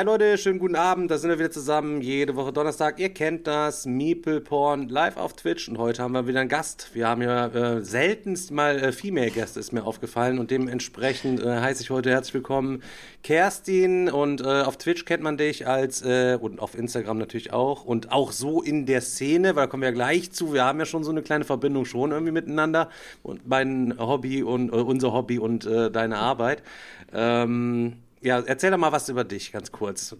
Hi Leute, schönen guten Abend, da sind wir wieder zusammen, jede Woche Donnerstag, ihr kennt das, Meeple Porn live auf Twitch. Und heute haben wir wieder einen Gast. Wir haben ja äh, seltenst mal äh, Female-Gäste, ist mir aufgefallen. Und dementsprechend äh, heiße ich heute herzlich willkommen Kerstin. Und äh, auf Twitch kennt man dich als, äh, und auf Instagram natürlich auch. Und auch so in der Szene, weil da kommen wir ja gleich zu, wir haben ja schon so eine kleine Verbindung schon irgendwie miteinander. Und mein Hobby und äh, unser Hobby und deine Arbeit. Ähm, ja, erzähl doch mal was über dich, ganz kurz.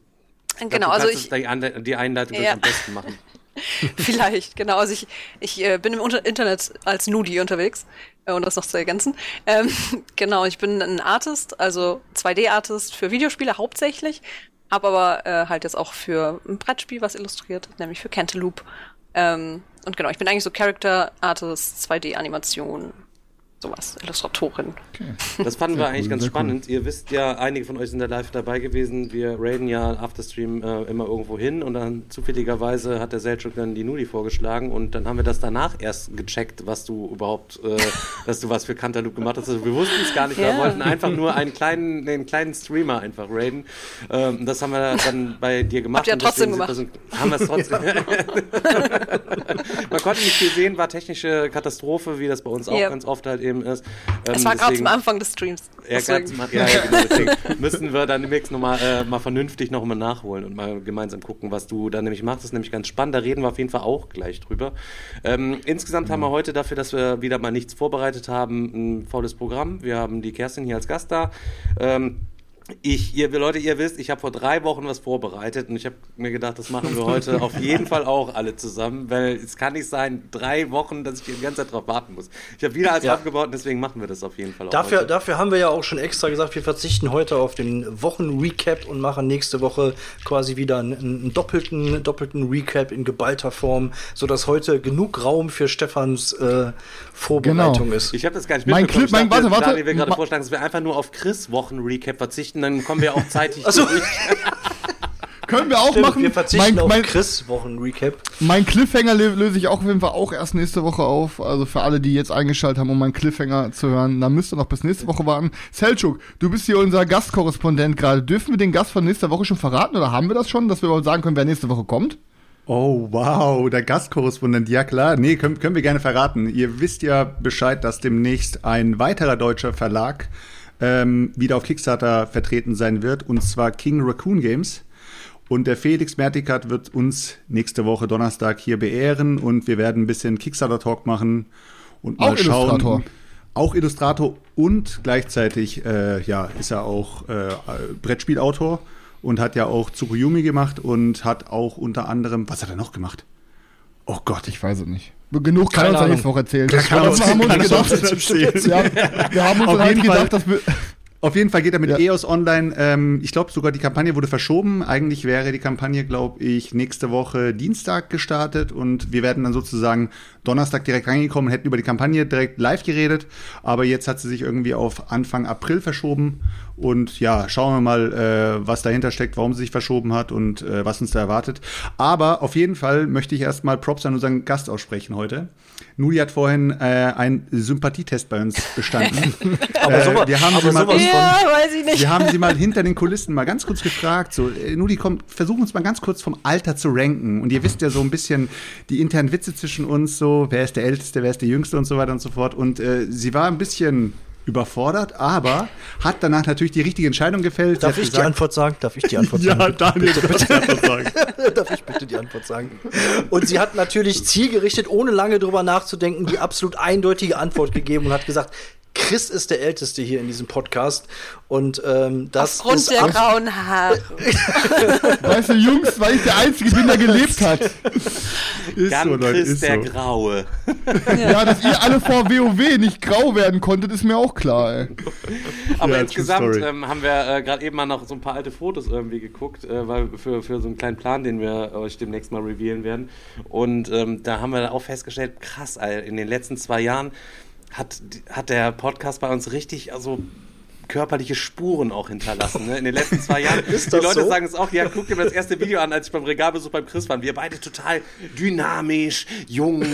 Genau, also ich, die, Anle- die Einleitung Ja. am besten machen. vielleicht, genau, also ich, ich äh, bin im Unter Internet als Nudie unterwegs, äh, um das noch zu ergänzen. Ähm, genau, ich bin ein Artist, also 2D-Artist für Videospiele hauptsächlich, habe aber äh, halt jetzt auch für ein Brettspiel was illustriert, nämlich für Cantaloupe. Ähm, und genau, ich bin eigentlich so Character Artist, 2D-Animation, sowas, Illustratorin. Das fanden wir eigentlich cool, ganz sehr cool. spannend. Ihr wisst ja, einige von euch sind da live dabei gewesen. Wir raiden ja Afterstream äh, immer irgendwo hin und dann zufälligerweise hat der Selchuk dann die Nudi vorgeschlagen und dann haben wir das danach erst gecheckt, was du überhaupt, äh, dass du was für Cantaloupe gemacht hast. Also wir wussten es gar nicht, wir Ja. wollten einfach nur einen kleinen, einen kleinen Streamer einfach raiden. Ähm, das haben wir dann bei dir gemacht. Habt ihr und trotzdem wir So, haben wir es trotzdem. Man konnte nicht viel sehen, war technische Katastrophe, wie das bei uns auch Ja. ganz oft halt eben ist. Ähm, Es war gerade zum Anfang des Streams. ja, mal, ja, ja, genau. Deswegen müssen wir dann demnächst nochmal äh, mal vernünftig nochmal nachholen und mal gemeinsam gucken, was du da nämlich machst. Das ist nämlich ganz spannend. Da reden wir auf jeden Fall auch gleich drüber. Ähm, insgesamt haben wir heute dafür, dass wir wieder mal nichts vorbereitet haben, ein volles Programm. Wir haben die Kerstin hier als Gast da. Ähm, ich, ihr Leute, ihr wisst, ich habe vor drei Wochen was vorbereitet und ich habe mir gedacht, das machen wir heute auf jeden Fall auch alle zusammen, weil es kann nicht sein, drei Wochen, dass ich die ganze Zeit drauf warten muss. Ich habe wieder alles Ja. aufgebaut und deswegen machen wir das auf jeden Fall auch Dafür, heute. dafür haben wir ja auch schon extra gesagt, wir verzichten heute auf den Wochen-Recap und machen nächste Woche quasi wieder einen, einen doppelten, doppelten Recap in geballter Form, sodass heute genug Raum für Stefans äh, Vorbereitung Genau. ist. Ich habe das gar nicht Mein mitbekommen. Clip- mein- Ich dachte, warte, warte. Daniel will gerade vorschlagen, dass wir einfach nur auf Chris Wochen-Recap verzichten, dann kommen wir auch zeitig Ach so. durch. Können wir auch Stimmt, machen. wir verzichten mein, auf mein, Chris Wochen-Recap. mein Cliffhanger lö- löse ich auch auf jeden Fall auch erst nächste Woche auf. Also für alle, die jetzt eingeschaltet haben, um meinen Cliffhanger zu hören, dann müsst ihr noch bis nächste Woche warten. Selchuk, du bist hier unser Gastkorrespondent gerade. Dürfen wir den Gast von nächster Woche schon verraten oder haben wir das schon, dass wir überhaupt sagen können, wer nächste Woche kommt? Oh, wow, der Gastkorrespondent. Ja, klar. Nee, können, können wir gerne verraten. Ihr wisst ja Bescheid, dass demnächst ein weiterer deutscher Verlag ähm, wieder auf Kickstarter vertreten sein wird, und zwar King Raccoon Games. Und der Felix Mertikat wird uns nächste Woche Donnerstag hier beehren und wir werden ein bisschen Kickstarter-Talk machen und mal Auch schauen. Illustrator. Auch Illustrator und gleichzeitig äh, ja, ist er auch äh, Brettspielautor und hat ja auch Tsukuyomi gemacht und hat auch unter anderem, was hat er noch gemacht? Oh Gott, ich Ich weiß es nicht. Genug kann uns nächste Woche erzählen. Kann- kann Das uns- haben wir uns gedacht. Ja, wir haben uns Auf dann halt gedacht, dass wir. Auf jeden Fall geht er mit Ja. EOS Online. Ähm, ich glaube sogar, die Kampagne wurde verschoben. Eigentlich wäre die Kampagne, glaube ich, nächste Woche Dienstag gestartet und wir werden dann sozusagen Donnerstag direkt reingekommen und hätten über die Kampagne direkt live geredet. Aber jetzt hat sie sich irgendwie auf Anfang April verschoben. Und ja, schauen wir mal, äh, was dahinter steckt, warum sie sich verschoben hat und äh, was uns da erwartet. Aber auf jeden Fall möchte ich erstmal Props an unseren Gast aussprechen heute. Nuli hat vorhin äh, einen Sympathietest bei uns bestanden. Aber sowas- wir haben aber sie mal sowas Ja, weiß ich nicht. wir haben sie mal hinter den Kulissen mal ganz kurz gefragt. So, äh, Nudi, komm, versuch uns mal ganz kurz vom Alter zu ranken. Und ihr wisst ja so ein bisschen die internen Witze zwischen uns, so, wer ist der Älteste, wer ist der Jüngste und so weiter und so fort. Und äh, sie war ein bisschen überfordert, aber hat danach natürlich die richtige Entscheidung gefällt. Darf ich die gesagt- Antwort sagen? Darf ich die Antwort Ja, sagen? Daniel, du kannst die Antwort sagen. Darf ich bitte die Antwort sagen? Und sie hat natürlich zielgerichtet, ohne lange drüber nachzudenken, die absolut eindeutige Antwort gegeben und hat gesagt, Chris ist der Älteste hier in diesem Podcast und ähm, das Aufgrund ist der grauen Haare. Weißt du, Jungs, weil ich der Einzige bin, der gelebt hat. Ist Ganz so, Leute, Chris ist der so. Graue. Ja, dass ihr alle vor WoW nicht grau werden konntet, ist mir auch klar, ey. Aber Ja, insgesamt ähm, haben wir äh, gerade eben mal noch so ein paar alte Fotos irgendwie geguckt, äh, weil für, für so einen kleinen Plan, den wir euch demnächst mal revealen werden. Und ähm, da haben wir auch festgestellt, krass, Alter, in den letzten zwei Jahren hat, hat der Podcast bei uns richtig, also körperliche Spuren auch hinterlassen. Ne? In den letzten zwei Jahren. Ist Die Leute so? sagen es auch, ja, guck dir mal das erste Video an, als ich beim Regalbesuch beim Chris war. Wir beide total dynamisch, jung,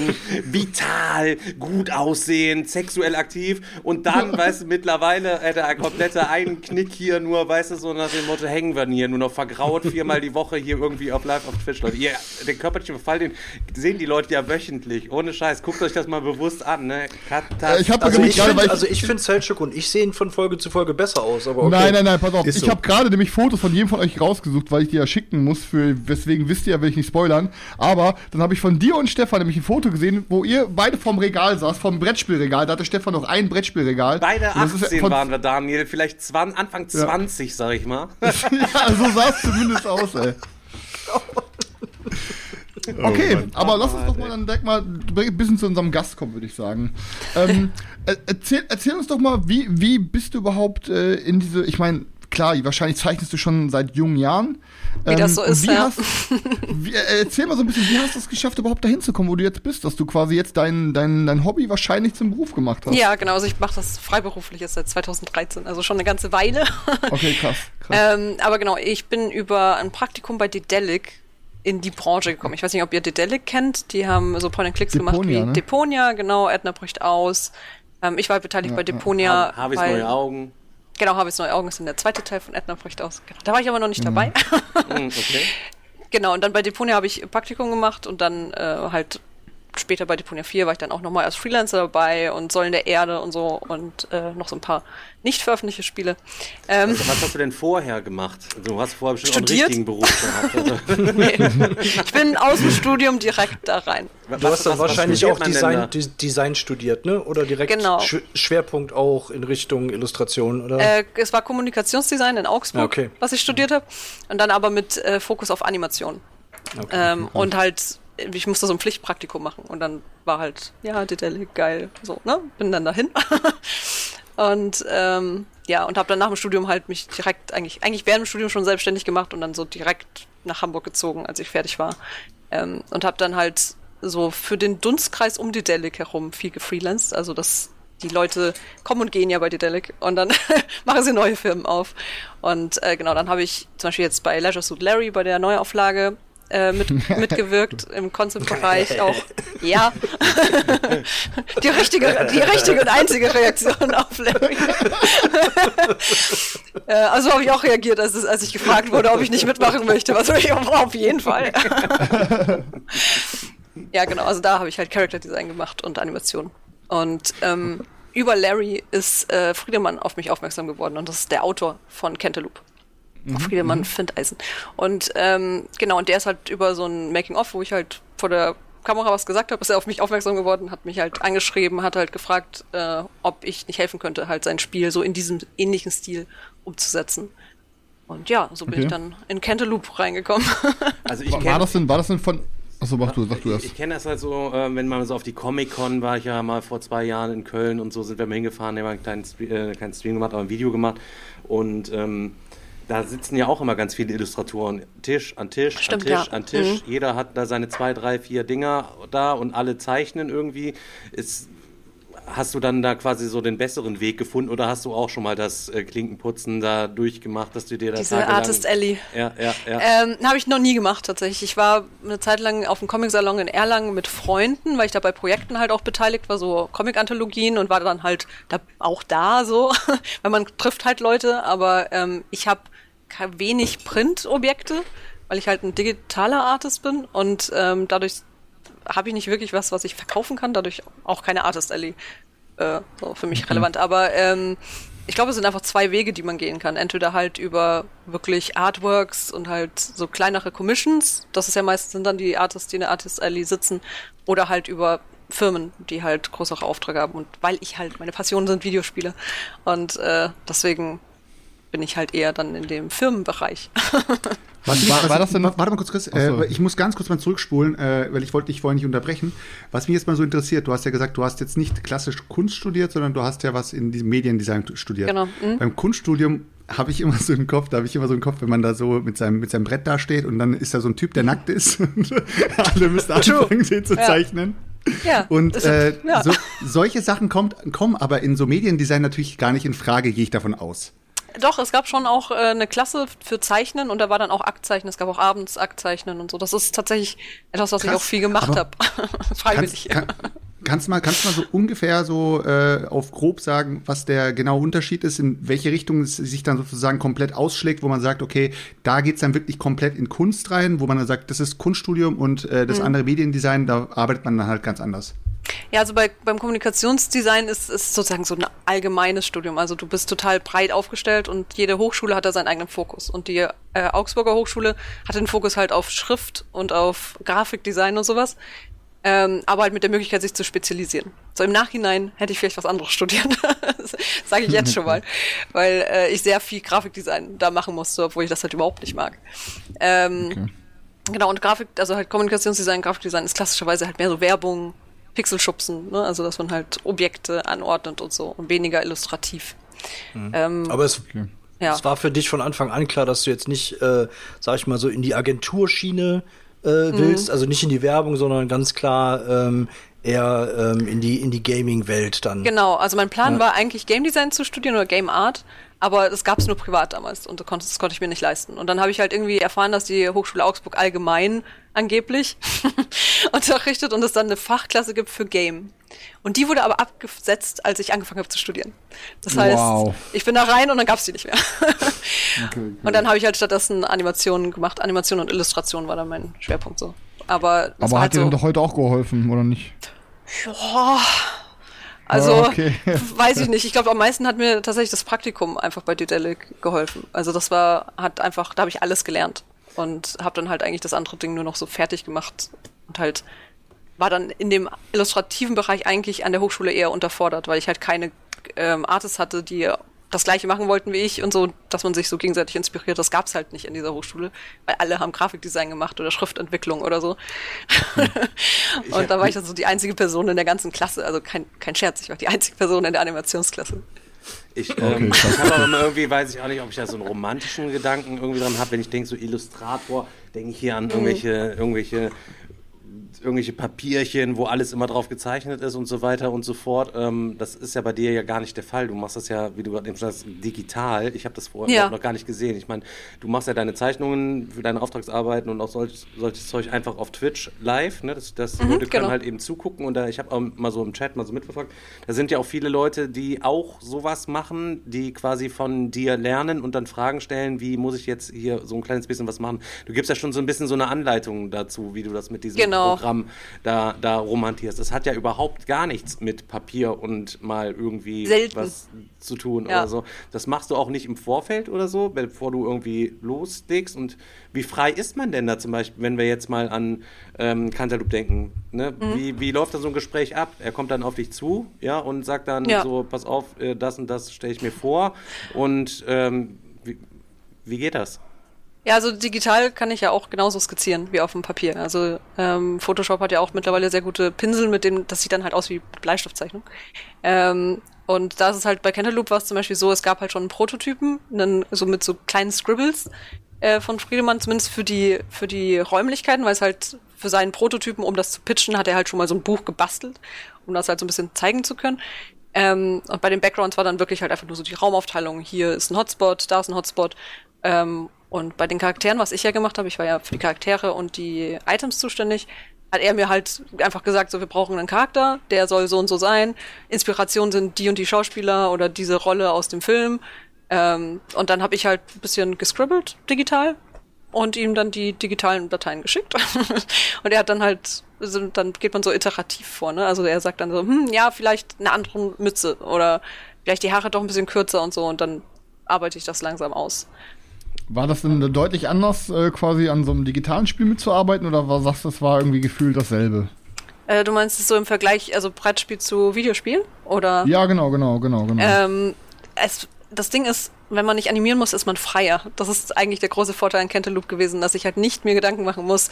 vital, gut aussehend, sexuell aktiv. Und dann, weißt du, mittlerweile äh, der komplette einen Knick hier nur, weißt du, so nach dem Motto, hängen wir hier nur noch vergraut viermal die Woche hier irgendwie auf live auf Twitch, Leute. Ihr, den körperlichen Verfall, den sehen die Leute ja wöchentlich. Ohne Scheiß. Guckt euch das mal bewusst an, ne? Katas- Äh, ich hab Also nämlich ich ich- also ich finde Selchuk und ich sehen von Folge zu Folge besser aus, aber okay. Nein, nein, nein, pass auf. Ist ich so. habe gerade nämlich Fotos von jedem von euch rausgesucht, weil ich die ja schicken muss, für weswegen wisst ihr ja, will ich nicht spoilern. Aber dann habe ich von dir und Stefan nämlich ein Foto gesehen, wo ihr beide vorm Regal saß, vom Brettspielregal. Da hatte Stefan noch ein Brettspielregal. Beide Und das ist 18 von- waren wir, Daniel. Vielleicht 20, Anfang 20, sag ich mal. ja, so sah es zumindest aus, ey. Okay, Mann. aber lass Oh uns doch mal dann direkt mal ein bisschen zu unserem Gast kommen, würde ich sagen. ähm, er- erzähl, erzähl uns doch mal, wie, wie bist du überhaupt äh, in diese, ich meine, klar, wahrscheinlich zeichnest du schon seit jungen Jahren. Wie das so und ist, wie ja. Hast, wie, äh, erzähl mal so ein bisschen, wie hast du es geschafft, überhaupt dahin zu kommen, wo du jetzt bist, dass du quasi jetzt dein, dein, dein Hobby wahrscheinlich zum Beruf gemacht hast. Ja, genau. Also ich mache das freiberuflich jetzt seit 2013, also schon eine ganze Weile. Okay, krass. krass. ähm, aber genau, ich bin über ein Praktikum bei Dedelic in die Branche gekommen. Ich weiß nicht, ob ihr Dedelic kennt. Die haben so Point-and-Clicks gemacht Deponia, wie ne? Deponia, genau. Edna bricht aus. Ähm, ich war beteiligt bei Deponia. Habe ich weil- neue Augen. Genau, Habits neue Augen ist dann der zweite Teil von Edna bricht aus. Genau. Da war ich aber noch nicht Mhm. dabei. Hm, okay. Genau, und dann bei Deponia habe ich Praktikum gemacht und dann äh, halt später bei Deponia 4 war ich dann auch nochmal als Freelancer dabei und Säulen der Erde und so und äh, noch so ein paar nicht veröffentlichte Spiele. Ähm, Also, was hast du denn vorher gemacht? Also, du hast vorher bestimmt Studiert? auch einen richtigen Beruf gehabt. Also, nee. ich bin aus dem Studium direkt da rein. Du hast dann wahrscheinlich studiert auch Design, Design studiert, ne? Oder direkt Genau. Sch Schwerpunkt auch in Richtung Illustration, oder? Äh, es war Kommunikationsdesign in Augsburg, okay. was ich studiert habe. Und dann aber mit äh, Fokus auf Animation. Ähm, und halt, ich musste so ein Pflichtpraktikum machen. Und dann war halt, ja, Dedelic, geil. So, ne? Bin dann dahin. und ähm, ja, und habe dann nach dem Studium halt mich direkt, eigentlich, eigentlich während dem Studium schon selbstständig gemacht und dann so direkt nach Hamburg gezogen, als ich fertig war. Ähm, und habe dann halt so für den Dunstkreis um Dedelic herum viel gefreelanced. Also das die Leute kommen und gehen ja bei Dedelic und dann machen sie neue Firmen auf. Und äh, genau, dann habe ich zum Beispiel jetzt bei Leisure Suit Larry bei der Neuauflage äh, mit, mitgewirkt im Concept-Bereich auch. Ja. die richtige, die richtige und einzige Reaktion auf Larry. äh, also habe ich auch reagiert, als, als ich gefragt wurde, ob ich nicht mitmachen möchte. Was ich auf jeden Fall. ja, genau. Also da habe ich halt Character Design gemacht und Animation. Und ähm, über Larry ist äh, Friedemann auf mich aufmerksam geworden und das ist der Autor von Cantaloupe. Friedemann Findeisen. Und ähm, genau, und der ist halt über so ein Making-of, wo ich halt vor der Kamera was gesagt habe, ist er auf mich aufmerksam geworden, hat mich halt angeschrieben, hat halt gefragt, äh, ob ich nicht helfen könnte, halt sein Spiel so in diesem ähnlichen Stil umzusetzen. Und ja, so bin Okay. ich dann in Cantaloupe reingekommen. also ich war, war das denn, war das denn von. Achso, mach du, sag du Ich, erst. ich kenne das halt so, äh, wenn man so auf die Comic-Con war, ich ja mal vor zwei Jahren in Köln und so sind wir mal hingefahren, haben wir einen kleinen, äh, keinen Stream gemacht, aber ein Video gemacht und ähm, da sitzen ja auch immer ganz viele Illustratoren, Tisch an Tisch, Stimmt, an Tisch, ja. an Tisch. Mhm. Jeder hat da seine zwei, drei, vier Dinger da und alle zeichnen irgendwie. Ist, hast du dann da quasi so den besseren Weg gefunden oder hast du auch schon mal das äh, Klinkenputzen da durchgemacht, dass du dir das Diese Artist Alley. Ja, ja, ja. Ähm, habe ich noch nie gemacht tatsächlich. Ich war eine Zeit lang auf dem Comic-Salon in Erlangen mit Freunden, weil ich da bei Projekten halt auch beteiligt war, so Comic-Anthologien und war dann halt da, auch da so, weil man trifft halt Leute, aber ähm, ich habe wenig Print-Objekte, weil ich halt ein digitaler Artist bin und ähm, dadurch habe ich nicht wirklich was, was ich verkaufen kann, dadurch auch keine Artist Alley äh, so für mich relevant. Aber ähm, ich glaube, es sind einfach zwei Wege, die man gehen kann. Entweder halt über wirklich Artworks und halt so kleinere Commissions. Das ist ja meistens sind dann die Artists, die in der Artist Alley sitzen. Oder halt über Firmen, die halt größere Aufträge haben und weil ich halt, meine Passion sind Videospiele und äh, deswegen bin ich halt eher dann in dem Firmenbereich. Was, War- war das denn- warte mal kurz, Chris. So. Äh, ich muss ganz kurz mal zurückspulen, äh, weil ich wollte dich vorhin nicht unterbrechen. Was mich jetzt mal so interessiert, du hast ja gesagt, du hast jetzt nicht klassisch Kunst studiert, sondern du hast ja was in diesem Mediendesign studiert. Genau, mhm. Beim Kunststudium habe ich immer so im Kopf, da habe ich immer so im Kopf, wenn man da so mit seinem, mit seinem Brett da steht und dann ist da so ein Typ, der nackt ist und alle müssen anfangen, den zu Ja. zeichnen. Ja, Und ist- äh, ja. so, solche Sachen kommt, kommen aber in so Mediendesign natürlich gar nicht in Frage, gehe ich davon aus. Doch, es gab schon auch äh, eine Klasse für Zeichnen und da war dann auch Aktzeichnen. Es gab auch abends Aktzeichnen und so. Das ist tatsächlich etwas, was ich Krass, auch viel gemacht habe. Freiwillig. Kannst, kann, kannst, mal, kannst du mal so ungefähr so äh, auf grob sagen, was der genaue Unterschied ist, in welche Richtung es sich dann sozusagen komplett ausschlägt, wo man sagt, okay, da geht's dann wirklich komplett in Kunst rein, wo man dann sagt, das ist Kunststudium und äh, Mhm. das andere Mediendesign, da arbeitet man dann halt ganz anders. Ja, also bei, beim Kommunikationsdesign ist es sozusagen so ein allgemeines Studium. Also du bist total breit aufgestellt und jede Hochschule hat da seinen eigenen Fokus. Und die äh, Augsburger Hochschule hat den Fokus halt auf Schrift und auf Grafikdesign und sowas. Ähm, aber halt mit der Möglichkeit, sich zu spezialisieren. So im Nachhinein hätte ich vielleicht was anderes studiert. Sage ich jetzt schon mal. Weil äh, ich sehr viel Grafikdesign da machen musste, obwohl ich das halt überhaupt nicht mag. Ähm, Genau, und Grafik, also halt Kommunikationsdesign, Grafikdesign ist klassischerweise halt mehr so Werbung, Pixelschubsen, ne? Also dass man halt Objekte anordnet und so und weniger illustrativ. Ähm, Aber es, ja. es war für dich von Anfang an klar, dass du jetzt nicht, äh, sag ich mal, so in die Agenturschiene äh, willst, also nicht in die Werbung, sondern ganz klar ähm, eher ähm, in die in die Gaming-Welt dann. Genau, also mein Plan Ja. war eigentlich Game Design zu studieren oder Game Art, aber das gab es nur privat damals und das konnte, das konnte ich mir nicht leisten. Und dann habe ich halt irgendwie erfahren, dass die Hochschule Augsburg allgemein angeblich unterrichtet und es dann eine Fachklasse gibt für Game. Und die wurde aber abgesetzt, als ich angefangen habe zu studieren. Das heißt, Wow. ich bin da rein und dann gab es die nicht mehr. okay. Und dann habe ich halt stattdessen Animationen gemacht. Animation und Illustration war dann mein Schwerpunkt so. Aber, Aber hat halt dir so, denn doch heute auch geholfen, oder nicht? Boah. Also, Ah, okay. weiß ich nicht. Ich glaube, am meisten hat mir tatsächlich das Praktikum einfach bei Dedelic geholfen. Also das war, hat einfach, da habe ich alles gelernt. Und habe dann halt eigentlich das andere Ding nur noch so fertig gemacht. Und halt war dann in dem illustrativen Bereich eigentlich an der Hochschule eher unterfordert, weil ich halt keine ähm, Artists hatte, die das gleiche machen wollten wie ich und so, dass man sich so gegenseitig inspiriert. Das gab's halt nicht in dieser Hochschule, weil alle haben Grafikdesign gemacht oder Schriftentwicklung oder so. und da war ich dann so die einzige Person in der ganzen Klasse, also kein, kein Scherz, ich war die einzige Person in der Animationsklasse. Ich, ähm, ich habe aber immer irgendwie, weiß ich auch nicht, ob ich da so einen romantischen Gedanken irgendwie dran habe, wenn ich denke, so Illustrator, denke ich hier an irgendwelche, irgendwelche, irgendwelche Papierchen, wo alles immer drauf gezeichnet ist und so weiter und so fort. Ähm, das ist ja bei dir ja gar nicht der Fall. Du machst das ja, wie du gerade eben schon sagst, digital. Ich habe das vorher Ja. noch gar nicht gesehen. Ich meine, du machst ja deine Zeichnungen für deine Auftragsarbeiten und auch solches, solches Zeug einfach auf Twitch live. Ne? Das, das die Leute können genau. halt eben zugucken und da, ich habe auch mal so im Chat mal so mitverfolgt, da sind ja auch viele Leute, die auch sowas machen, die quasi von dir lernen und dann Fragen stellen, wie muss ich jetzt hier so ein kleines bisschen was machen. Du gibst ja schon so ein bisschen so eine Anleitung dazu, wie du das mit diesem Genau. Programm da, da romantierst. Das hat ja überhaupt gar nichts mit Papier und mal irgendwie Selten. was zu tun Ja. oder so. Das machst du auch nicht im Vorfeld oder so, bevor du irgendwie loslegst. Und wie frei ist man denn da zum Beispiel, wenn wir jetzt mal an ähm, Cantaloupe denken? Ne? Mhm. Wie, wie läuft da so ein Gespräch ab? Er kommt dann auf dich zu, ja, und sagt dann Ja. so, pass auf, äh, das und das stelle ich mir vor. Und ähm, wie, wie geht das? Ja, also digital kann ich ja auch genauso skizzieren wie auf dem Papier. Also ähm, Photoshop hat ja auch mittlerweile sehr gute Pinsel, mit denen das sieht dann halt aus wie Bleistiftzeichnung. Ähm, und da ist es halt bei Cantaloupe war es zum Beispiel so, es gab halt schon einen Prototypen, einen, so mit so kleinen Scribbles äh, von Friedemann, zumindest für die für die Räumlichkeiten, weil es halt für seinen Prototypen, um das zu pitchen, hat er halt schon mal so ein Buch gebastelt, um das halt so ein bisschen zeigen zu können. Ähm, und bei den Backgrounds war dann wirklich halt einfach nur so die Raumaufteilung. Hier ist ein Hotspot, da ist ein Hotspot. Ähm, und bei den Charakteren, was ich ja gemacht habe, ich war ja für die Charaktere und die Items zuständig, hat er mir halt einfach gesagt, so wir brauchen einen Charakter, der soll so und so sein. Inspiration sind die und die Schauspieler oder diese Rolle aus dem Film. Ähm, und dann habe ich halt ein bisschen gescribbelt digital und ihm dann die digitalen Dateien geschickt. und er hat dann halt, dann geht man so iterativ vor, ne? Also er sagt dann so, hm, ja, vielleicht eine andere Mütze oder vielleicht die Haare doch ein bisschen kürzer und so und dann arbeite ich das langsam aus. War das denn deutlich anders, äh, quasi an so einem digitalen Spiel mitzuarbeiten oder war, sagst du, das war irgendwie gefühlt dasselbe? Äh, du meinst es so im Vergleich, also Brettspiel zu Videospiel? Oder? Ja, genau, genau, genau, genau. Ähm, es, das Ding ist, wenn man nicht animieren muss, ist man freier. Das ist eigentlich der große Vorteil an Cantaloupe gewesen, dass ich halt nicht mir Gedanken machen muss,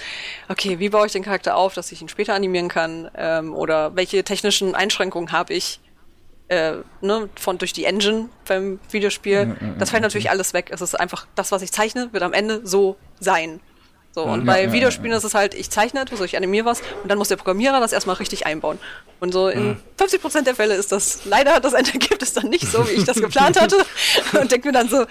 okay, wie baue ich den Charakter auf, dass ich ihn später animieren kann ähm, oder welche technischen Einschränkungen habe ich äh, ne, von durch die Engine beim Videospiel. Das fällt natürlich alles weg. Es ist einfach das, was ich zeichne, wird am Ende so sein. So, und bei Videospielen ist es halt, ich zeichne etwas, ich animiere was und dann muss der Programmierer das erstmal richtig einbauen. Und so in 50% der Fälle ist das leider das Endergebnis dann nicht so, wie ich das geplant hatte. Und denke mir dann so,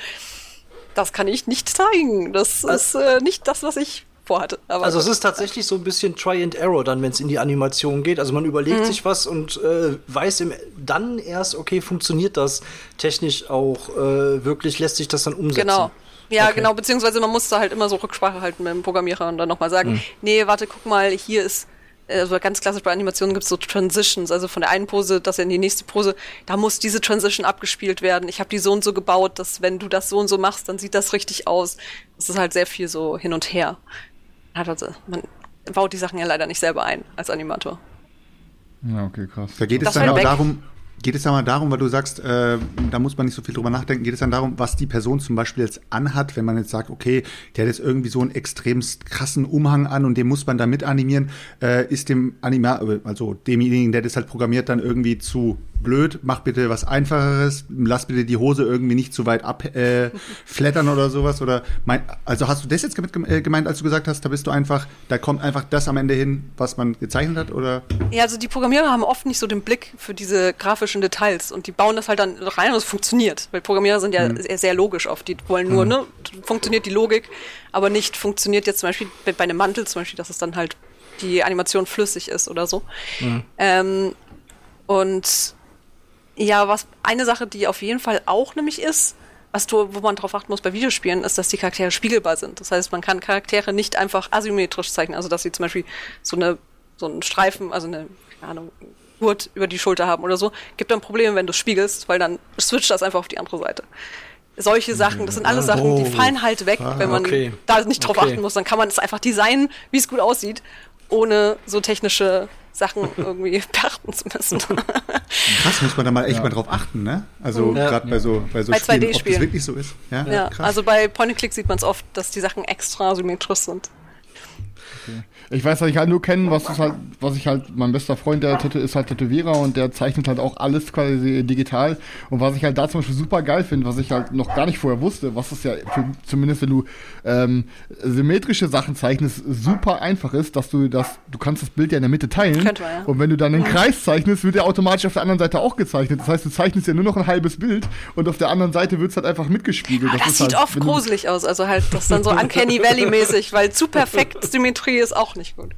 das kann ich nicht zeigen. Das ist äh, nicht das, was ich vorhatte. Aber Also es ist tatsächlich so ein bisschen Try and Error dann, wenn es in die Animation geht. Also man überlegt Mhm. sich was und äh, weiß im, dann erst, okay, funktioniert das technisch auch äh, wirklich, lässt sich das dann umsetzen. Genau. Ja, Okay. genau, beziehungsweise man muss da halt immer so Rücksprache halten mit dem Programmierer und dann nochmal sagen, Mhm. nee, warte, guck mal, hier ist, also ganz klassisch bei Animationen gibt es so Transitions, also von der einen Pose, dass in die nächste Pose, da muss diese Transition abgespielt werden. Ich habe die so und so gebaut, dass wenn du das so und so machst, dann sieht das richtig aus. Das ist halt sehr viel so hin und her. Also, man baut die Sachen ja leider nicht selber ein als Animator. ja, okay, krass. Da geht es Das dann fällt auch weg. darum, geht es dann mal darum, weil du sagst, äh, da muss man nicht so viel drüber nachdenken, geht es dann darum, was die Person zum Beispiel jetzt anhat, wenn man jetzt sagt, okay, der hat jetzt irgendwie so einen extremst krassen Umhang an und den muss man da mit animieren, äh, ist dem Anima, also demjenigen, der das halt programmiert, dann irgendwie zu blöd, mach bitte was Einfacheres, lass bitte die Hose irgendwie nicht zu weit ab äh, flattern oder sowas oder mein, also hast du das jetzt äh, gemeint, als du gesagt hast, da bist du einfach, da kommt einfach das am Ende hin, was man gezeichnet hat oder? Ja, also die Programmierer haben oft nicht so den Blick für diese grafischen Details und die bauen das halt dann rein und es funktioniert. Weil Programmierer sind ja sehr, sehr logisch oft. Die wollen nur, ne, funktioniert die Logik, aber nicht funktioniert jetzt zum Beispiel bei bei einem Mantel zum Beispiel, dass es dann halt die Animation flüssig ist oder so. Ähm, und ja, was eine Sache, die auf jeden Fall auch nämlich ist, was du, wo man drauf achten muss bei Videospielen, ist, dass die Charaktere spiegelbar sind. Das heißt, man kann Charaktere nicht einfach asymmetrisch zeichnen, also dass sie zum Beispiel so eine so einen Streifen, also eine keine Ahnung, Gurt über die Schulter haben oder so. Gibt dann Probleme, wenn du spiegelst, weil dann switcht das einfach auf die andere Seite. Solche Sachen, das sind alles Sachen, die Oh. fallen halt weg, wenn man okay. da nicht drauf Okay. achten muss. Dann kann man es einfach designen, wie es gut aussieht, ohne so technische Sachen irgendwie beachten zu müssen. Krass, muss man da mal echt mal drauf achten, ne? Also Ja. gerade bei so bei so Bei Spielen, ob 2D-Spielen. das wirklich so ist. Ja, Ja, krass. also bei Point-and-Click sieht man es oft, dass die Sachen extra symmetrisch sind. Ich weiß, dass ich halt nur kenne, was ist halt, was ich halt, mein bester Freund, der Tätow ist halt Tätowierer und der zeichnet halt auch alles quasi digital. Und was ich halt da zum Beispiel super geil finde, was ich halt noch gar nicht vorher wusste, was es ja für, zumindest wenn du ähm, symmetrische Sachen zeichnest, super einfach ist, dass du das, du kannst das Bild ja in der Mitte teilen. Könnte ja. Und wenn du dann einen Kreis zeichnest, wird der automatisch auf der anderen Seite auch gezeichnet. Das heißt, du zeichnest ja nur noch ein halbes Bild und auf der anderen Seite wird es halt einfach mitgespiegelt. Das, ist sieht halt, oft gruselig aus, also halt das dann so Uncanny Valley-mäßig, weil zu perfekt Symmetrie ist auch nicht gut.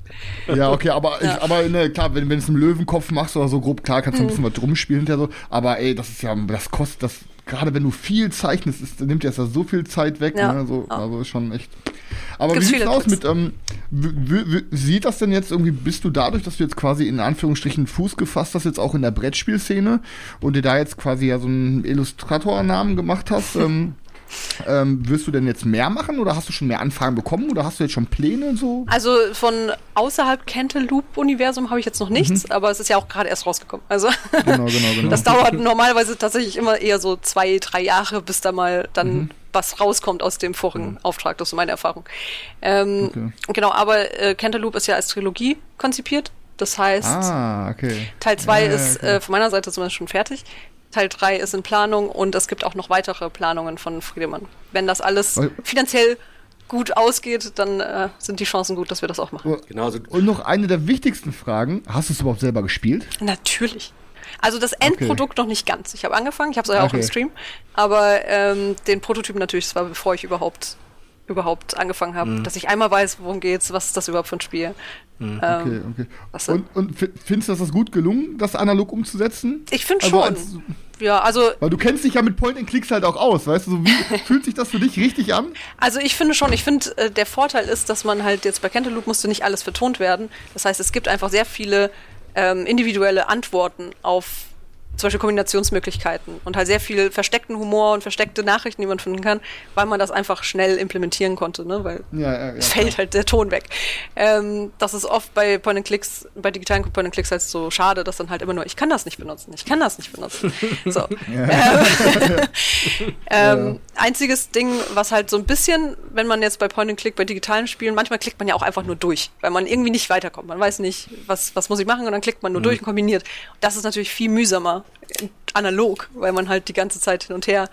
Ja, okay, aber, Ja. Ich, aber ne, klar, wenn, wenn du es im Löwenkopf machst oder so grob, klar, kannst du Mhm. ein bisschen was drum spielen hinterher so. Aber ey, das ist ja, das kostet, das, gerade wenn du viel zeichnest, ist, nimmt ja so viel Zeit weg, Ja. ne, so, Ja. also schon echt. Aber Gibt's wie sieht's aus Tricks. mit, ähm, sieht das denn jetzt irgendwie, bist du dadurch, dass du jetzt quasi in Anführungsstrichen Fuß gefasst hast, jetzt auch in der Brettspielszene und dir da jetzt quasi ja so einen Illustratornamen gemacht hast, ähm, ähm, wirst du denn jetzt mehr machen oder hast du schon mehr Anfragen bekommen oder hast du jetzt schon Pläne und so? Also von außerhalb Cantaloupe-Universum habe ich jetzt noch nichts, aber es ist ja auch gerade erst rausgekommen. Also Genau, genau, genau. das dauert normalerweise tatsächlich immer eher so zwei, drei Jahre, bis da mal dann Mhm. was rauskommt aus dem vorigen Auftrag. Das ist so meine Erfahrung. Ähm, Okay. Genau, aber äh, Cantaloupe ist ja als Trilogie konzipiert. Das heißt, Ah, okay. Teil 2 Ja, ja, ist okay. äh, von meiner Seite zumindest schon fertig. Teil 3 ist in Planung und es gibt auch noch weitere Planungen von Friedemann. Wenn das alles finanziell gut ausgeht, dann äh, sind die Chancen gut, dass wir das auch machen. Genau, so Und noch eine der wichtigsten Fragen. Hast du es überhaupt selber gespielt? Natürlich. Also das Endprodukt noch nicht ganz. Ich habe angefangen, ich habe es ja auch im Okay. Stream, aber ähm, den Prototypen natürlich, das war bevor ich überhaupt überhaupt angefangen habe, Mhm. dass ich einmal weiß, worum geht's, was ist das überhaupt für ein Spiel. Okay, Ähm, okay. was Und, und fi- findest du das gut gelungen, das analog umzusetzen? ich finde Also schon. als- ja, also Weil du kennst dich ja mit Point-and-Clicks halt auch aus, weißt du? So wie fühlt sich das für dich richtig an? Also ich finde schon, ich finde, äh, der Vorteil ist, dass man halt jetzt bei Cantaloupe musste nicht alles vertont werden. Das heißt, es gibt einfach sehr viele ähm, individuelle Antworten auf zum Beispiel Kombinationsmöglichkeiten und halt sehr viel versteckten Humor und versteckte Nachrichten, die man finden kann, weil man das einfach schnell implementieren konnte, ne? Weil Ja, ja, ja, es fällt halt der Ton weg. Ähm, das ist oft bei Point and Clicks, bei digitalen Point and Clicks halt so schade, dass dann halt immer nur, ich kann das nicht benutzen, ich kann das nicht benutzen. So. Ähm, ähm, Einziges Ding, was halt so ein bisschen, wenn man jetzt bei Point and Click bei digitalen Spielen, manchmal klickt man ja auch einfach nur durch, weil man irgendwie nicht weiterkommt. Man weiß nicht, was, was muss ich machen und dann klickt man nur durch und kombiniert. Das ist natürlich viel mühsamer, analog, weil man halt die ganze Zeit hin und her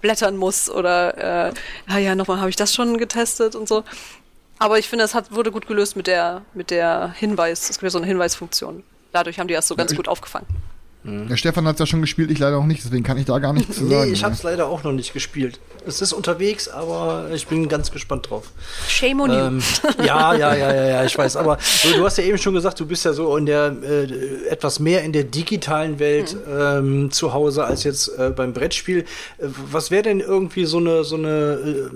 blättern muss oder äh, ah ja, nochmal habe ich das schon getestet und so. Aber ich finde, es hat, wurde gut gelöst mit der, mit der Hinweis. Es gibt ja so eine Hinweisfunktion. Dadurch haben die das so ganz gut aufgefangen. Der Stefan hat es ja schon gespielt, ich leider auch nicht, deswegen kann ich da gar nichts zu Nee, sagen. ich hab's leider auch noch nicht gespielt. Es ist unterwegs, aber ich bin ganz gespannt drauf. Shame on you. Ähm, ja, ja, ja, ja, ja, ich weiß. Aber du, du hast ja eben schon gesagt, du bist ja so in der äh, etwas mehr in der digitalen Welt ähm, zu Hause als jetzt äh, beim Brettspiel. Äh, Was wäre denn irgendwie so eine so eine äh,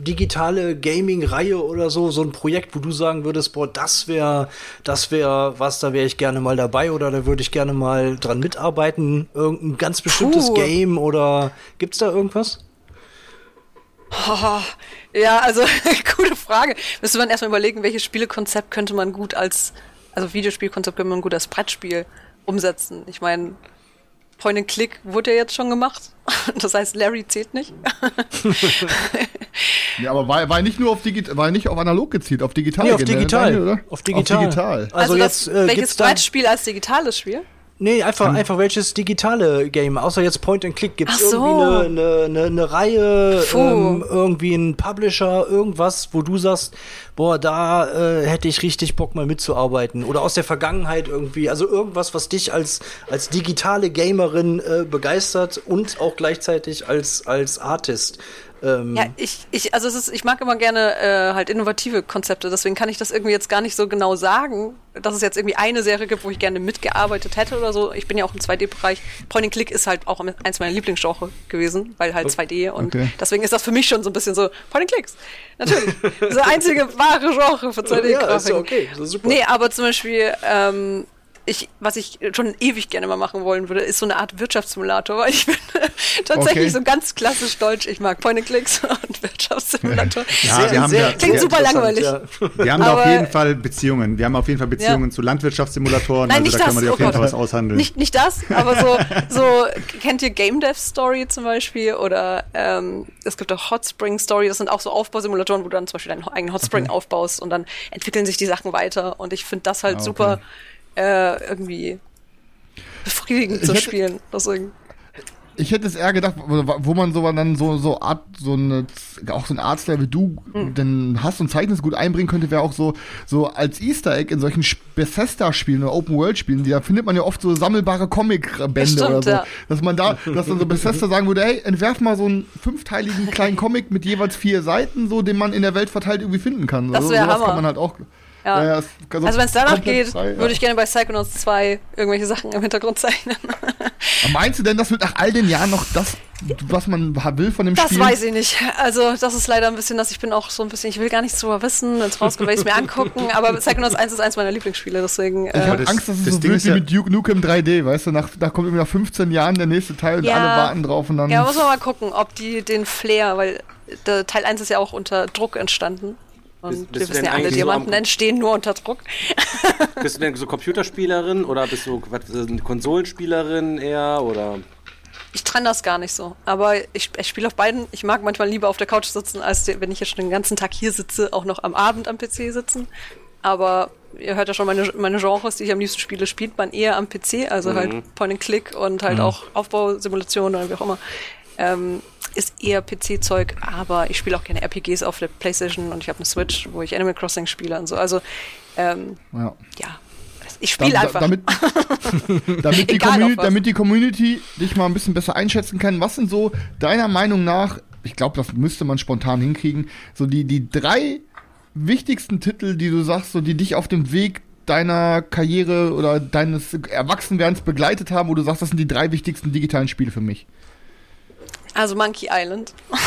digitale Gaming-Reihe oder so, so ein Projekt, wo du sagen würdest, boah, das wäre, das wäre was, da wäre ich gerne mal dabei oder da würde ich gerne mal dran mitarbeiten. Irgendein ganz bestimmtes Puh. Game oder gibt's da irgendwas? Haha. Ja, also gute Frage. Müsste man erstmal überlegen, welches Spielekonzept könnte man gut als, also Videospielkonzept könnte man gut als Brettspiel umsetzen. Ich meine, Point and Click wurde ja jetzt schon gemacht. Das heißt, Larry zählt nicht. Ja, aber war, war nicht nur auf digital, war nicht auf analog gezielt, auf digital. Nee, auf digital. Daniel, oder? Auf digital. Auf digital. Also, das- jetzt äh, welches gibt's da Brettspiel als digitales Spiel? Nee, einfach, einfach welches digitale Game. Außer jetzt Point and Click. Gibt's so. irgendwie eine, eine, eine, Reihe, ähm, irgendwie ein Publisher, irgendwas, wo du sagst, boah, da äh, hätte ich richtig Bock mal mitzuarbeiten. Oder aus der Vergangenheit irgendwie. Also irgendwas, was dich als, als digitale Gamerin äh, begeistert und auch gleichzeitig als, als Artist. Ähm, Ja, ich, ich, also es ist, ich mag immer gerne äh, halt innovative Konzepte, deswegen kann ich das irgendwie jetzt gar nicht so genau sagen, dass es jetzt irgendwie eine Serie gibt, wo ich gerne mitgearbeitet hätte oder so. Ich bin ja auch im 2D-Bereich. Point and Click ist halt auch eins meiner Lieblingsgenre gewesen, weil halt 2D und Okay. deswegen ist das für mich schon so ein bisschen so Point and Clicks. Natürlich. das ist einzige wahre Genre für 2D-Grafik. Ja, ist ja okay, ist super. Nee, aber zum Beispiel, ähm, ich, was ich schon ewig gerne mal machen wollen würde, ist so eine Art Wirtschaftssimulator, weil ich bin tatsächlich Okay. so ganz klassisch deutsch. Ich mag Point and Clicks und Wirtschaftssimulator. Ja, wir haben ja, Klingt super interessant, langweilig. ja. wir haben da auf Aber- jeden Fall Beziehungen. Wir haben auf jeden Fall Beziehungen Ja. zu Landwirtschaftssimulatoren. Nein, also nicht da können das. wir dir Oh auf jeden. Fall was aushandeln. Nicht, nicht das, aber so, so, kennt ihr Game Dev Story zum Beispiel? Oder ähm, es gibt auch Hot Spring Story, das sind auch so Aufbausimulatoren, wo du dann zum Beispiel deinen eigenen Hot Spring aufbaust und dann entwickeln sich die Sachen weiter. Und ich finde das halt Ah, okay. super äh, irgendwie befriedigend Ich zu hätte- spielen. Deswegen. Ich hätte es eher gedacht, wo, wo man so dann so so Art so eine auch so ein Artstyle wie du Hm. denn hast und Zeichnest gut einbringen könnte, wäre auch so so als Easter Egg in solchen Bethesda Spielen oder Open World Spielen, da findet man ja oft so sammelbare Comic Bände oder so, ja. dass man da dass dann so Bethesda sagen würde, hey, entwerf mal so einen fünfteiligen kleinen Comic mit jeweils vier Seiten, so den man in der Welt verteilt irgendwie finden kann. Das Also wär sowas Hammer. kann man halt auch Ja. ja, es- also wenn es danach geht, frei, ja. würde ich gerne bei Psychonauts 2 irgendwelche Sachen im Hintergrund zeichnen. Aber Meinst du denn, das wird nach all den Jahren noch das, was man will von dem Das Spiel? weiß ich nicht. Also, das ist leider ein bisschen, dass ich bin auch so ein bisschen, ich will gar nichts drüber wissen, wenn es rauskommt, will ich es mir angucken, aber Psychonauts 1 ist eins meiner Lieblingsspiele, deswegen. Ich Äh, habe das- Angst, dass es das so Ding wird ist wie ja- mit Duke Nukem 3D, weißt du, nach, da kommt irgendwie nach 15 Jahren der nächste Teil und Ja. alle warten drauf und dann. ja, muss man mal gucken, ob die den Flair, weil der Teil 1 ist ja auch unter Druck entstanden. Und Bist- wir wissen ja alle, so Diamanten am- entstehen nur unter Druck. Bist du denn so Computerspielerin oder bist du was, äh, eine Konsolenspielerin eher oder? Ich trenne das gar nicht so. Aber ich, ich spiele auf beiden. Ich mag manchmal lieber auf der Couch sitzen, als wenn ich jetzt schon den ganzen Tag hier sitze, auch noch am Abend am PC sitzen. Aber ihr hört ja schon meine, meine Genres, die ich am liebsten spiele, spielt man eher am PC, also halt Point and Click und halt auch Aufbausimulationen oder wie auch immer. Ähm, ist eher PC-Zeug, aber ich spiele auch gerne RPGs auf der Playstation und ich habe eine Switch, wo ich Animal Crossing spiele und so. Also ähm, ja. ja, ich spiele einfach. Damit, damit, die damit die Community dich mal ein bisschen besser einschätzen kann, was sind so deiner Meinung nach, ich glaube, das müsste man spontan hinkriegen, so die, die drei wichtigsten Titel, die du sagst, so die dich auf dem Weg deiner Karriere oder deines Erwachsenwerdens begleitet haben, wo du sagst, das sind die drei wichtigsten digitalen Spiele für mich. Also Monkey Island.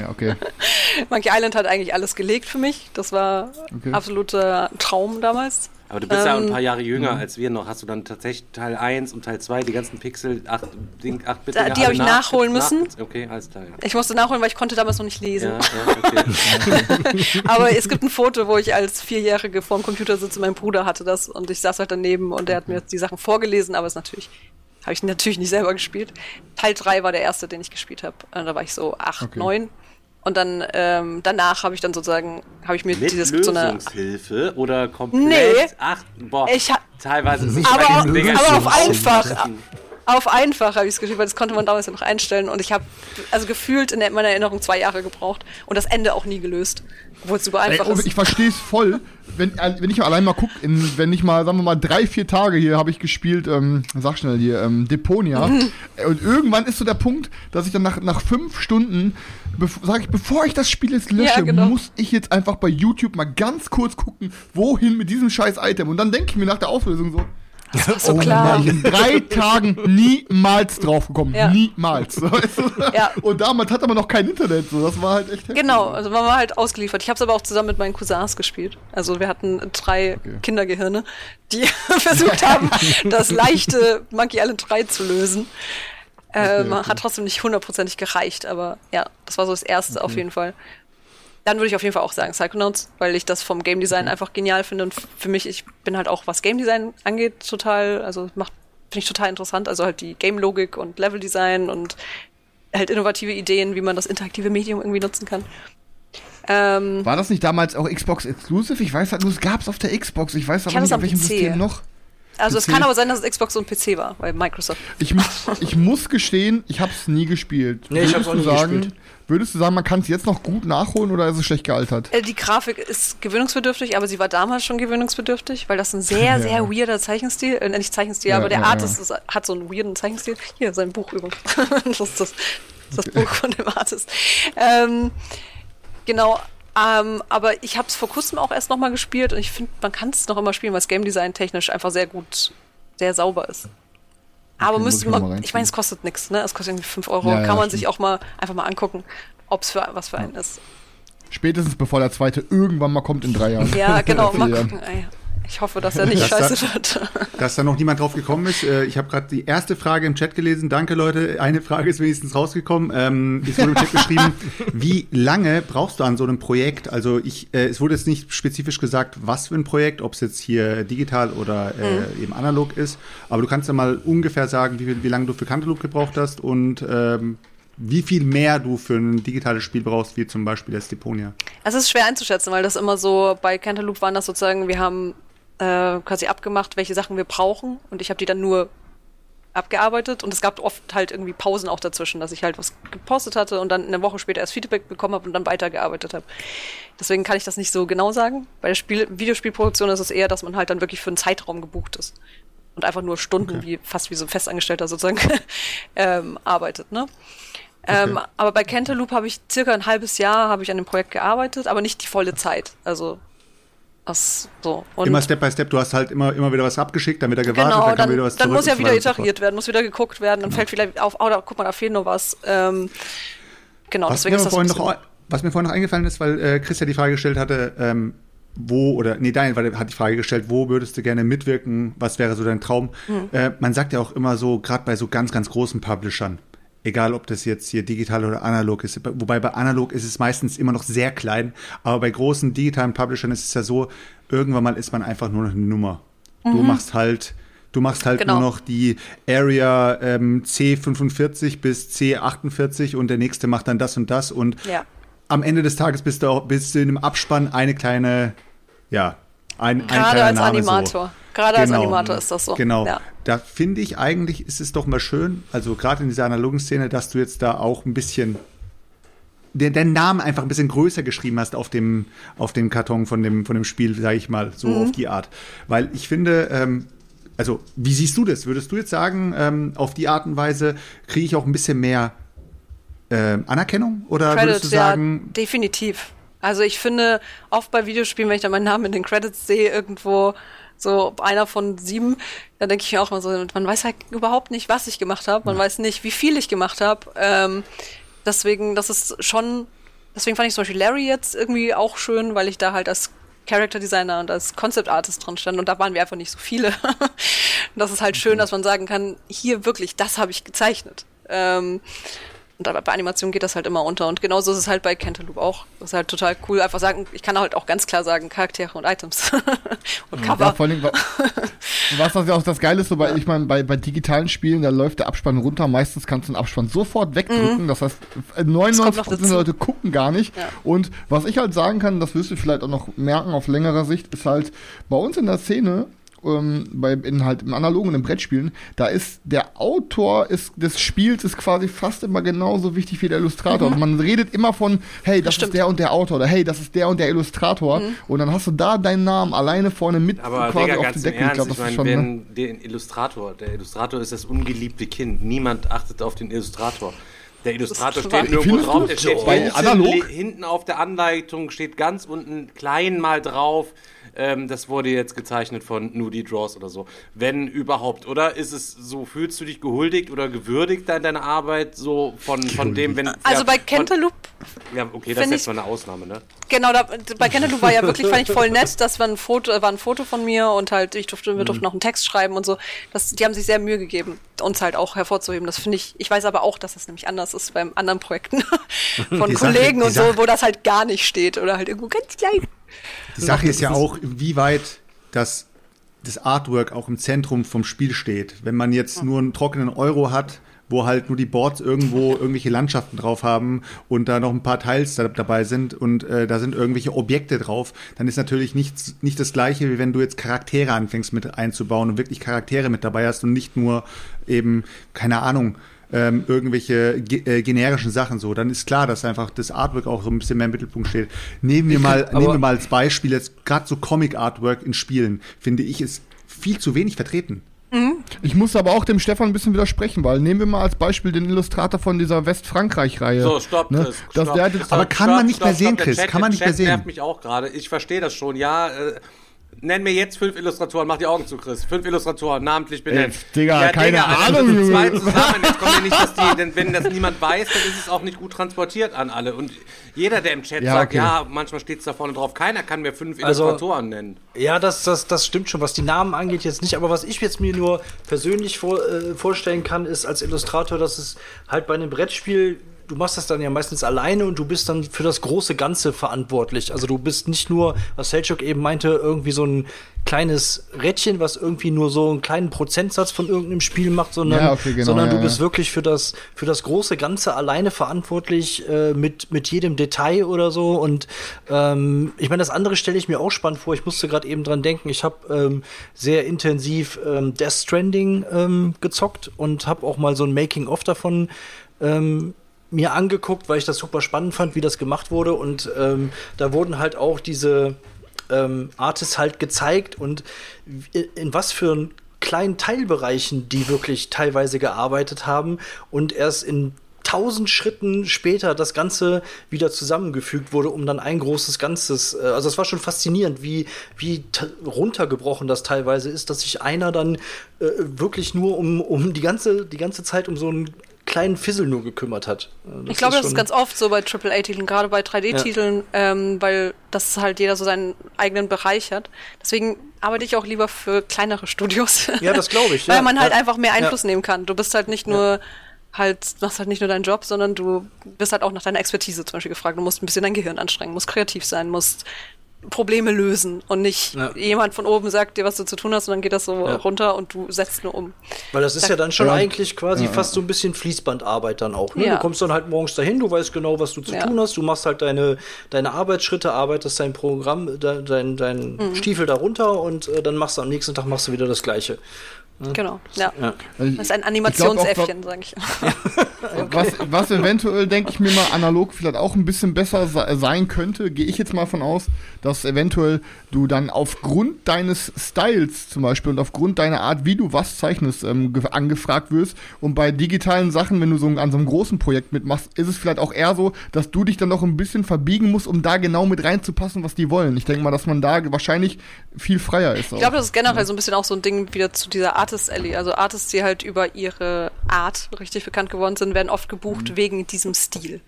Ja, okay. Monkey Island hat eigentlich alles gelegt für mich. Das war Okay. absoluter Traum damals. Aber du bist ja auch ein Ähm, paar Jahre jünger als wir noch. Hast du dann tatsächlich Teil 1 und Teil 2, die ganzen Pixel, 8, Ding, 8 Bit die habe ich nachholen müssen. Okay, alles klar. ja. Ich musste nachholen, weil ich konnte damals noch nicht lesen. Ja, ja, okay. Aber es gibt ein Foto, wo ich als Vierjährige vorm Computer sitze. Mein Bruder hatte das und ich saß halt daneben und er hat mir die Sachen vorgelesen, aber es natürlich habe ich natürlich nicht selber gespielt. Teil 3 war der erste, den ich gespielt habe. Äh, Da war ich so acht, Okay. neun. Und dann ähm, danach habe ich dann sozusagen habe ich mir Mit dieses gibt so eine Lösungshilfe oder komplett? Nee. Ach, boah. Ich ha- teilweise aber, aber auf einfach. Auf einfach habe ich es gespielt, weil das konnte man damals ja noch einstellen und ich habe also gefühlt in meiner Erinnerung zwei Jahre gebraucht und das Ende auch nie gelöst, obwohl es super Ey, einfach oh, ist. ich verstehe es voll. Wenn, äh, wenn ich allein mal gucke, wenn ich mal, sagen wir mal, drei, vier Tage hier habe ich gespielt, ähm, sag schnell hier, ähm, Deponia. Äh, Und irgendwann ist so der Punkt, dass ich dann nach, nach fünf Stunden, sage ich, bevor ich das Spiel jetzt lösche, Ja, genau. muss ich jetzt einfach bei YouTube mal ganz kurz gucken, wohin mit diesem scheiß Item. Und dann denke ich mir nach der Auflösung so, so oh klar. Mann, in drei Tagen niemals drauf gekommen. Ja. Niemals. Ja. Und damals hatte man noch kein Internet. So. Das war halt echt heftig. Genau, also man war halt ausgeliefert. Ich habe es aber auch zusammen mit meinen Cousins gespielt. Also wir hatten drei Kindergehirne, die versucht haben, das leichte Monkey Island 3 zu lösen. Ähm, okay. Hat trotzdem nicht hundertprozentig gereicht, aber ja, das war so das erste auf jeden Fall. Dann würde ich auf jeden Fall auch sagen Psychonauts, weil ich das vom Game Design einfach genial finde und für mich, ich bin halt auch, was Game Design angeht, total, also macht, finde ich total interessant, also halt die Game-Logik und Level-Design und halt innovative Ideen, wie man das interaktive Medium irgendwie nutzen kann. Ähm, War das nicht damals auch Xbox Exclusive? Ich weiß halt nur, es gab es auf der Xbox. Ich weiß aber nicht, auf welchem PC. System noch. Also es PC. kann aber sein, dass es Xbox und PC war, bei Microsoft. Ich, ich muss gestehen, ich habe es nie gespielt. Nee, ich Würdest auch du nie sagen, gespielt. Würdest du sagen, man kann es jetzt noch gut nachholen oder ist es schlecht gealtert? Äh, Die Grafik ist gewöhnungsbedürftig, aber sie war damals schon gewöhnungsbedürftig, weil das ein sehr, sehr weirder Zeichenstil, äh, nicht Zeichenstil, Ja, aber der ja, Artist ja. ist, hat so einen weirden Zeichenstil. Hier, sein Buch übrigens. das ist das, das Buch von dem Artist. Ähm, genau, ähm, aber ich habe es vor kurzem auch erst nochmal gespielt und ich finde, man kann es noch immer spielen, weil es Game Design technisch einfach sehr gut, sehr sauber ist. Aber müsste ich man, ich reinziehen. meine, es kostet nichts, ne? Es kostet irgendwie 5 Euro. Ja, ja, kann man stimmt. sich auch mal einfach mal angucken, ob es für was für einen ist. Spätestens bevor der zweite irgendwann mal kommt in drei Jahren. Ja, genau, mal gucken. Ey, Ich hoffe, dass er nicht Das scheiße wird. Dass da noch niemand drauf gekommen ist. Äh, ich habe gerade die erste Frage im Chat gelesen. Danke, Leute. Eine Frage ist wenigstens rausgekommen. Ähm, es wurde im Chat geschrieben, wie lange brauchst du an so einem Projekt? Also ich, äh, es wurde jetzt nicht spezifisch gesagt, was für ein Projekt, ob es jetzt hier digital oder äh, eben analog ist. Aber du kannst ja mal ungefähr sagen, wie, wie lange du für Cantaloupe gebraucht hast und ähm, wie viel mehr du für ein digitales Spiel brauchst, wie zum Beispiel das Deponia. Es ist schwer einzuschätzen, weil das immer so, bei Cantaloupe waren das sozusagen, wir haben äh, quasi abgemacht, welche Sachen wir brauchen und ich habe die dann nur abgearbeitet und es gab oft halt irgendwie Pausen auch dazwischen, dass ich halt was gepostet hatte und dann eine Woche später erst Feedback bekommen habe und dann weitergearbeitet habe. Deswegen kann ich das nicht so genau sagen. Bei der Spiel Videospielproduktion ist es eher, dass man halt dann wirklich für einen Zeitraum gebucht ist und einfach nur Stunden, wie fast wie so ein Festangestellter sozusagen, ähm, arbeitet. Ne? Ähm, aber bei Cantaloupe habe ich circa ein halbes Jahr habe ich an dem Projekt gearbeitet, aber nicht die volle Zeit. Also das so. Und immer Step by Step, du hast halt immer, immer wieder was abgeschickt, dann wieder gewartet, genau, dann dann, wieder was dann zurück muss ja wieder iteriert werden, muss wieder geguckt werden, dann fällt vielleicht auf, oh, da, guck mal, da fehlt noch was. Ähm, genau, Was deswegen mir, ist das noch, was mir vorhin noch eingefallen ist, weil äh, Chris ja die Frage gestellt hatte, ähm, wo, oder, nee, Daniel hat die Frage gestellt, wo würdest du gerne mitwirken, was wäre so dein Traum? Hm. Äh, man sagt ja auch immer so, gerade bei so ganz, ganz großen Publishern, egal ob das jetzt hier digital oder analog ist, wobei bei analog ist es meistens immer noch sehr klein, aber bei großen digitalen Publishern ist es ja so, irgendwann mal ist man einfach nur noch eine Nummer. Du machst halt, du machst halt Mhm. Genau. nur noch die Area ähm, C45 bis C48 und der nächste macht dann das und das und Ja. am Ende des Tages bist du auch bist du in einem Abspann eine kleine, ja, ein, ein Gerade kleiner als Name Animator. So. Gerade als Animator ist das so. Genau. Ja. Da finde ich eigentlich, ist es doch mal schön, also gerade in dieser analogen Szene, dass du jetzt da auch ein bisschen den, den Namen einfach ein bisschen größer geschrieben hast auf dem, auf dem Karton von dem, von dem Spiel, sage ich mal, so Mhm. auf die Art. Weil ich finde, ähm, also wie siehst du das? Würdest du jetzt sagen, ähm, auf die Art und Weise kriege ich auch ein bisschen mehr ähm, Anerkennung? Oder würdest du Credits, ja, sagen, definitiv. Also ich finde, oft bei Videospielen, wenn ich dann meinen Namen in den Credits sehe, irgendwo so einer von sieben, dann denke ich mir auch mal so, man weiß halt überhaupt nicht, was ich gemacht habe, man weiß nicht, wie viel ich gemacht habe. Ähm, deswegen, das ist schon, deswegen fand ich zum Beispiel Larry jetzt irgendwie auch schön, weil ich da halt als Character Designer und als Concept Artist drin stand und da waren wir einfach nicht so viele. und das ist halt schön, dass man sagen kann, hier wirklich, das habe ich gezeichnet. Ähm, und aber bei Animation geht das halt immer unter. Und genauso ist es halt bei Cantaloupe auch. Das ist halt total cool. Einfach sagen, ich kann halt auch ganz klar sagen, Charaktere und Items. und Cover. Ja, vor allem, wa- was das ja auch das Geile ist, so bei, ich meine, bei, bei digitalen Spielen, da läuft der Abspann runter. Meistens kannst du den Abspann sofort wegdrücken. Das heißt, äh, 99% noch der. Leute gucken gar nicht. Ja. Und was ich halt sagen kann, das wirst du vielleicht auch noch merken auf längerer Sicht, ist halt bei uns in der Szene, ähm, bei, in halt im analogen und im Brettspielen, da ist der Autor ist, des Spiels ist quasi fast immer genauso wichtig wie der Illustrator. Also man redet immer von, hey, das Mhm. Stimmt. Mhm. ist der und der Autor oder hey, das ist der und der Illustrator. Und dann hast du da deinen Namen alleine vorne mit Aber quasi Digga, auf ganz die im Decke. Ernst, glaub, ich das ist schon, ne? den Illustrator, der Illustrator ist das ungeliebte Kind. Niemand achtet auf den Illustrator. Der Illustrator steht nirgendwo drauf, der steht Bei hinten, analog? hinten auf der Anleitung, steht ganz unten klein mal drauf. Ähm, das wurde jetzt gezeichnet von Nudie Draws oder so. Wenn überhaupt, oder? Ist es so, fühlst du dich gehuldigt oder gewürdigt in deiner Arbeit so von, von dem, wenn. Also ja, bei von- Cantaloupe Ja, okay, das ist jetzt mal eine Ausnahme, ne? Genau, da, bei Cantaloupe war ja wirklich, fand ich voll nett, das war ein Foto, war ein Foto von mir und halt, ich durfte, wir durften noch einen Text schreiben und so. Das, die haben sich sehr Mühe gegeben, uns halt auch hervorzuheben. Das finde ich, ich weiß aber auch, dass das nämlich anders ist beim anderen Projekten von Die Sache- Kollegen die und so, Sache- wo das halt gar nicht steht oder halt irgendwo ganz klein. Die Sache ist ja auch, wie weit das, das Artwork auch im Zentrum vom Spiel steht. Wenn man jetzt nur einen trockenen Euro hat, wo halt nur die Boards irgendwo irgendwelche Landschaften drauf haben und da noch ein paar Teils da, dabei sind und äh, da sind irgendwelche Objekte drauf, dann ist natürlich nichts, nicht das gleiche, wie wenn du jetzt Charaktere anfängst mit einzubauen und wirklich Charaktere mit dabei hast und nicht nur eben, keine Ahnung, ähm, irgendwelche ge äh, generischen Sachen so, dann ist klar, dass einfach das Artwork auch so ein bisschen mehr im Mittelpunkt steht. Nehmen wir mal, nehmen wir mal als Beispiel jetzt gerade so Comic Artwork in Spielen, finde ich, ist viel zu wenig vertreten. Ich muss aber auch dem Stefan ein bisschen widersprechen, weil nehmen wir mal als Beispiel den Illustrator von dieser Westfrankreich-Reihe. So, stopp, ne? Chris. Das, stopp. Aber kann stopp, man nicht stopp, mehr sehen, Chris, Chat- kann man nicht mehr Chat sehen. nervt mich auch gerade. Ich verstehe das schon. Ja, äh, nenn mir jetzt fünf Illustratoren. Mach die Augen zu, Chris. Fünf Illustratoren, namentlich benennt. Ey, Digga, keine also Ahnung, sind Zwei zusammen. Jetzt kommt ja nicht, dass die, denn wenn das niemand weiß, dann ist es auch nicht gut transportiert an alle. Und jeder, der im Chat Ja, sagt, okay. ja, manchmal steht es da vorne drauf, keiner kann mir fünf Also- Illustratoren nennen. Ja, das, das, das stimmt schon, was die Namen angeht jetzt nicht, aber was ich jetzt mir nur persönlich vor, äh, vorstellen kann, ist als Illustrator, dass es halt bei einem Brettspiel, du machst das dann ja meistens alleine und du bist dann für das große Ganze verantwortlich. Also du bist nicht nur, was Selchuk eben meinte, irgendwie so ein kleines Rädchen, was irgendwie nur so einen kleinen Prozentsatz von irgendeinem Spiel macht, sondern, Ja, okay, genau, sondern ja, du bist ja. wirklich für das, für das große Ganze alleine verantwortlich äh, mit, mit jedem Detail oder so. Und ähm, ich meine, das andere stelle ich mir auch spannend vor. Ich musste gerade eben dran denken. Ich habe ähm, sehr intensiv ähm, Death Stranding ähm, gezockt und habe auch mal so ein Making-of davon ähm, mir angeguckt, weil ich das super spannend fand, wie das gemacht wurde. Und ähm, da wurden halt auch diese ähm, Artists halt gezeigt und in was für einen kleinen Teilbereichen die wirklich teilweise gearbeitet haben und erst in tausend Schritten später das Ganze wieder zusammengefügt wurde, um dann ein großes Ganzes. Äh, also es war schon faszinierend, wie, wie runtergebrochen das teilweise ist, dass sich einer dann äh, wirklich nur um, um die ganze, die ganze Zeit um so einen kleinen Fizzle nur gekümmert hat. Äh, Ich glaube, das ist ganz oft so bei AAA-Titeln, gerade bei 3D-Titeln, ähm, weil das halt jeder so seinen eigenen Bereich hat. Deswegen arbeite ich auch lieber für kleinere Studios. Ja, das glaube ich, weil ja. man halt Ja. einfach mehr Einfluss Ja. nehmen kann. Du bist halt nicht nur halt, machst halt nicht nur deinen Job, sondern du bist halt auch nach deiner Expertise zum Beispiel gefragt. Du musst ein bisschen dein Gehirn anstrengen, musst kreativ sein, musst Probleme lösen und nicht Ja. jemand von oben sagt dir, was du zu tun hast und dann geht das so Ja. runter und du setzt nur um. Weil das ist ja dann schon Ja. eigentlich quasi fast so ein bisschen Fließbandarbeit dann auch. Ne? Ja. Du kommst dann halt morgens dahin, du weißt genau, was du zu Ja. tun hast, du machst halt deine, deine Arbeitsschritte, arbeitest dein Programm, de, dein, dein Mhm. Stiefel da runter und äh, dann machst du am nächsten Tag machst du wieder das Gleiche. Genau. Ja. Ja. Das ist ein Animationsäffchen, sage ich. was, was eventuell, denke ich mir mal, analog vielleicht auch ein bisschen besser se sein könnte, gehe ich jetzt mal von aus, dass eventuell du dann aufgrund deines Styles zum Beispiel und aufgrund deiner Art, wie du was zeichnest, ähm, ge- angefragt wirst. Und bei digitalen Sachen, wenn du so an so einem großen Projekt mitmachst, ist es vielleicht auch eher so, dass du dich dann noch ein bisschen verbiegen musst, um da genau mit reinzupassen, was die wollen. Ich denke mal, dass man da wahrscheinlich viel freier ist. Ich glaube, das ist generell so ein bisschen auch so ein Ding wieder zu dieser Artist Alley. Also Artists, die halt über ihre Art richtig bekannt geworden sind, werden oft gebucht wegen diesem Stil.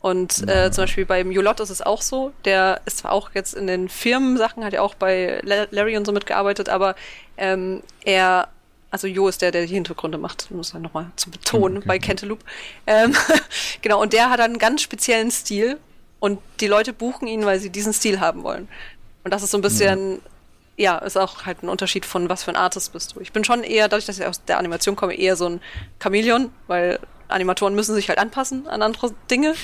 Und äh, zum Beispiel beim Julot ist es auch so. Der ist zwar auch jetzt in den Firmensachen, hat ja auch bei La- Larry und so mitgearbeitet, aber ähm, er, also Jo ist der, der die Hintergründe macht, muss man nochmal zu betonen, bei Cantaloupe. Ähm, genau, und der hat einen ganz speziellen Stil und die Leute buchen ihn, weil sie diesen Stil haben wollen. Und das ist so ein bisschen, ja, ist auch halt ein Unterschied von was für ein Artist bist du. Ich bin schon eher, dadurch, dass ich aus der Animation komme, eher so ein Chamäleon, weil Animatoren müssen sich halt anpassen an andere Dinge.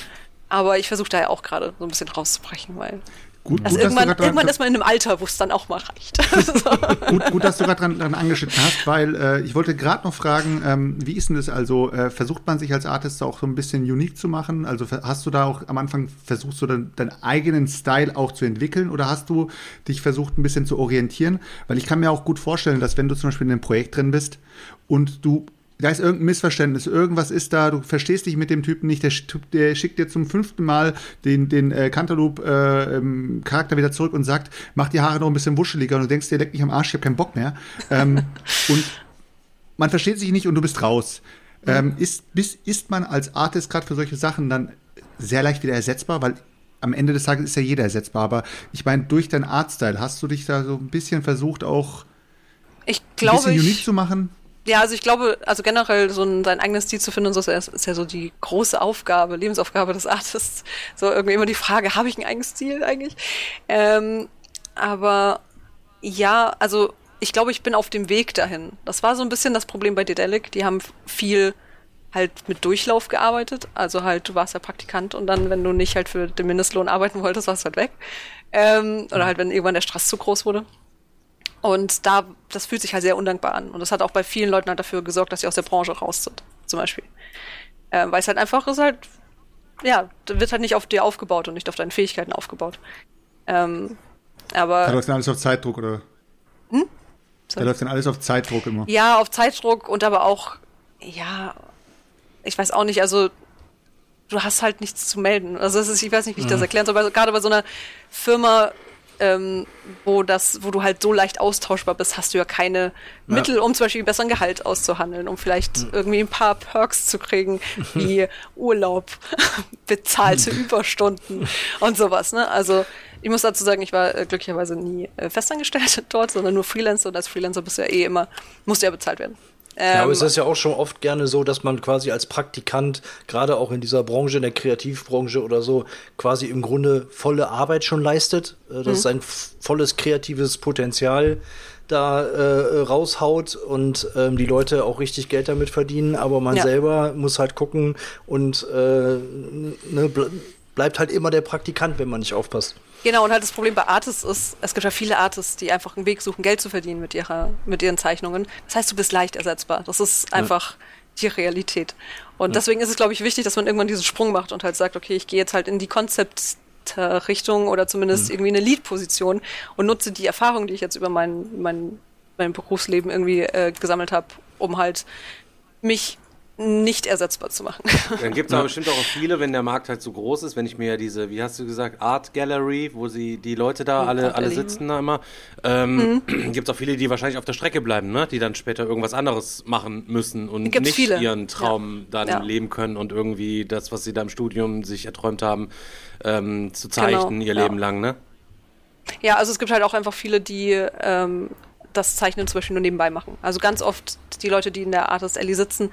Aber ich versuche da ja auch gerade so ein bisschen rauszubrechen, weil Gut, also gut, dass du irgendwann, dran- irgendwann ist man in einem Alter, wo es dann auch mal reicht. gut, gut, dass du gerade dran, dran angeschnitten hast, weil äh, ich wollte gerade noch fragen, ähm, wie ist denn das also? Äh, versucht man sich als Artist auch so ein bisschen unique zu machen? Also hast du da auch am Anfang versucht, so dein, deinen eigenen Style auch zu entwickeln oder hast du dich versucht, ein bisschen zu orientieren? Weil ich kann mir auch gut vorstellen, dass wenn du zum Beispiel in einem Projekt drin bist und du da ist irgendein Missverständnis, irgendwas ist da, du verstehst dich mit dem Typen nicht, der, der schickt dir zum fünften Mal den, den äh, Cantaloupe äh, ähm, Charakter wieder zurück und sagt, mach die Haare noch ein bisschen wuscheliger und du denkst dir, leck mich am Arsch, ich hab keinen Bock mehr. Ähm, und man versteht sich nicht und du bist raus. Ähm, ist, bis, ist man als Artist gerade für solche Sachen dann sehr leicht wieder ersetzbar, weil am Ende des Tages ist ja jeder ersetzbar, aber ich meine, durch deinen Artstyle hast du dich da so ein bisschen versucht, auch Ich ein glaube, bisschen unique ich, zu machen? Ja, also ich glaube, also generell so ein, seinen eigenen Stil zu finden und so ist, ist ja so die große Aufgabe, Lebensaufgabe des Artists. So irgendwie immer die Frage, habe ich einen eigenen Stil eigentlich? Ähm, aber ja, also ich glaube, ich bin auf dem Weg dahin. Das war so ein bisschen das Problem bei Dedelic. Die haben viel halt mit Durchlauf gearbeitet. Also halt, du warst ja Praktikant und dann, wenn du nicht halt für den Mindestlohn arbeiten wolltest, warst du halt weg. Ähm, oder halt, wenn irgendwann der Stress zu groß wurde. Und da, das fühlt sich halt sehr undankbar an. Und das hat auch bei vielen Leuten halt dafür gesorgt, dass sie aus der Branche raus sind, zum Beispiel. Ähm, weil es halt einfach ist halt, ja, da wird halt nicht auf dir aufgebaut und nicht auf deinen Fähigkeiten aufgebaut. Ähm, Da aber läuft dann alles auf Zeitdruck, oder? Da Sorry. läuft dann alles auf Zeitdruck immer. ja, auf Zeitdruck und aber auch, ja, ich weiß auch nicht, also du hast halt nichts zu melden. Also ist, ich weiß nicht, wie ich das erklären soll, aber gerade bei so einer Firma, ähm, wo das, wo du halt so leicht austauschbar bist, hast du ja keine Mittel, um zum Beispiel einen besseren Gehalt auszuhandeln, um vielleicht irgendwie ein paar Perks zu kriegen, wie Urlaub, bezahlte Überstunden und sowas. Ne? Also ich muss dazu sagen, ich war äh, glücklicherweise nie äh, festangestellt dort, sondern nur Freelancer und als Freelancer bist du ja eh immer, musst du ja bezahlt werden. Ja, aber Ähm, es ist ja auch schon oft gerne so, dass man quasi als Praktikant, gerade auch in dieser Branche, in der Kreativbranche oder so, quasi im Grunde volle Arbeit schon leistet, äh, dass sein volles kreatives Potenzial da äh, raushaut und ähm, die Leute auch richtig Geld damit verdienen, aber man Ja. selber muss halt gucken und äh, ne, ble bleibt halt immer der Praktikant, wenn man nicht aufpasst. Genau, und halt das Problem bei Artists ist, es gibt ja viele Artists, die einfach einen Weg suchen, Geld zu verdienen mit, ihrer, mit ihren Zeichnungen. Das heißt, du bist leicht ersetzbar. Das ist einfach die Realität. Und deswegen ist es, glaube ich, wichtig, dass man irgendwann diesen Sprung macht und halt sagt, okay, ich gehe jetzt halt in die Konzeptrichtung oder zumindest irgendwie eine Lead-Position und nutze die Erfahrung, die ich jetzt über mein, mein, mein Berufsleben irgendwie äh, gesammelt habe, um halt mich nicht ersetzbar zu machen. Dann gibt es aber bestimmt auch viele, wenn der Markt halt so groß ist, wenn ich mir diese, wie hast du gesagt, Art Gallery, wo sie die Leute da alle, Art alle Gallery. sitzen da immer, ähm, gibt es auch viele, die wahrscheinlich auf der Strecke bleiben, ne? Die dann später irgendwas anderes machen müssen und Gibt's nicht viele. ihren Traum dann Ja. leben können und irgendwie das, was sie da im Studium sich erträumt haben, ähm, zu zeichnen Genau, ihr ja. Leben lang, ne? Ja, also es gibt halt auch einfach viele, die ähm, das Zeichnen zum Beispiel nur nebenbei machen. Also ganz oft die Leute, die in der Artist Alley sitzen,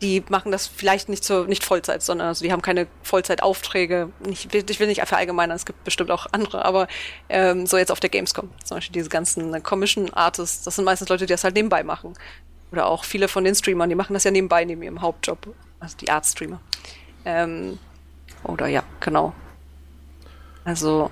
die machen das vielleicht nicht zur nicht Vollzeit, sondern also die haben keine Vollzeitaufträge. Nicht, ich will nicht verallgemeinern, es gibt bestimmt auch andere, aber ähm, so jetzt auf der Gamescom zum Beispiel diese ganzen Commission Artists, das sind meistens Leute, die das halt nebenbei machen. Oder auch viele von den Streamern, die machen das ja nebenbei neben ihrem Hauptjob, also die Art-Streamer. Ähm, oder ja, genau. Also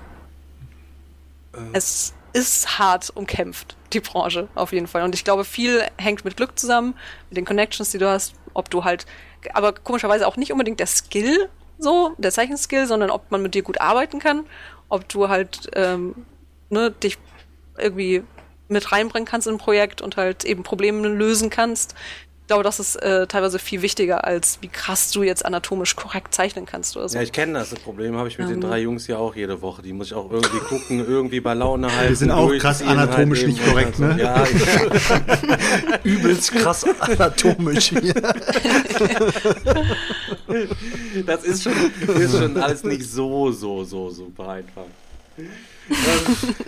es ist hart umkämpft, die Branche, auf jeden Fall. Und ich glaube, viel hängt mit Glück zusammen, mit den Connections, die du hast, ob du halt, aber komischerweise auch nicht unbedingt der Skill, so, der Zeichenskill, sondern ob man mit dir gut arbeiten kann, ob du halt, ähm, ne, dich irgendwie mit reinbringen kannst in ein Projekt und halt eben Probleme lösen kannst. Ich glaube, das ist äh, teilweise viel wichtiger, als wie krass du jetzt anatomisch korrekt zeichnen kannst oder so. Ja, ich kenne das. Das Problem habe ich mit den Ähm. drei Jungs ja auch jede Woche. Die muss ich auch irgendwie gucken, irgendwie bei Laune halten. Wir sind auch krass durchziehen, anatomisch halt nicht korrekt, ne? Ja, ja. Übelst krass anatomisch hier. das ist schon, ist schon alles nicht so, so, so super einfach.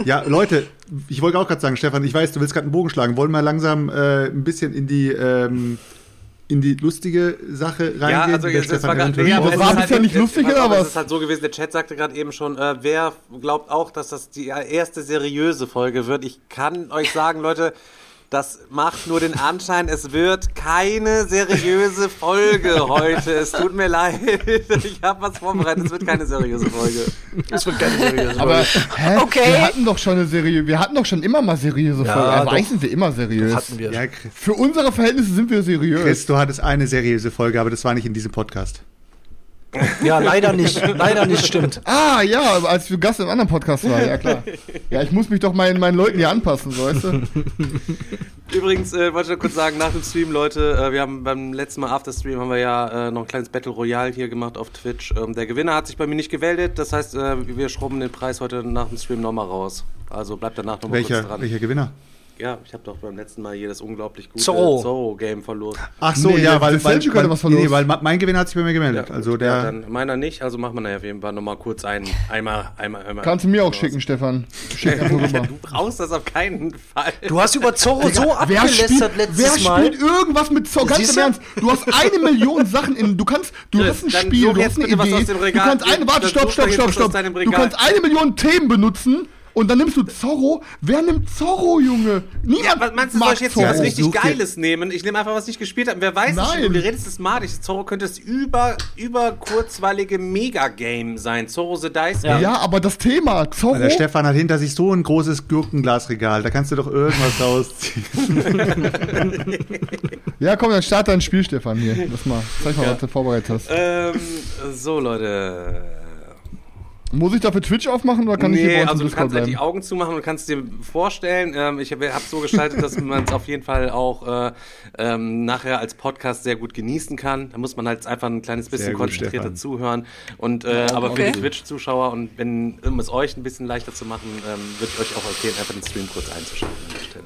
Ja, Leute, ich wollte auch gerade sagen, Stefan, ich weiß, du willst gerade einen Bogen schlagen. Wollen wir langsam äh, ein bisschen in die ähm, in die lustige Sache reingehen? Ja, also jetzt, das war Stefan gerade eventuell- nee, aber das es war ist halt- bisher nicht es- lustig, oder was? Es ist halt so gewesen, der Chat sagte gerade eben schon, äh, wer glaubt auch, dass das die erste seriöse Folge wird? Ich kann euch sagen, Leute, das macht nur den Anschein, es wird keine seriöse Folge heute. Es tut mir leid. Ich habe was vorbereitet, es wird keine seriöse Folge. Das wird keine seriöse Aber, Folge. hä? Okay. Wir hatten doch schon eine seriöse, wir hatten doch schon immer mal seriöse Ja, Folgen. Also eigentlich sind wir immer seriös. hatten wir. Ja, Chris, Für unsere Verhältnisse sind wir seriös. Chris, du hattest eine seriöse Folge, aber das war nicht in diesem Podcast. Ja, leider nicht. Leider nicht, stimmt. Ah, ja, als wir Gast im anderen Podcast war, ja klar. Ja, ich muss mich doch meinen, meinen Leuten hier anpassen, so, weißt du? Übrigens, äh, wollte ich noch kurz sagen, nach dem Stream, Leute, äh, wir haben beim letzten Mal After Stream haben wir ja äh, noch ein kleines Battle Royale hier gemacht auf Twitch. Ähm, der Gewinner hat sich bei mir nicht gemeldet, das heißt, äh, wir schrubben den Preis heute nach dem Stream nochmal raus. Also bleibt danach nochmal kurz Welcher, dran. welcher Gewinner? Ja, ich habe doch beim letzten Mal hier das unglaublich gute Zorro. Zorro-Game verloren. Ach so, Nee, ja, weil, weil, weil, hatte was nee, verlost. weil mein Gewinner hat sich bei mir gemeldet. also gut, der, ja, dann meiner nicht, also machen wir nachher auf jeden Fall nochmal kurz einen, einmal, einmal, einmal. Kannst du mir auch raus. schicken, Stefan. Schick einfach rüber. Du brauchst das auf keinen Fall. Du hast über Zorro so Wer abgelästert spielt, wer letztes Mal. spielt irgendwas mit Zorro? Ganz Siehst im du? Ernst. Du hast eine Million Sachen in. Du kannst. Du hast ein Spiel, du hast eine Idee. Du Regal. kannst eine. Warte, stopp, stopp, stopp, stopp. Du kannst eine Million Themen benutzen. Und dann nimmst du Zorro. Wer nimmt Zorro, Junge? Niemand Ja, was meinst du, soll ich jetzt Zorro. was richtig Geiles nehmen? Ich nehme einfach, was ich nicht gespielt habe. Wer weiß, Nein. nicht, du redest es madig. Zorro könnte das über, über kurzweilige Megagame sein. Zorro the Dice Game. Ja, aber das Thema, Zorro. der Stefan hat hinter sich so ein großes Gurkenglasregal. Da kannst du doch irgendwas rausziehen. Ja, komm, dann start dein Spiel, Stefan, hier. Lass mal. Zeig mal, Ja. was du vorbereitet hast. Ähm, so, Leute. Muss ich dafür Twitch aufmachen oder kann ich hier bei Nee, uns also du Discord kannst halt die? Augen zumachen und kannst dir vorstellen, ähm, ich habe es so gestaltet, dass man es auf jeden Fall auch äh, ähm, nachher als Podcast sehr gut genießen kann. Da muss man halt einfach ein kleines bisschen gut, konzentrierter Stefan. zuhören. Und äh, aber für die Twitch-Zuschauer und wenn, um es euch ein bisschen leichter zu machen, ähm, würde ich euch auch empfehlen, einfach den Stream kurz einzuschalten an der Stelle.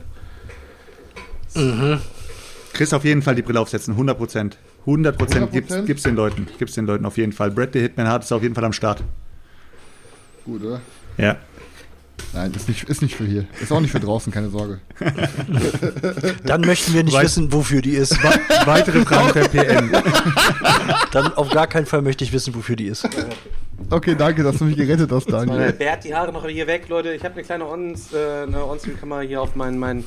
Chris auf jeden Fall die Brille aufsetzen, 100 Prozent. 100 Prozent 100%? gibt's, gibt's den Leuten. Gibt's den Leuten auf jeden Fall. Brad the Hitman Hart ist auf jeden Fall am Start. Gut, oder? Ja. Nein, ist nicht, ist nicht für hier. Ist auch nicht für draußen, keine Sorge. Dann möchten wir nicht Weiß- wissen, wofür die ist. Weitere Fragen per PN. Dann auf gar keinen Fall möchte ich wissen, wofür die ist. Okay, danke, dass du mich gerettet hast, Daniel. Bert, die Haare noch hier weg, Leute. Ich habe eine kleine Ons, äh, eine On-Screen-Kamera hier auf meinen mein,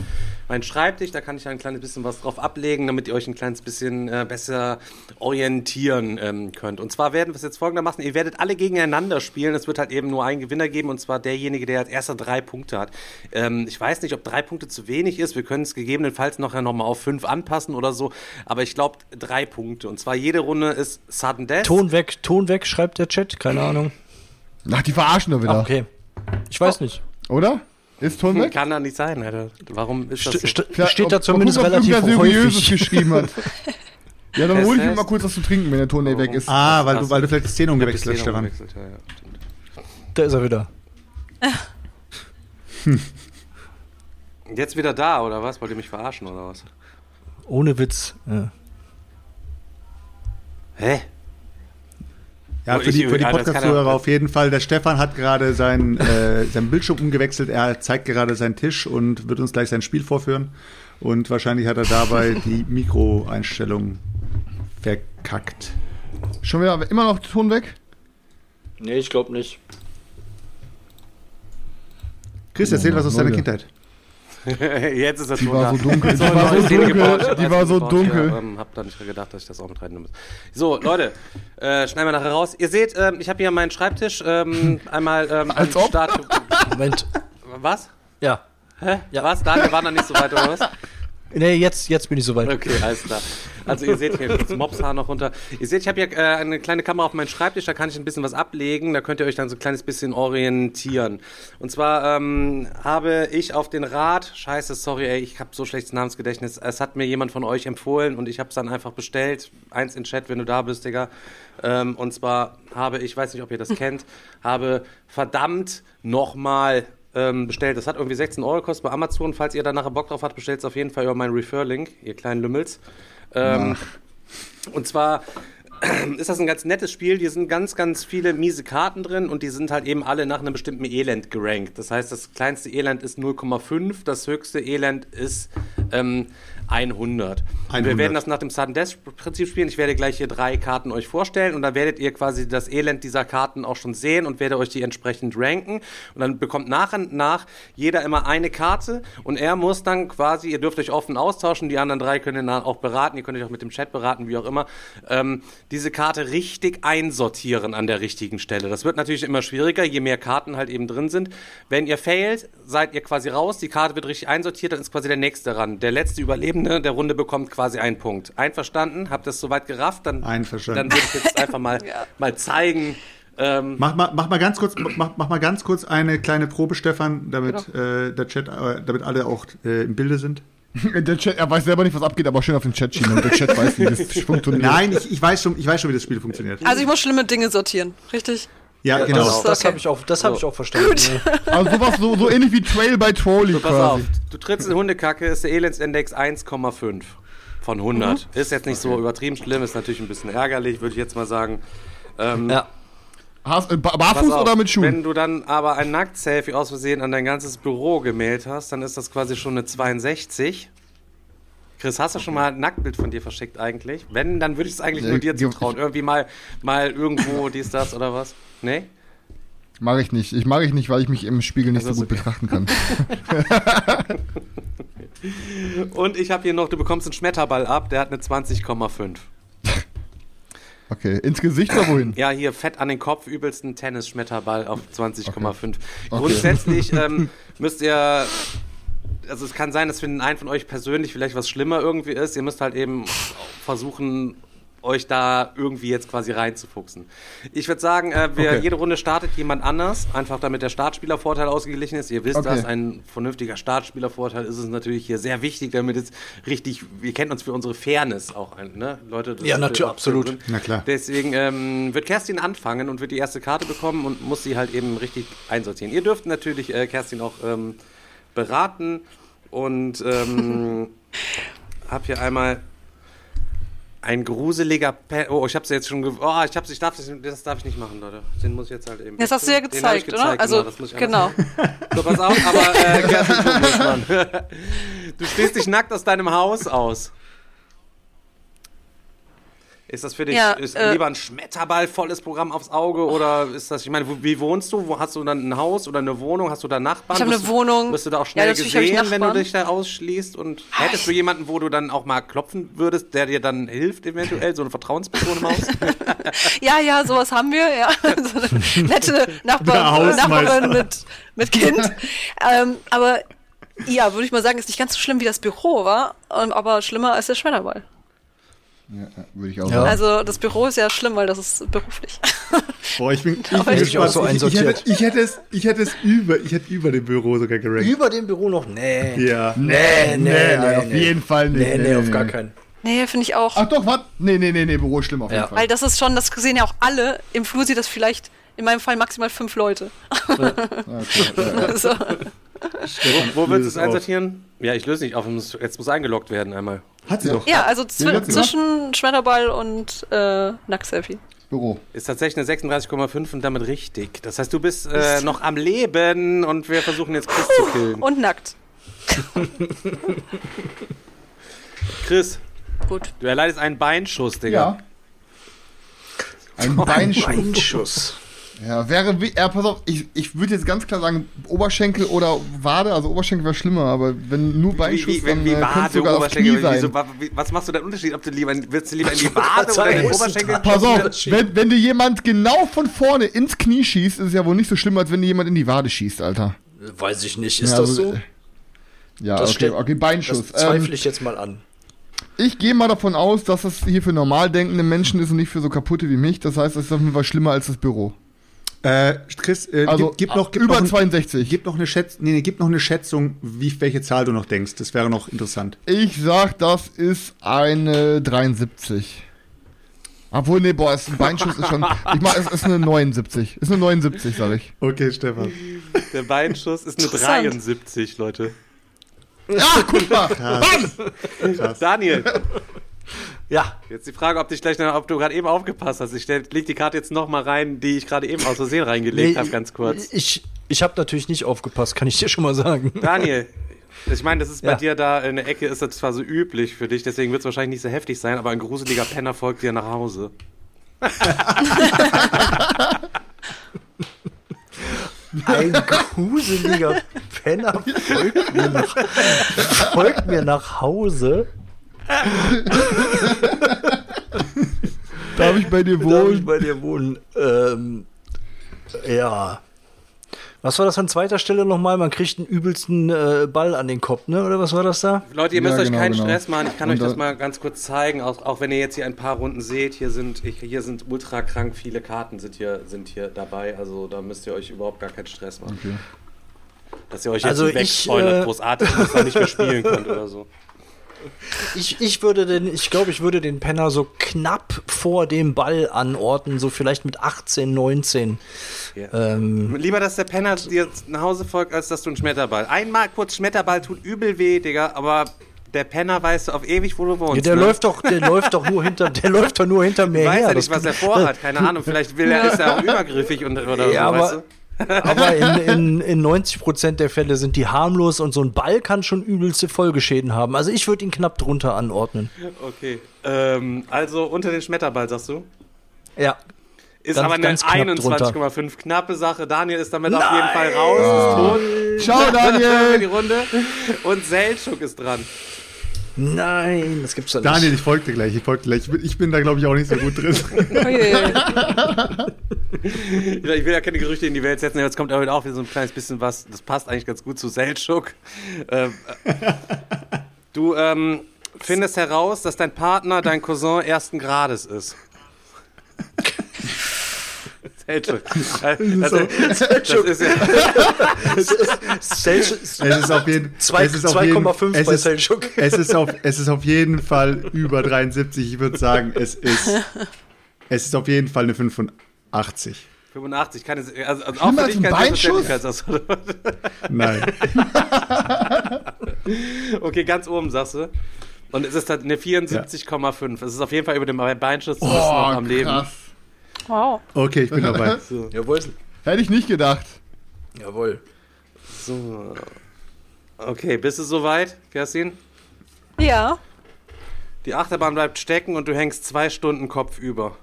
mein Schreibtisch. Da kann ich ein kleines bisschen was drauf ablegen, damit ihr euch ein kleines bisschen äh, besser orientieren ähm, könnt. Und zwar werden wir es jetzt folgendermaßen: Ihr werdet alle gegeneinander spielen. Es wird halt eben nur einen Gewinner geben, und zwar derjenige, der als erster drei Punkte hat. Ähm, ich weiß nicht, ob drei Punkte zu wenig ist. Wir können es gegebenenfalls nachher nochmal auf fünf anpassen oder so. Aber ich glaube, drei Punkte. Und zwar jede Runde ist Sudden Death. Ton weg, Ton weg, schreibt der Chat. Keine Ahnung. Ach, die verarschen doch wieder. Ah, okay. Ich weiß nicht. Oder? Ist Ton weg? Kann da nicht sein, Alter. Warum ist das St so? st Ja, steht da ob- zumindest ob relativ Seriöses häufig. geschrieben hat. Ja, dann hol ich mir mal kurz was zu trinken, wenn der Ton weg ist. Ah, weil du, weil du vielleicht die Szene umgewechselt hast, Stefan. ja, ja. Da ist er wieder. Jetzt wieder da, oder was? Wollt ihr mich verarschen, oder was? Ohne Witz. Ja. Hä? Ja, Oh, für die, für die Podcast-Zuhörer er- auf jeden Fall. Der Stefan hat gerade sein, äh, sein Bildschirm umgewechselt. Er zeigt gerade seinen Tisch und wird uns gleich sein Spiel vorführen. Und wahrscheinlich hat er dabei die Mikroeinstellung verkackt. Schon wieder immer noch Ton weg? Nee, ich glaube nicht. Chris, erzähl was aus deiner. Kindheit. Jetzt ist das Die war da. so dunkel. Die So, war so dunkel. gebaut, Die war so gebaut. dunkel. Ja, ähm, hab da nicht gedacht, dass ich das auch mit reinnehmen muss. So, Leute, äh, schneiden wir nachher raus. Ihr seht, ähm, ich habe hier meinen Schreibtisch ähm, einmal ähm, Als ob. Start. Moment. Was? Ja. Hä? Ja. Was? Daniel war noch nicht so weit, oder was? Nee, jetzt, jetzt bin ich soweit. Okay, alles klar. Also ihr seht hier das Mopshaar noch runter. Ihr seht, ich habe hier äh, eine kleine Kamera auf meinem Schreibtisch, da kann ich ein bisschen was ablegen, da könnt ihr euch dann so ein kleines bisschen orientieren. Und zwar ähm, habe ich auf den Rat, scheiße, sorry, ey, ich habe so schlechtes Namensgedächtnis, es hat mir jemand von euch empfohlen und ich habe es dann einfach bestellt. Eins in Chat, wenn du da bist, Digga. Ähm, und zwar habe, ich weiß nicht, ob ihr das kennt, habe verdammt nochmal ähm, bestellt. Das hat irgendwie 16 Euro gekostet bei Amazon. Falls ihr da nachher Bock drauf habt, bestellt es auf jeden Fall über meinen Refer-Link, ihr kleinen Lümmels. Ähm, und zwar ist das ein ganz nettes Spiel. Hier sind ganz, ganz viele miese Karten drin und die sind halt eben alle nach einem bestimmten Elend gerankt. Das heißt, das kleinste Elend ist 0,5, das höchste Elend ist ähm, 100. Und wir 100. werden das nach dem Sudden Death Prinzip spielen. Ich werde gleich hier drei Karten euch vorstellen und dann werdet ihr quasi das Elend dieser Karten auch schon sehen und werde euch die entsprechend ranken. Und dann bekommt nach und nach jeder immer eine Karte und er muss dann quasi, ihr dürft euch offen austauschen, die anderen drei können dann auch beraten, ihr könnt euch auch mit dem Chat beraten, wie auch immer, ähm, diese Karte richtig einsortieren an der richtigen Stelle. Das wird natürlich immer schwieriger, je mehr Karten halt eben drin sind. Wenn ihr failt, seid ihr quasi raus, die Karte wird richtig einsortiert, dann ist quasi der nächste ran. Der letzte Überlebende der Runde bekommt quasi einen Punkt. Einverstanden? Habt ihr das soweit gerafft? Dann, Einverstanden. Dann würde ich jetzt einfach mal, mal zeigen. Ähm, Mach mal, mach mal ganz kurz, mach, mach mal ganz kurz eine kleine Probe, Stefan, damit Genau. äh, der Chat, äh, damit alle auch äh, im Bilde sind. Der Chat, er weiß selber nicht, was abgeht, aber schön auf den Chat schieben, der Chat weiß, wie das funktioniert. Nein, ich, ich weiß schon, ich weiß schon, wie das Spiel funktioniert. Also ich muss schlimme Dinge sortieren, richtig? Ja, Das, genau. das- das Okay. habe ich auch, das habe ich auch verstanden. Ja. Also sowas so, so ähnlich wie Trail by Trolley So, pass auf. Du trittst in Hundekacke, ist der Elendsindex 1,5 von 100. Ist jetzt nicht so übertrieben schlimm, ist natürlich ein bisschen ärgerlich, würde ich jetzt mal sagen. Ähm, Ja. Hast, äh, barfuß auf, oder mit Schuhen? Wenn du dann aber ein Nackt-Selfie aus Versehen an dein ganzes Büro gemailt hast, dann ist das quasi schon eine 62. Chris, hast du schon mal ein Nacktbild von dir verschickt eigentlich? Wenn, dann würde ich es eigentlich Nee, nur dir zutrauen. Irgendwie mal, mal irgendwo dies, das oder was? Nee? Mache ich nicht. Ich mache ich nicht, weil ich mich im Spiegel nicht Also so gut ist okay. betrachten kann. Und ich habe hier noch, du bekommst einen Schmetterball ab, der hat eine 20,5. Okay, ins Gesicht oder wohin? Ja, hier fett an den Kopf, übelsten Tennisschmetterball auf 20,5. Grundsätzlich ähm, müsst ihr, also es kann sein, dass für den einen von euch persönlich vielleicht was schlimmer irgendwie ist. Ihr müsst halt eben versuchen, euch da irgendwie jetzt quasi reinzufuchsen. Ich würde sagen, äh, wir, Okay. jede Runde startet jemand anders, einfach damit der Startspielervorteil ausgeglichen ist. Ihr wisst Okay. das, ein vernünftiger Startspielervorteil ist es natürlich hier sehr wichtig, damit es richtig, wir kennen uns für unsere Fairness auch ein, ne? Leute, das Ja, natürlich, absolut. drin. Na klar. Deswegen ähm, wird Kerstin anfangen und wird die erste Karte bekommen und muss sie halt eben richtig einsortieren. Ihr dürft natürlich äh, Kerstin auch ähm, beraten und ähm, hab hier einmal ein gruseliger Pe Oh, ich hab's jetzt schon. ge- Oh, ich hab's, ich darf das, das darf ich nicht machen, Leute. Den muss ich jetzt halt eben. Das hast du ja ich gezeigt, oder? Also, genau. anders- So, pass auf, aber äh. Du stehst dich nackt aus deinem Haus aus. Ist das für dich Ja, ist äh, lieber ein Schmetterball volles Programm aufs Auge oder ist das, ich meine, wo, wie wohnst du? Wo hast du dann ein Haus oder eine Wohnung? Hast du da Nachbarn? Ich hab Wirst eine du- Wohnung. Wirst du da auch Ja, schnell ich gesehen, wenn du dich da ausschließt? Und hättest du jemanden, wo du dann auch mal klopfen würdest, der dir dann hilft eventuell? So eine Vertrauensperson im Haus? Ja, ja, sowas haben wir, ja. So eine nette Nachbar. Nachbarin mit, mit Kind. ähm, aber ja, würde ich mal sagen, ist nicht ganz so schlimm wie das Büro war, ähm, aber schlimmer als der Schmetterball. Ja, ja, würde ich auch Ja. sagen. Also das Büro ist ja schlimm, weil das ist beruflich. Boah, ich bin, ich, bin ich ich auch so gespannt. ich, ich, hätte, einsortiert. ich hätte es, ich hätte es über, ich hätte über dem Büro sogar gerankt. Über dem Büro noch? Nee. Ja. Nee, nee, nee, auf nee. jeden Fall nicht. Nee, nee, auf gar keinen. Nee, finde ich auch. Ach doch, was? Nee, nee, nee, nee, Büro ist schlimm auf jeden Ja. Fall. Weil das ist schon, das sehen ja auch alle. Im Flur sieht das vielleicht, in meinem Fall maximal fünf Leute. so. Wo, wo willst du es einsortieren? Ja, ich löse nicht auf. Jetzt muss eingeloggt werden einmal. Hat sie doch. Ja, also zwi wird's zwischen Schmetterball und äh, Nacktselfie. Büro. Ist tatsächlich eine 36,5 und damit richtig. Das heißt, du bist äh, noch am Leben und wir versuchen jetzt Chris zu killen. Und nackt. Chris, Gut. du erleidest einen Beinschuss, Digga. Ja. Ein Beinschuss. Beinschuss. Ja, wäre wie, ja, pass auf, ich, ich würde jetzt ganz klar sagen, Oberschenkel oder Wade, also Oberschenkel wäre schlimmer, aber wenn nur Beinschuss, dann äh, könnte es sogar auf Knie sein. wie- was machst du denn Unterschied? Ob du lieber, in- willst du lieber in die Wade oder in den Oberschenkel? Pass auf, wenn, wenn dir jemand genau von vorne ins Knie schießt, ist es ja wohl nicht so schlimm, als wenn dir jemand in die Wade schießt, Alter. Weiß ich nicht. Ist Ja, das also, so? Ja, Das okay, steht- okay, Beinschuss. Das zweifle Ähm, ich jetzt mal an. Ich gehe mal davon aus, dass das hier für normal denkende Menschen ist und nicht für so kaputte wie mich. Das heißt, es ist auf jeden Fall schlimmer als das Büro. Äh, Chris, äh, Also gib, gib noch, gib über noch, ein- 62. Gib noch eine Schätzung, nee, nee, gib noch eine Schätzung, wie, welche Zahl du noch denkst. Das wäre noch interessant. Ich sag, das ist eine 73. Obwohl, nee, boah, ist ein Beinschuss ist schon. Ich mach, es ist eine 79. Ist eine 79, sag ich. Okay, Stefan. Der Beinschuss ist eine Interessant. 73, Leute. Ja, guck mal. Bam! Daniel, Ja, jetzt die Frage, ob, dich gleich, ob du gerade eben aufgepasst hast. Ich leg die Karte jetzt noch mal rein, die ich gerade eben aus Versehen reingelegt Nee, habe, ganz kurz. Ich, ich habe natürlich nicht aufgepasst, kann ich dir schon mal sagen. Daniel, ich meine, das ist bei Ja. dir da in der Ecke, ist das zwar so üblich für dich, deswegen wird es wahrscheinlich nicht so heftig sein, aber ein gruseliger Penner folgt dir nach Hause. Ein gruseliger Penner folgt mir nach, folgt mir nach Hause. Darf ich bei dir Darf ich wohnen? bei dir wohnen? Ähm, ja. Was war das an zweiter Stelle nochmal? Man kriegt einen übelsten äh, Ball an den Kopf, ne? Oder was war das da? Leute, ihr Ja, müsst euch genau, keinen genau. Stress machen. Ich kann Und euch das da- mal ganz kurz zeigen, auch, auch wenn ihr jetzt hier ein paar Runden seht. Hier sind, ich, hier sind ultra krank viele Karten sind hier, sind hier dabei. Also da müsst ihr euch überhaupt gar keinen Stress machen. Okay. Dass ihr euch jetzt Also wegspoilert, äh, großartig, dass ihr nicht mehr spielen könnt oder so. Ich, ich würde den, ich glaube, ich würde den Penner so knapp vor dem Ball anordnen, so vielleicht mit 18, 19. Ja. Ähm, Lieber, dass der Penner dir nach Hause folgt, als dass du einen Schmetterball. Einmal kurz Schmetterball tut übel weh, Digga, aber der Penner weißt du auf ewig, wo du wohnst. ja, der ne? läuft doch, der läuft doch nur hinter, der läuft doch nur hinter mir Ich weiß her. ja nicht, was er vorhat, keine Ahnung. Vielleicht will er, ist er auch übergriffig und, oder Ja, so, aber- weißt du? Aber in, in, in 90% der Fälle sind die harmlos und so ein Ball kann schon übelste Folgeschäden haben. Also ich würde ihn knapp drunter anordnen. Okay. Ähm, also unter den Schmetterball, sagst du? Ja. Ist Ganz- aber eine ganz knapp 21,5 knappe Sache. Daniel ist damit auf jeden Fall raus, ist tot. Ciao, für die Daniel! Runde. Und Seltschuk ist dran. Nein, das gibt's doch nicht. Daniel, ich folge dir gleich. Ich folge dir gleich. Ich bin, ich bin da, glaube ich, auch nicht so gut drin. Ich will ja keine Gerüchte in die Welt setzen, jetzt kommt aber auch wieder so ein kleines bisschen was, das passt eigentlich ganz gut zu Seltschuk. Ähm, äh, du ähm, findest heraus, dass dein Partner dein Cousin ersten Grades ist. Seltschuk. Also, das ist ja, Selch- Es ist auf jeden, Zwei- es ist auf jeden, 2,5 es bei es ist auf, es ist auf jeden Fall über 73. Ich würde sagen, es ist, es ist auf jeden Fall eine 85. 85, keine, also, also auch für dich ein kein Beinschuss? Selbstverständlichkeitsausdruck. Nein. Okay, ganz oben sagst du. Und es ist halt eine 74,5. Es ist auf jeden Fall über dem Beinschuss Oh, noch am Leben. Wow. Okay, ich bin dabei. Jawohl. Hätte ich nicht gedacht. Jawohl. So. Okay, bist du soweit, Kerstin? Ja. Die Achterbahn bleibt stecken und du hängst zwei Stunden Kopf über.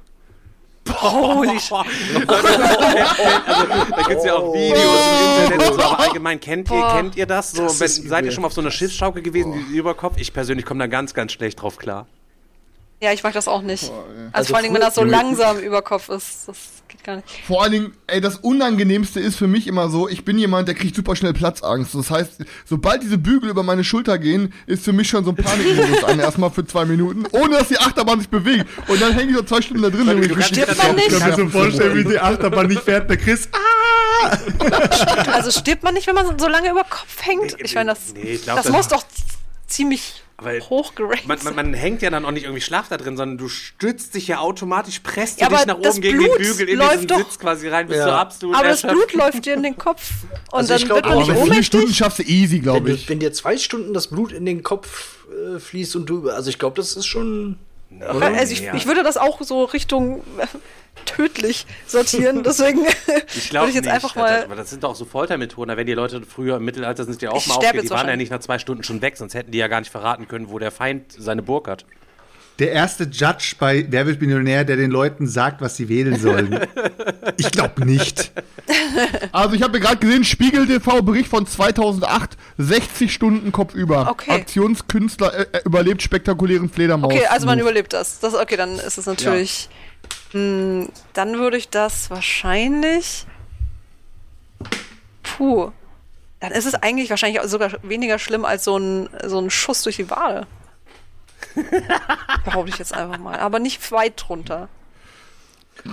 Holy shit. also, da gibt es ja auch Videos im Internet und so, aber allgemein kennt ihr, kennt ihr das? So, Das wenn, seid ihr schon mal auf so einer Schiffsschaukel gewesen, die über Kopf? Ich persönlich komme da ganz, ganz schlecht drauf klar. Ja, ich mag das auch nicht. Also, Also vor allen Dingen, wenn das so langsam über Kopf ist. Das geht gar nicht. Vor allen Dingen, ey, das Unangenehmste ist für mich immer so, ich bin jemand, der kriegt super schnell Platzangst. Das heißt, sobald diese Bügel über meine Schulter gehen, ist für mich schon so ein Panikmodus an, erstmal für zwei Minuten, ohne dass die Achterbahn sich bewegt. Und dann hänge ich so zwei Stunden da drin. und ich Stirbt man nicht? Ich kann mir so vorstellen, wie die Achterbahn nicht fährt. Der Chris, ah! Also stirbt man nicht, wenn man so lange über Kopf hängt? Ich meine, das, Nee, ich glaub, das das- muss doch ziemlich Aber hoch gerankt Man, man, man hängt ja dann auch nicht irgendwie schlaff da drin, sondern du stützt dich ja automatisch, presst Ja, du dich nach das oben gegen Blut den Bügel in läuft diesen doch- Sitz quasi rein, bis Ja. du absolut Aber das erschöpft- Blut läuft dir in den Kopf und Also dann ich glaub, wird man aber nicht vier ohnmächtig. Stunden schaffst du easy, Wenn, glaube du, ich. wenn dir zwei Stunden das Blut in den Kopf äh, fließt und du, also ich glaube, das ist schon. Also ich, Ja. ich würde das auch so Richtung äh, tödlich sortieren, deswegen Ich glaube würde ich jetzt nicht. einfach mal. aber das sind doch auch so Foltermethoden. Da werden die Leute früher im Mittelalter sind die auch Ich mal aufgehört. Die waren ja nicht nach zwei Stunden schon weg, sonst hätten die ja gar nicht verraten können, wo der Feind seine Burg hat. Der erste Judge bei Wer wird Millionär, der den Leuten sagt, was sie wählen sollen. Ich glaube nicht. Also ich habe gerade gesehen, Spiegel TV Bericht von 2008, 60 Stunden Kopf über. Okay. Aktionskünstler äh, äh, überlebt spektakulären Fledermaus. Okay, also man Move. überlebt das. das. Okay, dann ist es natürlich. Mh, dann würde ich das wahrscheinlich. Puh. Dann ist es eigentlich wahrscheinlich sogar weniger schlimm als so ein, so ein Schuss durch die Wade. Behaupte ich jetzt einfach mal. Aber nicht weit drunter.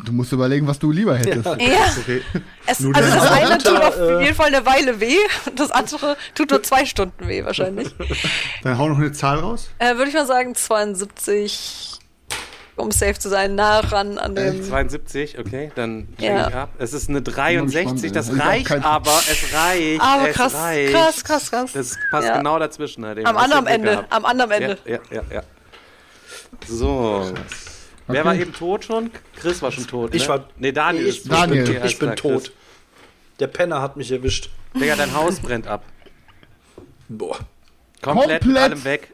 Du musst überlegen, was du lieber hättest. Ja. Okay. Es, also das eine tut auf äh, jeden Fall eine Weile weh, und das andere tut nur zwei Stunden weh wahrscheinlich. Dann hau noch eine Zahl raus. Äh, Würde ich mal sagen 72, um safe zu sein, nah ran an dem... 72, okay, dann Ja. ich ab. Es ist eine 63, das reicht aber, es reicht. Aber es krass, reicht. krass, krass, krass. Das passt Ja. genau dazwischen. Halt. Am anderen Ende, gehabt. am anderen Ende. Ja, ja, ja, ja. So. Wer war eben tot schon? Chris war schon tot. Ich ne? war- Nee, Daniel ist ich- tot. Daniel. Okay, Ich bin tot. Der Penner hat mich erwischt. Digga, dein Haus brennt ab. Boah. Komplett, Komplett. mit allem weg.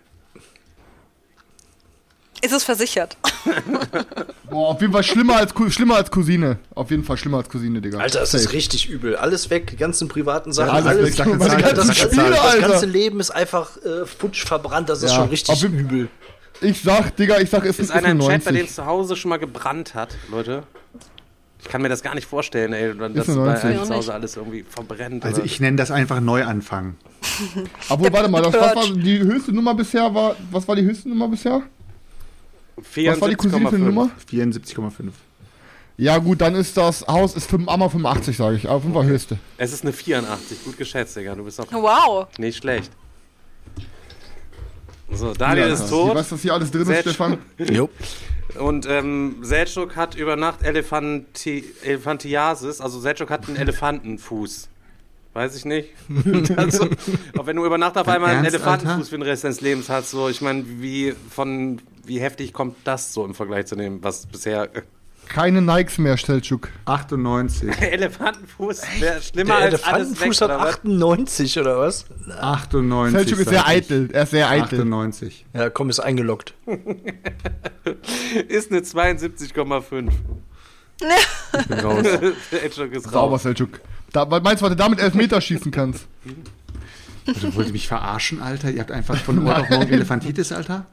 Ist es versichert? Boah, auf jeden Fall schlimmer als, schlimmer als Cousine. Auf jeden Fall schlimmer als Cousine, Digga. Alter, es ist Safe. richtig übel. Alles weg, die ganzen privaten Sachen, alles alles, weg. Sag ganzen sag eine Spiele. Das Alter. ganze Leben ist einfach äh, futsch verbrannt. Das ist Ja, schon richtig übel. Ich sag, Digga, ich sag, es Ist ist, einer eine im Chat, bei dem 90. es zu Hause schon mal gebrannt hat, Leute? Ich kann mir das gar nicht vorstellen, ey, dass bei 90. einem Ja, zu. Hause alles irgendwie verbrennt. Also oder- ich nenne das einfach Neuanfang. Obwohl, warte mal, das, was war die höchste Nummer bisher war, was war die höchste Nummer bisher? Was war die Cousine für eine 74,5. Nummer? 74,5. Ja gut, dann ist das Haus ist 5, einmal 85, sage ich. Aber 5 war höchste. Es ist eine 84, gut geschätzt, Digga. Du bist doch Wow. nicht schlecht. So, Daniel Ja, ist Ich tot. weiß, was hier alles drin ist, Selch- Stefan. Jo. Und ähm, Selchuk hat über Nacht Elefanti Elefantiasis, also Selchuk hat einen Elefantenfuß. Weiß ich nicht. also, auch wenn du über Nacht auf einmal einen Ernst, Elefantenfuß Alter? für den Rest deines Lebens hast, so, ich meine, wie von wie heftig kommt das so im Vergleich zu dem, was bisher Keine Nikes mehr, Stelzschuk. 98. Elefantenfuß wäre schlimmer Der als alles weg, Elefantenfuß hat oder was? 98 oder was? 98. Stelzschuk ist sehr ich. eitel. Er ist sehr eitel. 98. Ja, komm, ist eingeloggt. Ist eine 72,5. Ich bin raus. Sauber, raus. Da, weil meinst du, was du damit Elfmeter schießen kannst? Also, wollt ihr mich verarschen, Alter? Ihr habt einfach von heute auf morgen Elefantitis, Alter?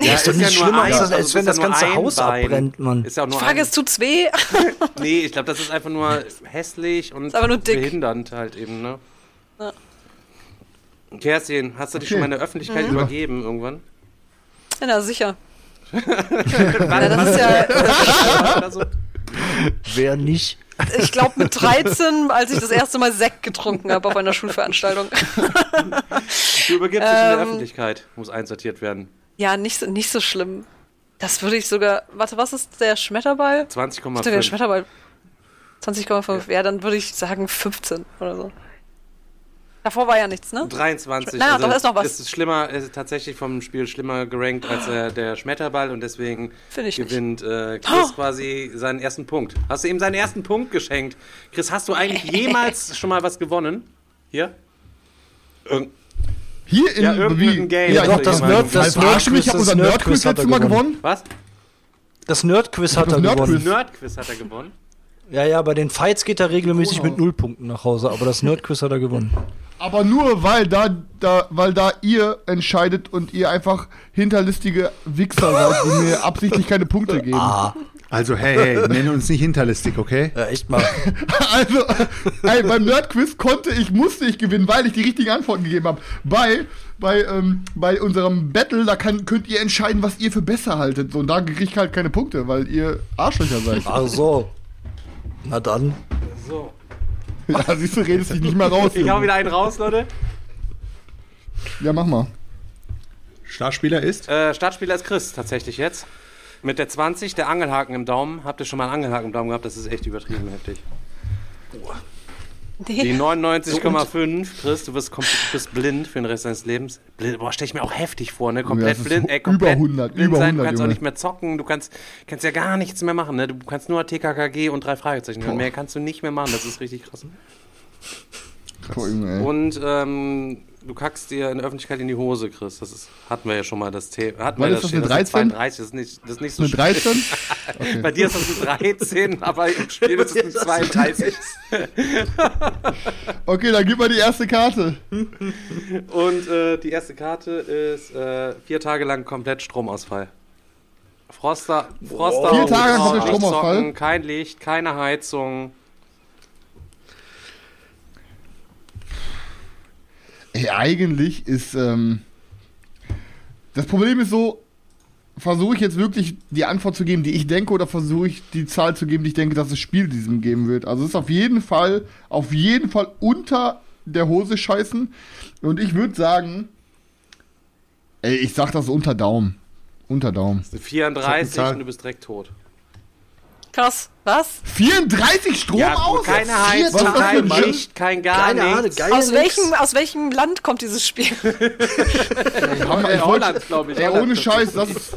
Ja, ist doch nicht nur schlimmer, ein- als, als also wenn das ja ganze Haus Bein. abbrennt, Mann. Ist ja nur Frage ein, ist, tut's weh? Nee, ich glaube, das ist einfach nur hässlich und nur dick. behindernd halt eben, ne? Ja. Kerstin, hast du dich Okay. schon mal in der Öffentlichkeit Mhm. übergeben irgendwann? Ja, na, sicher. ja, das ist ja? Wer nicht? Ich glaube mit 13, als ich das erste Mal Sekt getrunken habe auf einer Schulveranstaltung. Du übergibst dich in der Ähm. Öffentlichkeit, muss einsortiert werden. Ja, nicht so, nicht so schlimm. Das würde ich sogar. Warte, was ist der Schmetterball? Ich dachte, der 20,5. Schmetterball. 20,5. Ja. dann würde ich sagen 15 oder so. Davor war ja nichts, ne? 23. Na, also doch, ist noch was. Es ist schlimmer, es ist tatsächlich vom Spiel schlimmer gerankt als äh, der Schmetterball und deswegen Finde ich nicht. gewinnt äh, Chris Oh. quasi seinen ersten Punkt. Hast du ihm seinen ersten Punkt geschenkt? Chris, hast du eigentlich jemals schon mal was gewonnen? Hier? Irgend Hier in Ja, irgendein Game. Ja, Doch, das das Nerd- Nerd, das das mich, ich Nerdquiz, habe das unser Nerdquiz hat er letztes Mal gewonnen. Was? Das Nerdquiz hat Das er Nerdquiz. gewonnen. Nerdquiz hat er gewonnen. Ja, ja, bei den Fights geht er regelmäßig Wow. mit Nullpunkten nach Hause, aber das Nerdquiz hat er gewonnen. Aber nur weil da, da, weil da ihr entscheidet und ihr einfach hinterlistige Wichser seid, die mir absichtlich keine Punkte geben. Also, hey, hey, nenne uns nicht hinterlistig, okay? Ja, echt mal. Also, ey, beim Nerdquiz konnte ich, musste ich gewinnen, weil ich die richtigen Antworten gegeben habe. Bei, bei, ähm, bei unserem Battle, da kann, könnt ihr entscheiden, was ihr für besser haltet. So, und da krieg ich halt keine Punkte, weil ihr Arschlöcher seid. Ach so. Na dann. So. Ja, siehst du, redest dich nicht mehr raus. Ich hau wieder einen raus, Leute. Ja, mach mal. Startspieler ist? Äh, Startspieler ist Chris tatsächlich jetzt. Mit der 20, der Angelhaken im Daumen. Habt ihr schon mal einen Angelhaken im Daumen gehabt? Das ist echt übertrieben heftig. Die 99,5, Chris, du bist, kom- du bist blind für den Rest deines Lebens. Blind, boah, stell ich mir auch heftig vor, ne? Komplett ist blind, ey, über komplett 100, blind über sein. Du 100, kannst auch nicht mehr zocken, du kannst, kannst ja gar nichts mehr machen, ne? Du kannst nur TKKG und drei Fragezeichen hören. Mehr kannst du nicht mehr machen, das ist richtig krass. Boah, Junge, ey. Und ähm, du kackst dir in der Öffentlichkeit in die Hose, Chris. Das ist, hatten wir ja schon mal das Thema. Hatten War wir das das eine Das ist 13? 32, das ist nicht, das ist nicht so Eine schlimm. 13? Bei dir ist das eine 13, aber im Spiel ist es eine 32. Okay, dann gib mal die erste Karte. Und äh, die erste Karte ist äh, vier Tage lang komplett Stromausfall. Froster, Froster Vier Tage komplett Stromausfall? kein Licht, keine Heizung. Ey, eigentlich ist, ähm, das Problem ist so, versuche ich jetzt wirklich die Antwort zu geben, die ich denke, oder versuche ich die Zahl zu geben, die ich denke, dass das Spiel diesem geben wird? Also es ist auf jeden Fall, auf jeden Fall unter der Hose scheißen. Und ich würde sagen, ey, ich sag das unter Daumen. Unter Daumen. 34 Zahl. und du bist direkt tot. Krass. Was? 34 Strom Ja, aus? keine Heizung, kein? Licht, kein gar Keine Ahnung, nichts. geil. Aus nix. welchem, aus welchem Land kommt dieses Spiel? Hammer, ey, Holland, glaube ich. Ey, Holland. ohne Scheiß, das ist.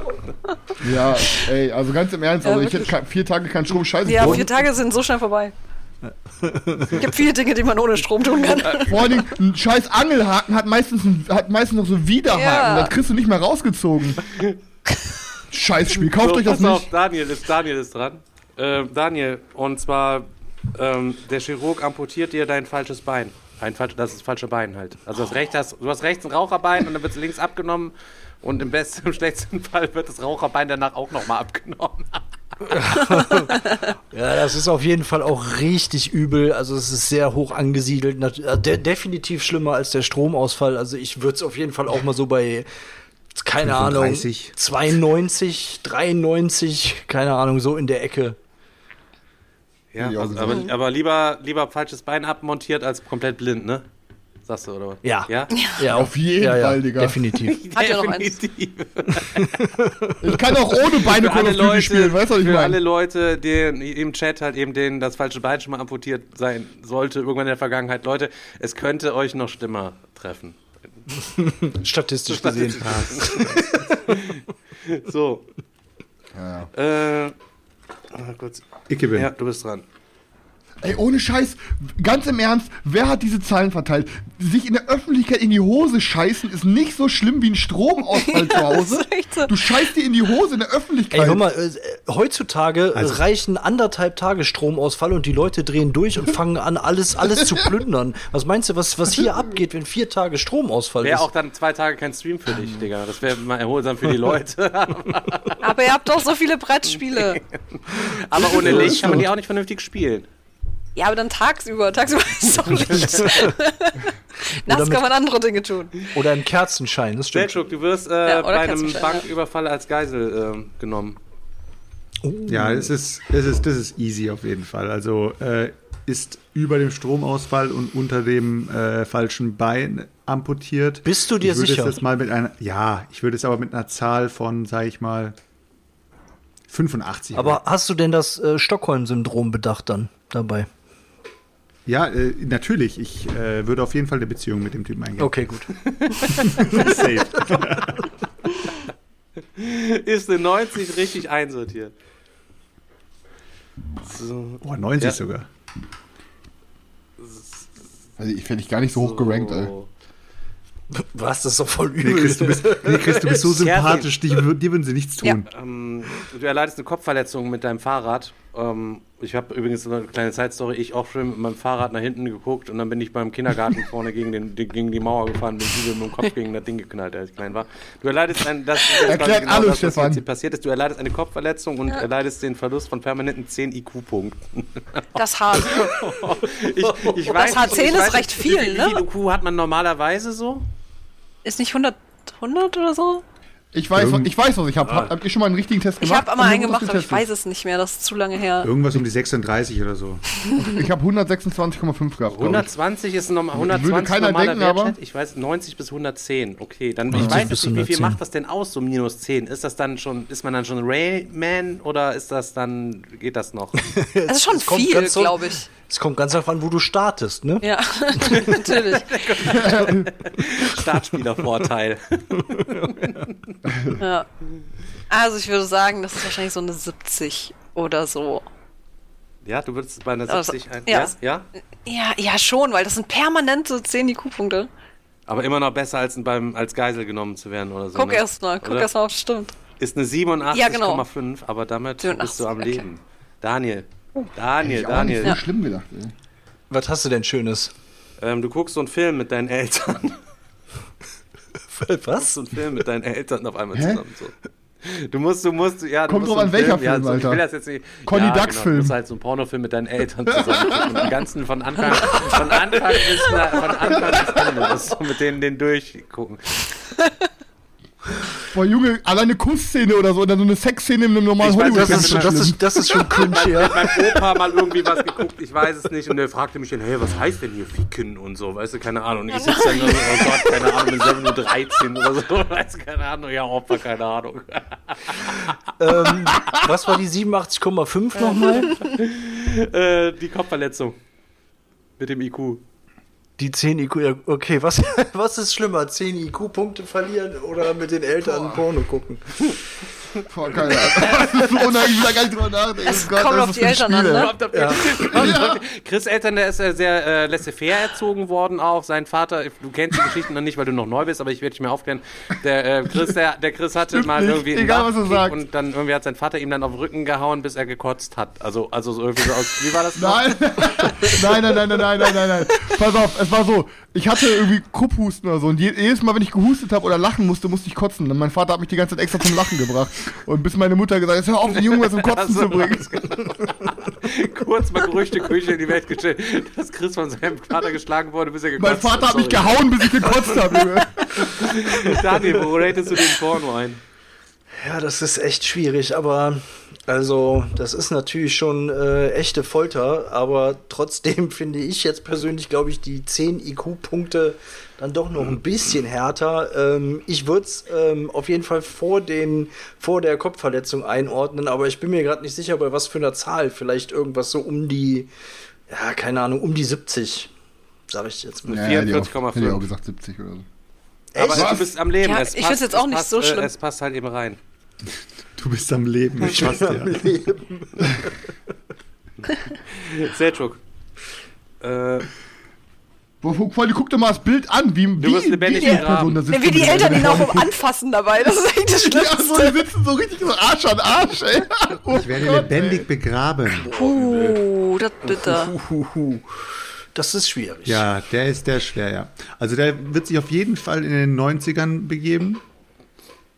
Ja, ey, also ganz im Ernst, also Ja, ich hätte vier Tage keinen Strom scheiße. ja, vier Tage sind so schnell vorbei. Es gibt viele Dinge, die man ohne Strom tun kann. Vor allen Dingen, ein scheiß Angelhaken hat meistens, ein- hat meistens noch so Widerhaken. Ja. Das kriegst du nicht mehr rausgezogen. Scheiß Spiel, kauft so, euch das pass auf, nicht. Daniel ist, Daniel ist dran. Ähm, Daniel, und zwar, ähm, der Chirurg amputiert dir dein falsches Bein. Ein falsch, das ist das falsche Bein halt. Also das rechte hast, du hast rechts ein Raucherbein und dann wird es links abgenommen und im besten, im schlechtesten Fall wird das Raucherbein danach auch nochmal abgenommen. Ja, das ist auf jeden Fall auch richtig übel. Also es ist sehr hoch angesiedelt. Äh, de definitiv schlimmer als der Stromausfall. Also ich würde es auf jeden Fall auch mal so bei, keine 35. Ahnung, 92, 93, keine Ahnung, so in der Ecke. Ja, also, so. aber, aber lieber, lieber falsches Bein abmontiert als komplett blind, ne? Sagst du, oder was? Ja. Ja? Ja, Auf jeden ja, ja, Fall, Digga. Definitiv. Hat ja noch eins. Definitiv. Ich kann auch ohne Beine Für Call alle of Duty Leute, spielen, weißt du, was ich für alle meine? Leute, die im Chat halt eben denen das falsche Bein schon mal amputiert sein sollte, irgendwann in der Vergangenheit. Leute, es könnte euch noch schlimmer treffen. Statistisch gesehen. So. Ja. Äh, ah, kurz. Ich gewinne. Ja, du bist dran. Ey, ohne Scheiß, ganz im Ernst, wer hat diese Zahlen verteilt? Sich in der Öffentlichkeit in die Hose scheißen ist nicht so schlimm wie ein Stromausfall zu Hause. so. Du scheißt dir in die Hose in der Öffentlichkeit. Ey, hör mal, äh, heutzutage Also- reichen anderthalb Tage Stromausfall und die Leute drehen durch und fangen an, alles, alles zu plündern. Was meinst du, was, was hier abgeht, wenn vier Tage Stromausfall Wäre ist? auch dann zwei Tage kein Stream für dich, Digga. Das wäre mal erholsam für die Leute. Aber ihr habt doch so viele Brettspiele. Aber ohne Licht kann man die auch nicht vernünftig spielen. Ja, aber dann tagsüber. Tagsüber ist doch Licht. Nachts kann man andere Dinge tun. Oder im Kerzenschein, das stimmt. Selchuk, du wirst äh, Ja, bei einem Banküberfall als Geisel ähm, genommen. Ja, es ist, es ist, das ist easy auf jeden Fall. Also äh, ist über dem Stromausfall und unter dem äh, falschen Bein amputiert. Bist du dir ich würde sicher? Es jetzt mal mit einer, ja, ich würde es aber mit einer Zahl von, sag ich mal, 85. Aber hast du denn das äh, Stockholm-Syndrom bedacht dann dabei? Ja, äh, natürlich. Ich äh, würde auf jeden Fall eine Beziehung mit dem Typen eingehen. Okay, gut. Safe. Ist eine 90 richtig einsortiert. So. Boah, 90 Ja. sogar. Also ich fände ich gar nicht so hoch gerankt, ey. So. Was, das ist doch voll Nee, übel. Chris, du bist, nee, Chris, du bist so sympathisch, dir, dir würden sie nichts tun. Ähm, du erleidest eine Kopfverletzung mit deinem Fahrrad. Ähm, ich habe übrigens eine kleine Zeitstory. Ich auch schon mit meinem Fahrrad nach hinten geguckt und dann bin ich beim Kindergarten vorne gegen, den, die- gegen die Mauer gefahren, bin übel mit dem Kopf gegen das Ding geknallt, als ich klein war. Du erleidest ein, das jetzt Erklärt quasi alles, das, was jetzt hier passiert ist. Du erleidest eine Kopfverletzung und erleidest den Verlust von permanenten 10 IQ-Punkten. Das hart. Ich, ich weiß H10 nicht, ich ist weiß recht viel, wie, ne? Wie viel IQ hat man normalerweise so? Ist nicht 100, 100 oder so? Ich weiß, ich weiß, was ich habe. Habt ihr schon mal einen richtigen Test Ich gemacht? habe einmal einen gemacht, aber ich weiß es nicht mehr. Das ist zu lange her. Irgendwas um die 36 oder so. Ich habe 126,5 gehabt. glaub ich. 120 ist ein normal, Würde 120 keiner normaler denken, aber- Wertschätzung. Ich weiß 90 bis 110. Okay, dann ich 90 weiß jetzt nicht, wie viel 110. macht das denn aus so minus 10? Ist das dann schon ist man dann schon Rayman oder ist das dann geht das noch? Das ist schon viel, glaube ich. Es kommt ganz darauf an, wo du startest, ne? Ja, natürlich. Startspielervorteil. Ja. Also ich würde sagen, das ist wahrscheinlich so eine 70 oder so. ja, du würdest bei einer Also, 70 ein, ja. ja, ja, Ja, ja schon, weil das sind permanente 10 IQ-Punkte. aber immer noch besser als beim als Geisel genommen zu werden oder so. Guck ne? erst mal, guck Oder? erst mal, ob es stimmt. Ist eine 87,5, Ja, genau. aber damit 87, bist du am okay. Leben. Daniel. Daniel, Ich auch nicht Daniel. so schlimm gedacht, ey. Was hast du denn Schönes? Ähm, du guckst so einen Film mit deinen Eltern. Was? so einen Film mit deinen Eltern auf einmal zusammen. So. Du musst, du musst, ja. Du Kommt musst drauf so an, welcher ja, Film, so, Ich Alter. will das jetzt nicht. Conny ja, Ducks genau, Film. Du musst halt so einen Pornofilm mit deinen Eltern zusammen gucken. Den ganzen von Anfang, von Anfang bis, na, von Anfang bis Ende. Das so mit denen den durchgucken. Boah, Junge, alleine Kussszene oder so, oder so eine Sexszene in einem normalen Ich weiß, Hollywood. Das ist, schon das, ist, das ist schon cringe, ja. Hat mein Opa mal irgendwie was geguckt, ich weiß es nicht. Und er fragte mich dann, hey, was heißt denn hier Ficken und so, weißt du, keine Ahnung. Und ich sitze dann nur so, oh Gott, keine Ahnung, mit 7.13 Uhr oder so, weißt du, keine Ahnung, ja, Opa, keine Ahnung. ähm, was war die 87,5 nochmal? äh, die Kopfverletzung. Mit dem IQ. Die 10 IQ, okay, was, was ist schlimmer? 10 IQ-Punkte verlieren oder mit den Eltern Porno gucken? Boah, keine Ahnung. Das ist so unangenehm, da gar nicht drüber nachdenken. Es oh Gott, kommt auf die Eltern an, ne? Ja. ja. Chris' Eltern, der ist äh, sehr äh, laissez-faire erzogen worden auch. Sein Vater, du kennst die Geschichten dann nicht, weil du noch neu bist, aber ich werde dich mal aufklären. Der, äh, Chris, der, der Chris hatte mal irgendwie Egal, was er sagt. und dann irgendwie hat sein Vater ihm dann auf den Rücken gehauen, bis er gekotzt hat. Also, also so irgendwie so aus, wie war das? Nein. nein, nein, nein, nein, nein, nein, nein. Pass auf, es war so, ich hatte irgendwie Krupphusten oder so und je- jedes Mal, wenn ich gehustet habe oder lachen musste, musste ich kotzen. Und mein Vater hat mich die ganze Zeit extra zum Lachen gebracht. Und bis meine Mutter gesagt hat, hör auf, den Jungen was zum Kotzen So zu bringen. genau. Kurz mal Gerüchte Küche in die Welt gestellt, dass Chris von seinem Vater geschlagen wurde, bis er gekotzt Mein Vater hat mich gehauen, bis ich gekotzt habe. Daniel, wo ratest du den Porno ein? Ja, das ist echt schwierig, aber also das ist natürlich schon äh, echte Folter, aber trotzdem finde ich jetzt persönlich, glaube ich, die 10 IQ-Punkte dann doch noch ein bisschen härter. Ähm, ich würde es ähm, auf jeden Fall vor, den, vor der Kopfverletzung einordnen, aber ich bin mir gerade nicht sicher, bei was für einer Zahl. Vielleicht irgendwas so um die, ja, keine Ahnung, um die 70, sage ich jetzt mal. Ja, hätte ich auch- 44,5. Hätte ich auch gesagt 70 oder so. Aber Echt? du bist am Leben. Ja, es ich passt- find's jetzt auch es nicht passt, so äh, schlimm. Es passt halt eben rein. Du bist am Leben. Ich weiß ja. Selchuk. Äh, allem, guck dir mal das Bild an, wie, wie, wie die. Person da sitzt. Ja, wie die Eltern ihn auch der- anfassen dabei. Das ist echt das Ja, Schlimmste. so, die sitzen so richtig so Arsch an Arsch, ey. Oh Ich werde Gott, lebendig begraben. Puh, das bitter. Das ist schwierig. Ja, der ist der schwer, ja. Also der wird sich auf jeden Fall in den 90ern begeben.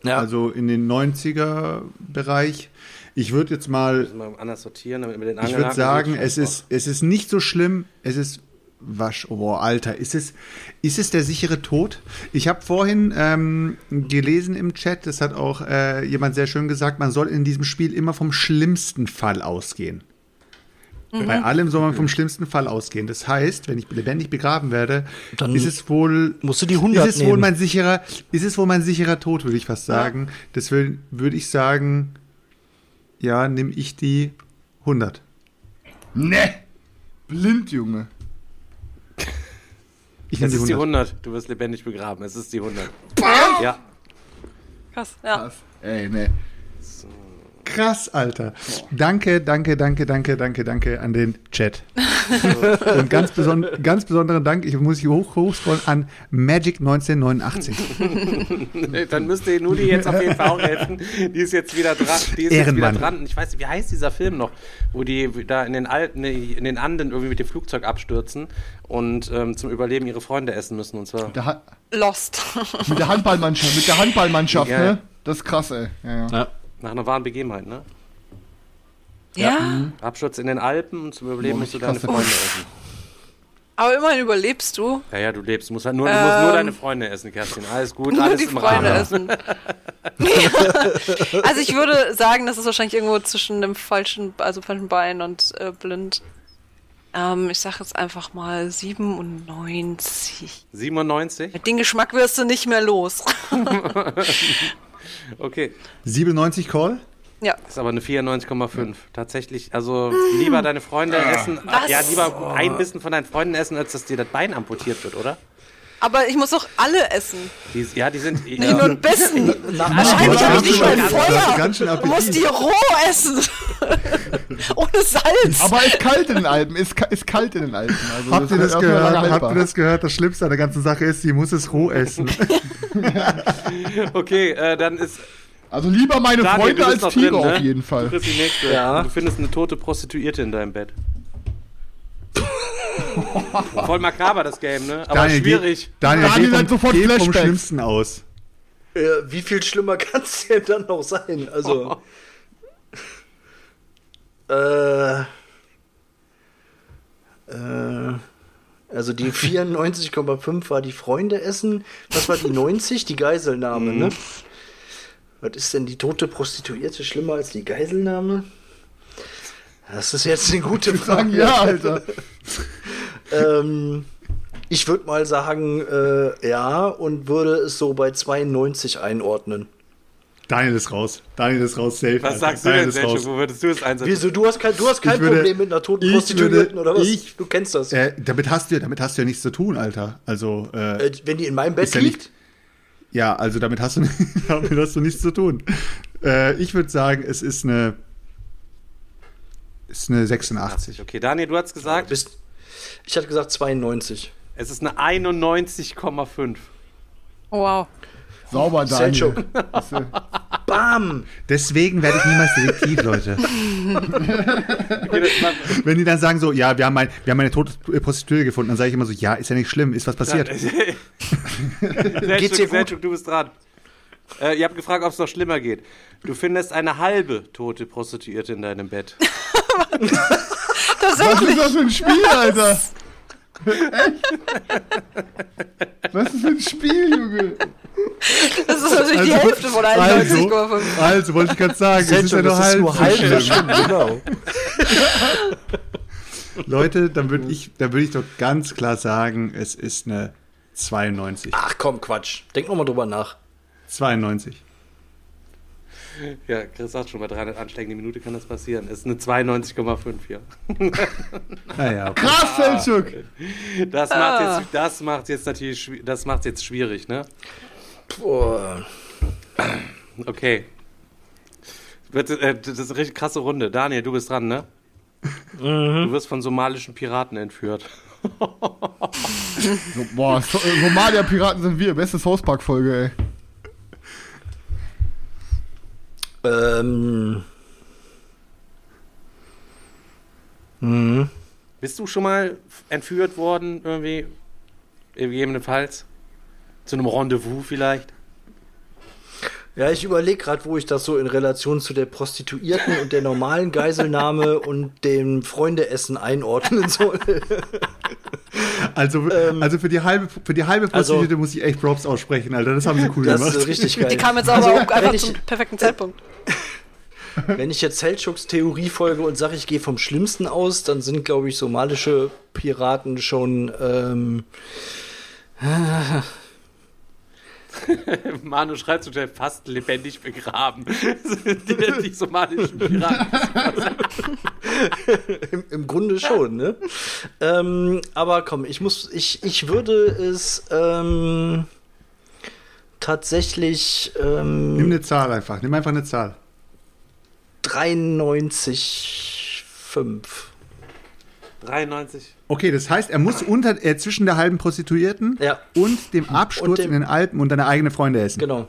Ja. Also in den 90er-Bereich. Ich würde jetzt mal mal anders sortieren, damit wir den Ich würde sagen, es ist, es ist nicht so schlimm. Es ist wasch. Oh, boah, Alter, ist es, ist es der sichere Tod? Ich habe vorhin ähm, gelesen im Chat, das hat auch äh, jemand sehr schön gesagt, man soll in diesem Spiel immer vom schlimmsten Fall ausgehen. Bei allem soll man vom schlimmsten Fall ausgehen. Das heißt, wenn ich lebendig begraben werde, Dann ist es wohl musst du die 100 ist es wohl nehmen. mein sicherer, ist es wohl mein sicherer Tod, würde ich fast sagen. Deswegen würde ich sagen, ja, nimm ich die 100. Ne. Blind, Junge. Ich Es nehme ist die 100. Du wirst lebendig begraben. Es ist die 100. Ja. Krass, ja. Krass. Ey, ne. Krass, Alter. Danke, danke, danke, danke, danke, danke an den Chat. Und ganz, beson ganz besonderen Dank, ich muss hier hoch hochscrollen, an Magic 1989. Dann müsste Nudi jetzt auf jeden Fall auch helfen. Die ist jetzt wieder dran. Die ist jetzt wieder Ehrenmann. dran. Ich weiß nicht, wie heißt dieser Film noch, wo die da in den alten, in den Anden irgendwie mit dem Flugzeug abstürzen und ähm, zum Überleben ihre Freunde essen müssen. Und zwar. Lost. mit der Handballmannschaft, mit der Handballmannschaft, Ja. ne? Das ist krass, ey. Ja, ja. Nach einer wahren Begebenheit, ne? Ja, Absturz in den Alpen und zum Überleben Boah, musst du deine Freunde essen. aber immerhin überlebst du. Ja, ja, du lebst. Du musst, halt nur, du musst nur Ähm, deine Freunde essen, Kerstin. Alles gut, Nur alles die im Freunde Rahmen. essen. also ich würde sagen, das ist wahrscheinlich irgendwo zwischen dem falschen, also falschen Bein und äh, blind. Ähm, ich sag jetzt einfach mal 97. 97? Den Geschmack wirst du nicht mehr los. Okay. 97 Call? ja. Ist aber eine 94,5. Tatsächlich, also lieber deine Freunde essen. Was? Ja, lieber ein Bissen von deinen Freunden essen, als dass dir das Bein amputiert wird, oder? Aber ich muss doch alle essen. Die, ja, die sind. Nicht nur ein bisschen. Wahrscheinlich habe du ich nicht mal du Feuer. Du musst die roh essen. Ohne Salz. Aber ist kalt in den Alpen, ist, ist kalt in den Alpen. Also Habt ihr das lange gehört? haltbar. Habt ihr das gehört? Das Schlimmste an der ganzen Sache ist, sie muss es roh essen. Okay, äh, dann ist. Also lieber meine Daniel, Freunde du als Tiere drin, ne? auf jeden Du Fall. nächste. Ja. Du findest eine tote Prostituierte in deinem Bett. Voll makaber das Game, ne? Aber Daniel, schwierig. Geh, Daniel, Daniel geh hat vom, sofort geh vom. Schlimmsten aus. Äh, wie viel schlimmer kann es denn dann noch sein? Also. äh. Äh. Also die 94,5 war die Freunde essen. Was war die 90? Die Geiselnahme, ne? Was ist denn die tote Prostituierte schlimmer als die Geiselnahme? Das ist jetzt eine gute Frage. ja, Alter. Ähm, ich würde mal sagen, äh, ja, und würde es so bei 92 einordnen. Daniel ist raus. Daniel ist raus, safe. Was Alter. sagst du Daniel denn, ist Sergio? Wo würdest du es einsetzen? Wieso, du hast kein, du hast kein würde- Problem mit einer toten Prostituierten, würde- oder was? ich- du kennst das. Äh, damit, hast du, damit hast du ja nichts zu tun, Alter. Also, äh, Äh, wenn die in meinem Bett ist ja liegt? nicht. Ja, also damit hast du, damit hast du nichts zu tun. Äh, ich würde sagen, es ist eine. Ist eine 86. Okay, Daniel, du hast gesagt, Bist, ich hatte gesagt 92. es ist eine 91,5. Oh, wow. Sauber, Daniel. Selchuk. Bam! Deswegen werde ich niemals Detektiv, Leute. Wenn die dann sagen so, ja, wir haben, ein, wir haben eine tote Prostituierte gefunden, dann sage ich immer so, ja, ist ja nicht schlimm, ist was passiert. Geht's dir gut? Selchuk, du bist dran. Äh, ihr habt gefragt, ob es noch schlimmer geht. Du findest eine halbe tote Prostituierte in deinem Bett. Was ist das für ein Spiel, Alter? Echt? Was ist das für ein Spiel, Junge? Das ist natürlich die Hälfte von also, 91,5. also, wollte ich gerade sagen, es ist ja nur halb, so schlimm. schlimm, genau. Leute, dann würde ich, dann würde ich doch ganz klar sagen, es ist eine 92. Ach komm, Quatsch. Denk noch mal drüber nach. 92. Ja, Chris sagt schon, bei 300 Anschlägen die Minute kann das passieren. Es ist eine 92,5 ja. Naja, okay. Krass, Selchuk. Das macht jetzt, das macht jetzt natürlich, das macht jetzt schwierig, ne? Boah. Okay. Äh, Das ist eine richtig krasse Runde. Daniel, du bist dran, ne? Du wirst von somalischen Piraten entführt. Boah, äh, Somalia-Piraten sind wir. Beste South Park-Folge, ey. Ähm. Mhm. Bist du schon mal entführt worden, irgendwie? Gegebenenfalls? Zu einem Rendezvous vielleicht? Ja, ich überlege gerade, wo ich das so in Relation zu der Prostituierten und der normalen Geiselnahme und dem Freundeessen einordnen soll. Also, also für die halbe, für die halbe Also- Prostituierte muss ich echt Props aussprechen, Alter. Das haben sie cool Das gemacht. ist richtig geil. Die kam jetzt aber Also, auch einfach ich, zum perfekten Zeitpunkt. wenn ich jetzt Seldschuks Theorie folge und sage, ich gehe vom Schlimmsten aus, dann sind, glaube ich, somalische Piraten schon. Ähm, Manu schreibt zu schnell fast lebendig begraben. die, die somalischen Piraten. im, Im Grunde schon, ne? ähm, aber komm, ich muss, ich, ich würde es ähm, tatsächlich Nimm ähm, eine Zahl einfach. Nimm einfach eine Zahl. 93,5. 93. Okay, das heißt, er muss unter, äh, zwischen der halben Prostituierten Ja. und dem Absturz Und dem- in den Alpen und deine eigene Freunde essen. Genau.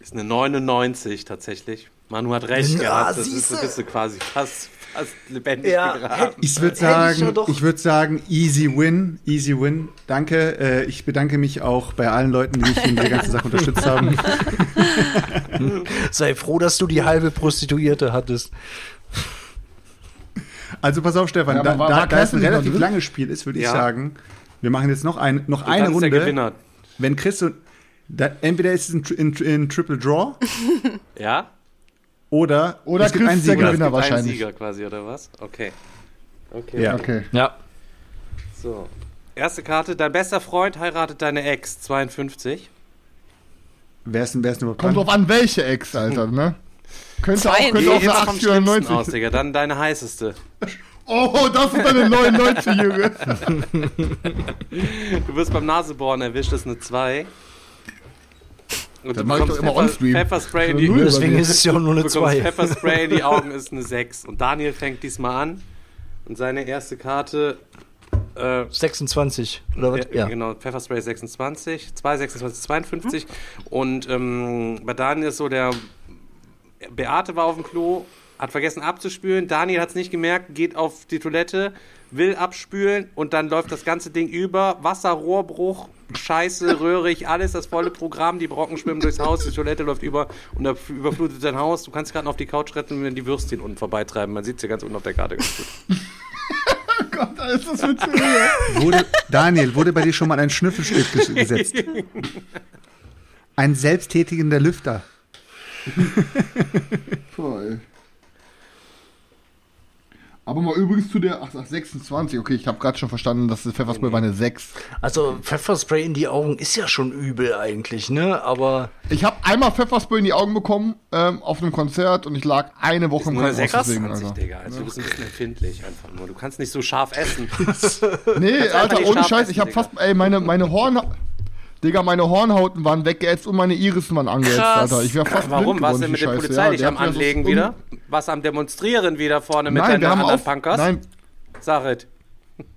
Ist eine 99 tatsächlich. Manu hat recht Ja, gehabt. Das ist, bist du quasi fast, fast lebendig Ja, begraben. Ich würde ich sagen, ich würde sagen, easy win, easy win. Danke. Äh, ich bedanke mich auch bei allen Leuten, die mich in der ganzen Sache unterstützt haben. Sei froh, dass du die halbe Prostituierte hattest. Also pass auf, Stefan, Ja, da, war- da, war da es ein relativ langes Spiel ist, würde ich Ja. sagen, wir machen jetzt noch, ein, noch eine kannst der Runde. Gewinner. Wenn Chris und da, entweder ist es ein, ein, ein Triple Draw Ja? oder, Oder es gibt Chris einen Sieger. Gewinner. Gibt einen wahrscheinlich. Sieger quasi, oder was? Okay. Okay. Ja. Okay. Ja. So. Erste Karte. Dein bester Freund heiratet deine Ex, 52. Wer ist denn, wer ist denn überhaupt Kommt dran? drauf an, welche Ex, Alter, ne? Könnte auch, Zwei, könnte Geh auch eine immer vom 80 oder Schlimmsten 90 aus, Digga. Dann deine heißeste. Oh, das ist eine 99, Junge. Du wirst beim Nasebohren erwischt, das ist eine 2. Und mach ich doch immer on-stream. Pfefferspray in die Null. Deswegen ist es ja auch nur eine Du bekommst 2. Pfefferspray in die Augen, ist eine 6. Und Daniel fängt diesmal an. Und seine erste Karte. Äh, 26. Oder was? ja. Genau, Pfefferspray 26, 2, 26, 52. Und ähm, bei Daniel ist so, der Beate war auf dem Klo, hat vergessen abzuspülen. Daniel hat es nicht gemerkt, geht auf die Toilette, will abspülen und dann läuft das ganze Ding über. Wasser, Rohrbruch, Scheiße, röhrig, alles, das volle Programm. Die Brocken schwimmen durchs Haus, die Toilette läuft über und da überflutet dein Haus. Du kannst gerade noch auf die Couch retten, wenn die Würstchen unten vorbeitreiben. Man sieht es ja ganz unten auf der Karte ganz gut. Gott, ist das. Wurde, Daniel, wurde bei dir schon mal ein Schnüffelstück ges- gesetzt? Ein selbsttätigender Lüfter. Voll. Aber mal übrigens zu der, ach, ach 26, okay, ich habe gerade schon verstanden, dass das Pfefferspray war eine 6. Also Pfefferspray in die Augen ist ja schon übel eigentlich, ne? Aber Ich habe einmal Pfefferspray in die Augen bekommen auf einem Konzert und ich lag eine Woche im Krankenhaus 26, deswegen, Alter. Digga. Also du bist ein bisschen empfindlich einfach nur. Du kannst nicht so scharf essen. Nee, Alter, ohne Scheiß, essen, ich habe fast, ey, meine, meine Horn, Digga, meine Hornhauten waren weggeätzt und meine Irissen waren angeätzt, Krass. Alter. Ich wäre fast Warum? blind Was geworden, denn mit der Scheiße. Polizei Ja, der am Anlegen wieder? Was am Demonstrieren wieder vorne mit Nein, deinen anderen Punkers? nein, Sag es.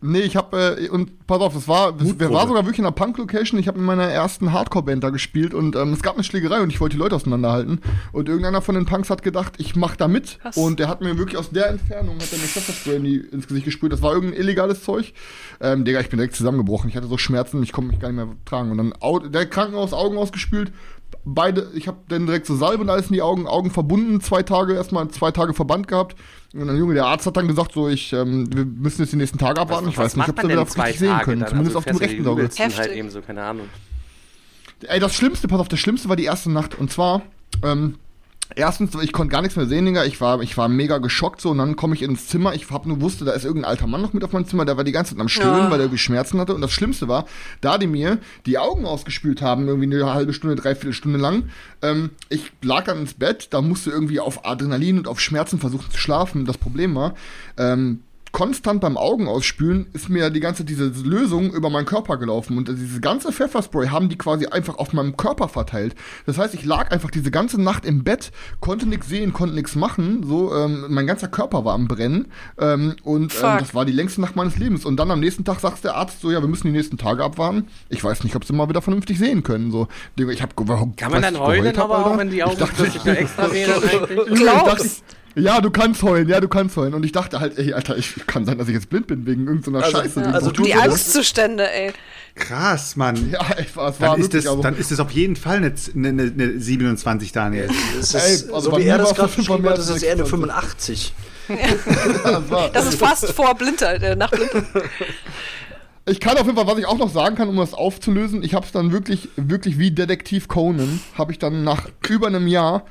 Nee, ich habe äh, und pass auf, das war, das, wir war sogar wirklich in einer Punk-Location. Ich habe in meiner ersten Hardcore-Band da gespielt und ähm, es gab eine Schlägerei und ich wollte die Leute auseinanderhalten. Und irgendeiner von den Punks hat gedacht, ich mach da mit. Krass. Und der hat mir wirklich aus der Entfernung hat er mir Pfefferspray in die, ins Gesicht gesprüht. Das war irgendein illegales Zeug. Ähm, Digga, ich bin direkt zusammengebrochen. Ich hatte so Schmerzen, ich konnte mich gar nicht mehr tragen. Und dann au der Krankenhaus Augen ausgespült. Beide, ich habe dann direkt so Salbe und alles in die Augen, Augen verbunden, zwei Tage, erstmal zwei Tage Verband gehabt. Und dann Junge, der Arzt hat dann gesagt, so, ich, ähm, wir müssen jetzt die nächsten Tage abwarten. ich weiß nicht, ob sie wieder richtig sehen können. Zumindest auf dem rechten Auge. Halt eben so, keine Ahnung. Ey, das Schlimmste, pass auf, das Schlimmste war die erste Nacht. Und zwar, ähm, erstens, ich konnte gar nichts mehr sehen, Digga. Ich war, ich war mega geschockt so. Und dann komme ich ins Zimmer. Ich hab nur wusste, da ist irgendein alter Mann noch mit auf meinem Zimmer. Der war die ganze Zeit am Stöhnen, Ja. weil er irgendwie Schmerzen hatte. Und das Schlimmste war, da die mir die Augen ausgespült haben, irgendwie eine halbe Stunde, dreiviertel Stunde lang. Ähm, ich lag dann ins Bett. Da musste irgendwie auf Adrenalin und auf Schmerzen versuchen zu schlafen. Das Problem war, ähm, konstant beim Augen ausspülen ist mir die ganze diese Lösung über meinen Körper gelaufen und diese ganze Pfefferspray haben die quasi einfach auf meinem Körper verteilt. Das heißt, ich lag einfach diese ganze Nacht im Bett, konnte nichts sehen, konnte nichts machen, so ähm, mein ganzer Körper war am brennen ähm, und ähm, das war die längste Nacht meines Lebens und dann am nächsten Tag sagt der Arzt so, ja, wir müssen die nächsten Tage abwarten. Ich weiß nicht, ob sie mal wieder vernünftig sehen können so. Digga, Ich habe Kann man dann heulen, aber auch wenn die Augen plötzlich wieder extra wären eigentlich? Glaubst. Ja, du kannst heulen, ja, du kannst heulen. Und ich dachte halt, ey, Alter, ich kann sein, dass ich jetzt blind bin wegen irgendeiner Also- Scheiße. also Wegen du- Die Angstzustände, ey. Krass, Mann. Ja, ich war, es war Dann ist, wirklich, das, also, dann ist das auf jeden Fall eine, eine, eine 27, Daniel. es Ey, ist, also so wie er war das es gerade mehr hat, ist es eher eine 26. 85. das war, Das ist fast vor Blindheit, äh, nach Blindheit. Ich kann auf jeden Fall, was ich auch noch sagen kann, um das aufzulösen, ich habe es dann wirklich, wirklich wie Detektiv Conan, habe ich dann nach über einem Jahr,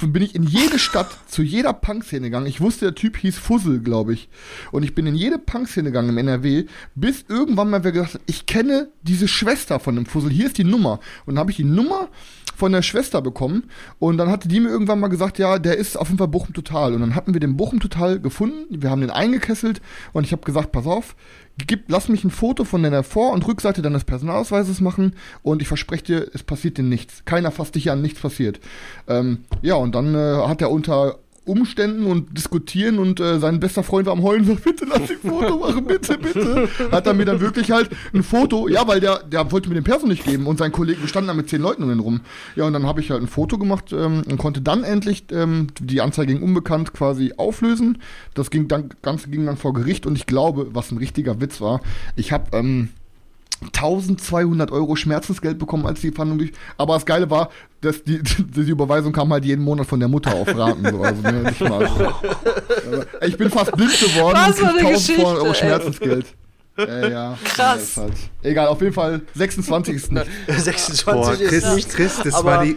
bin ich in jede Stadt, zu jeder Punkszene gegangen. Ich wusste, der Typ hieß Fussel, glaube ich. Und ich bin in jede Punkszene gegangen im NRW, bis irgendwann mal wer gesagt hat, ich kenne diese Schwester von dem Fussel, hier ist die Nummer. Und dann habe ich die Nummer von der Schwester bekommen und dann hatte die mir irgendwann mal gesagt, ja, der ist auf jeden Fall Bochum Total. Und dann hatten wir den Bochum Total gefunden, wir haben den eingekesselt und ich habe gesagt, pass auf, gib, lass mich ein Foto von deiner Vor- und Rückseite deines Personalausweises machen und ich verspreche dir, es passiert dir nichts. Keiner fasst dich an, nichts passiert. Ähm, ja, und dann äh, hat er unter Umständen und diskutieren und äh, sein bester Freund war am Heulen und sagt, bitte lass ein Foto machen, bitte, bitte. Hat er mir dann wirklich halt ein Foto, ja, weil der, der wollte mir den Perso nicht geben und sein Kollege, wir standen da mit zehn Leuten um ihn rum. Ja, und dann habe ich halt ein Foto gemacht ähm, und konnte dann endlich ähm, die Anzeige gegen Unbekannt quasi auflösen. Das ging dann, Ganze ging dann vor Gericht und ich glaube, was ein richtiger Witz war, ich habe ähm, 1200 Euro Schmerzensgeld bekommen, als die Verhandlung durch. Aber das Geile war, dass die, die Überweisung kam halt jeden Monat von der Mutter auf Raten. So. Also, ne, nicht mal. Aber ich bin fast blind geworden Was und für eine 1200 Euro. Schmerzensgeld. Äh, ja. Krass. Halt. Egal, auf jeden Fall 26 ist nicht. 26 Boah, ist Chris, nicht. Chris das, aber- war die,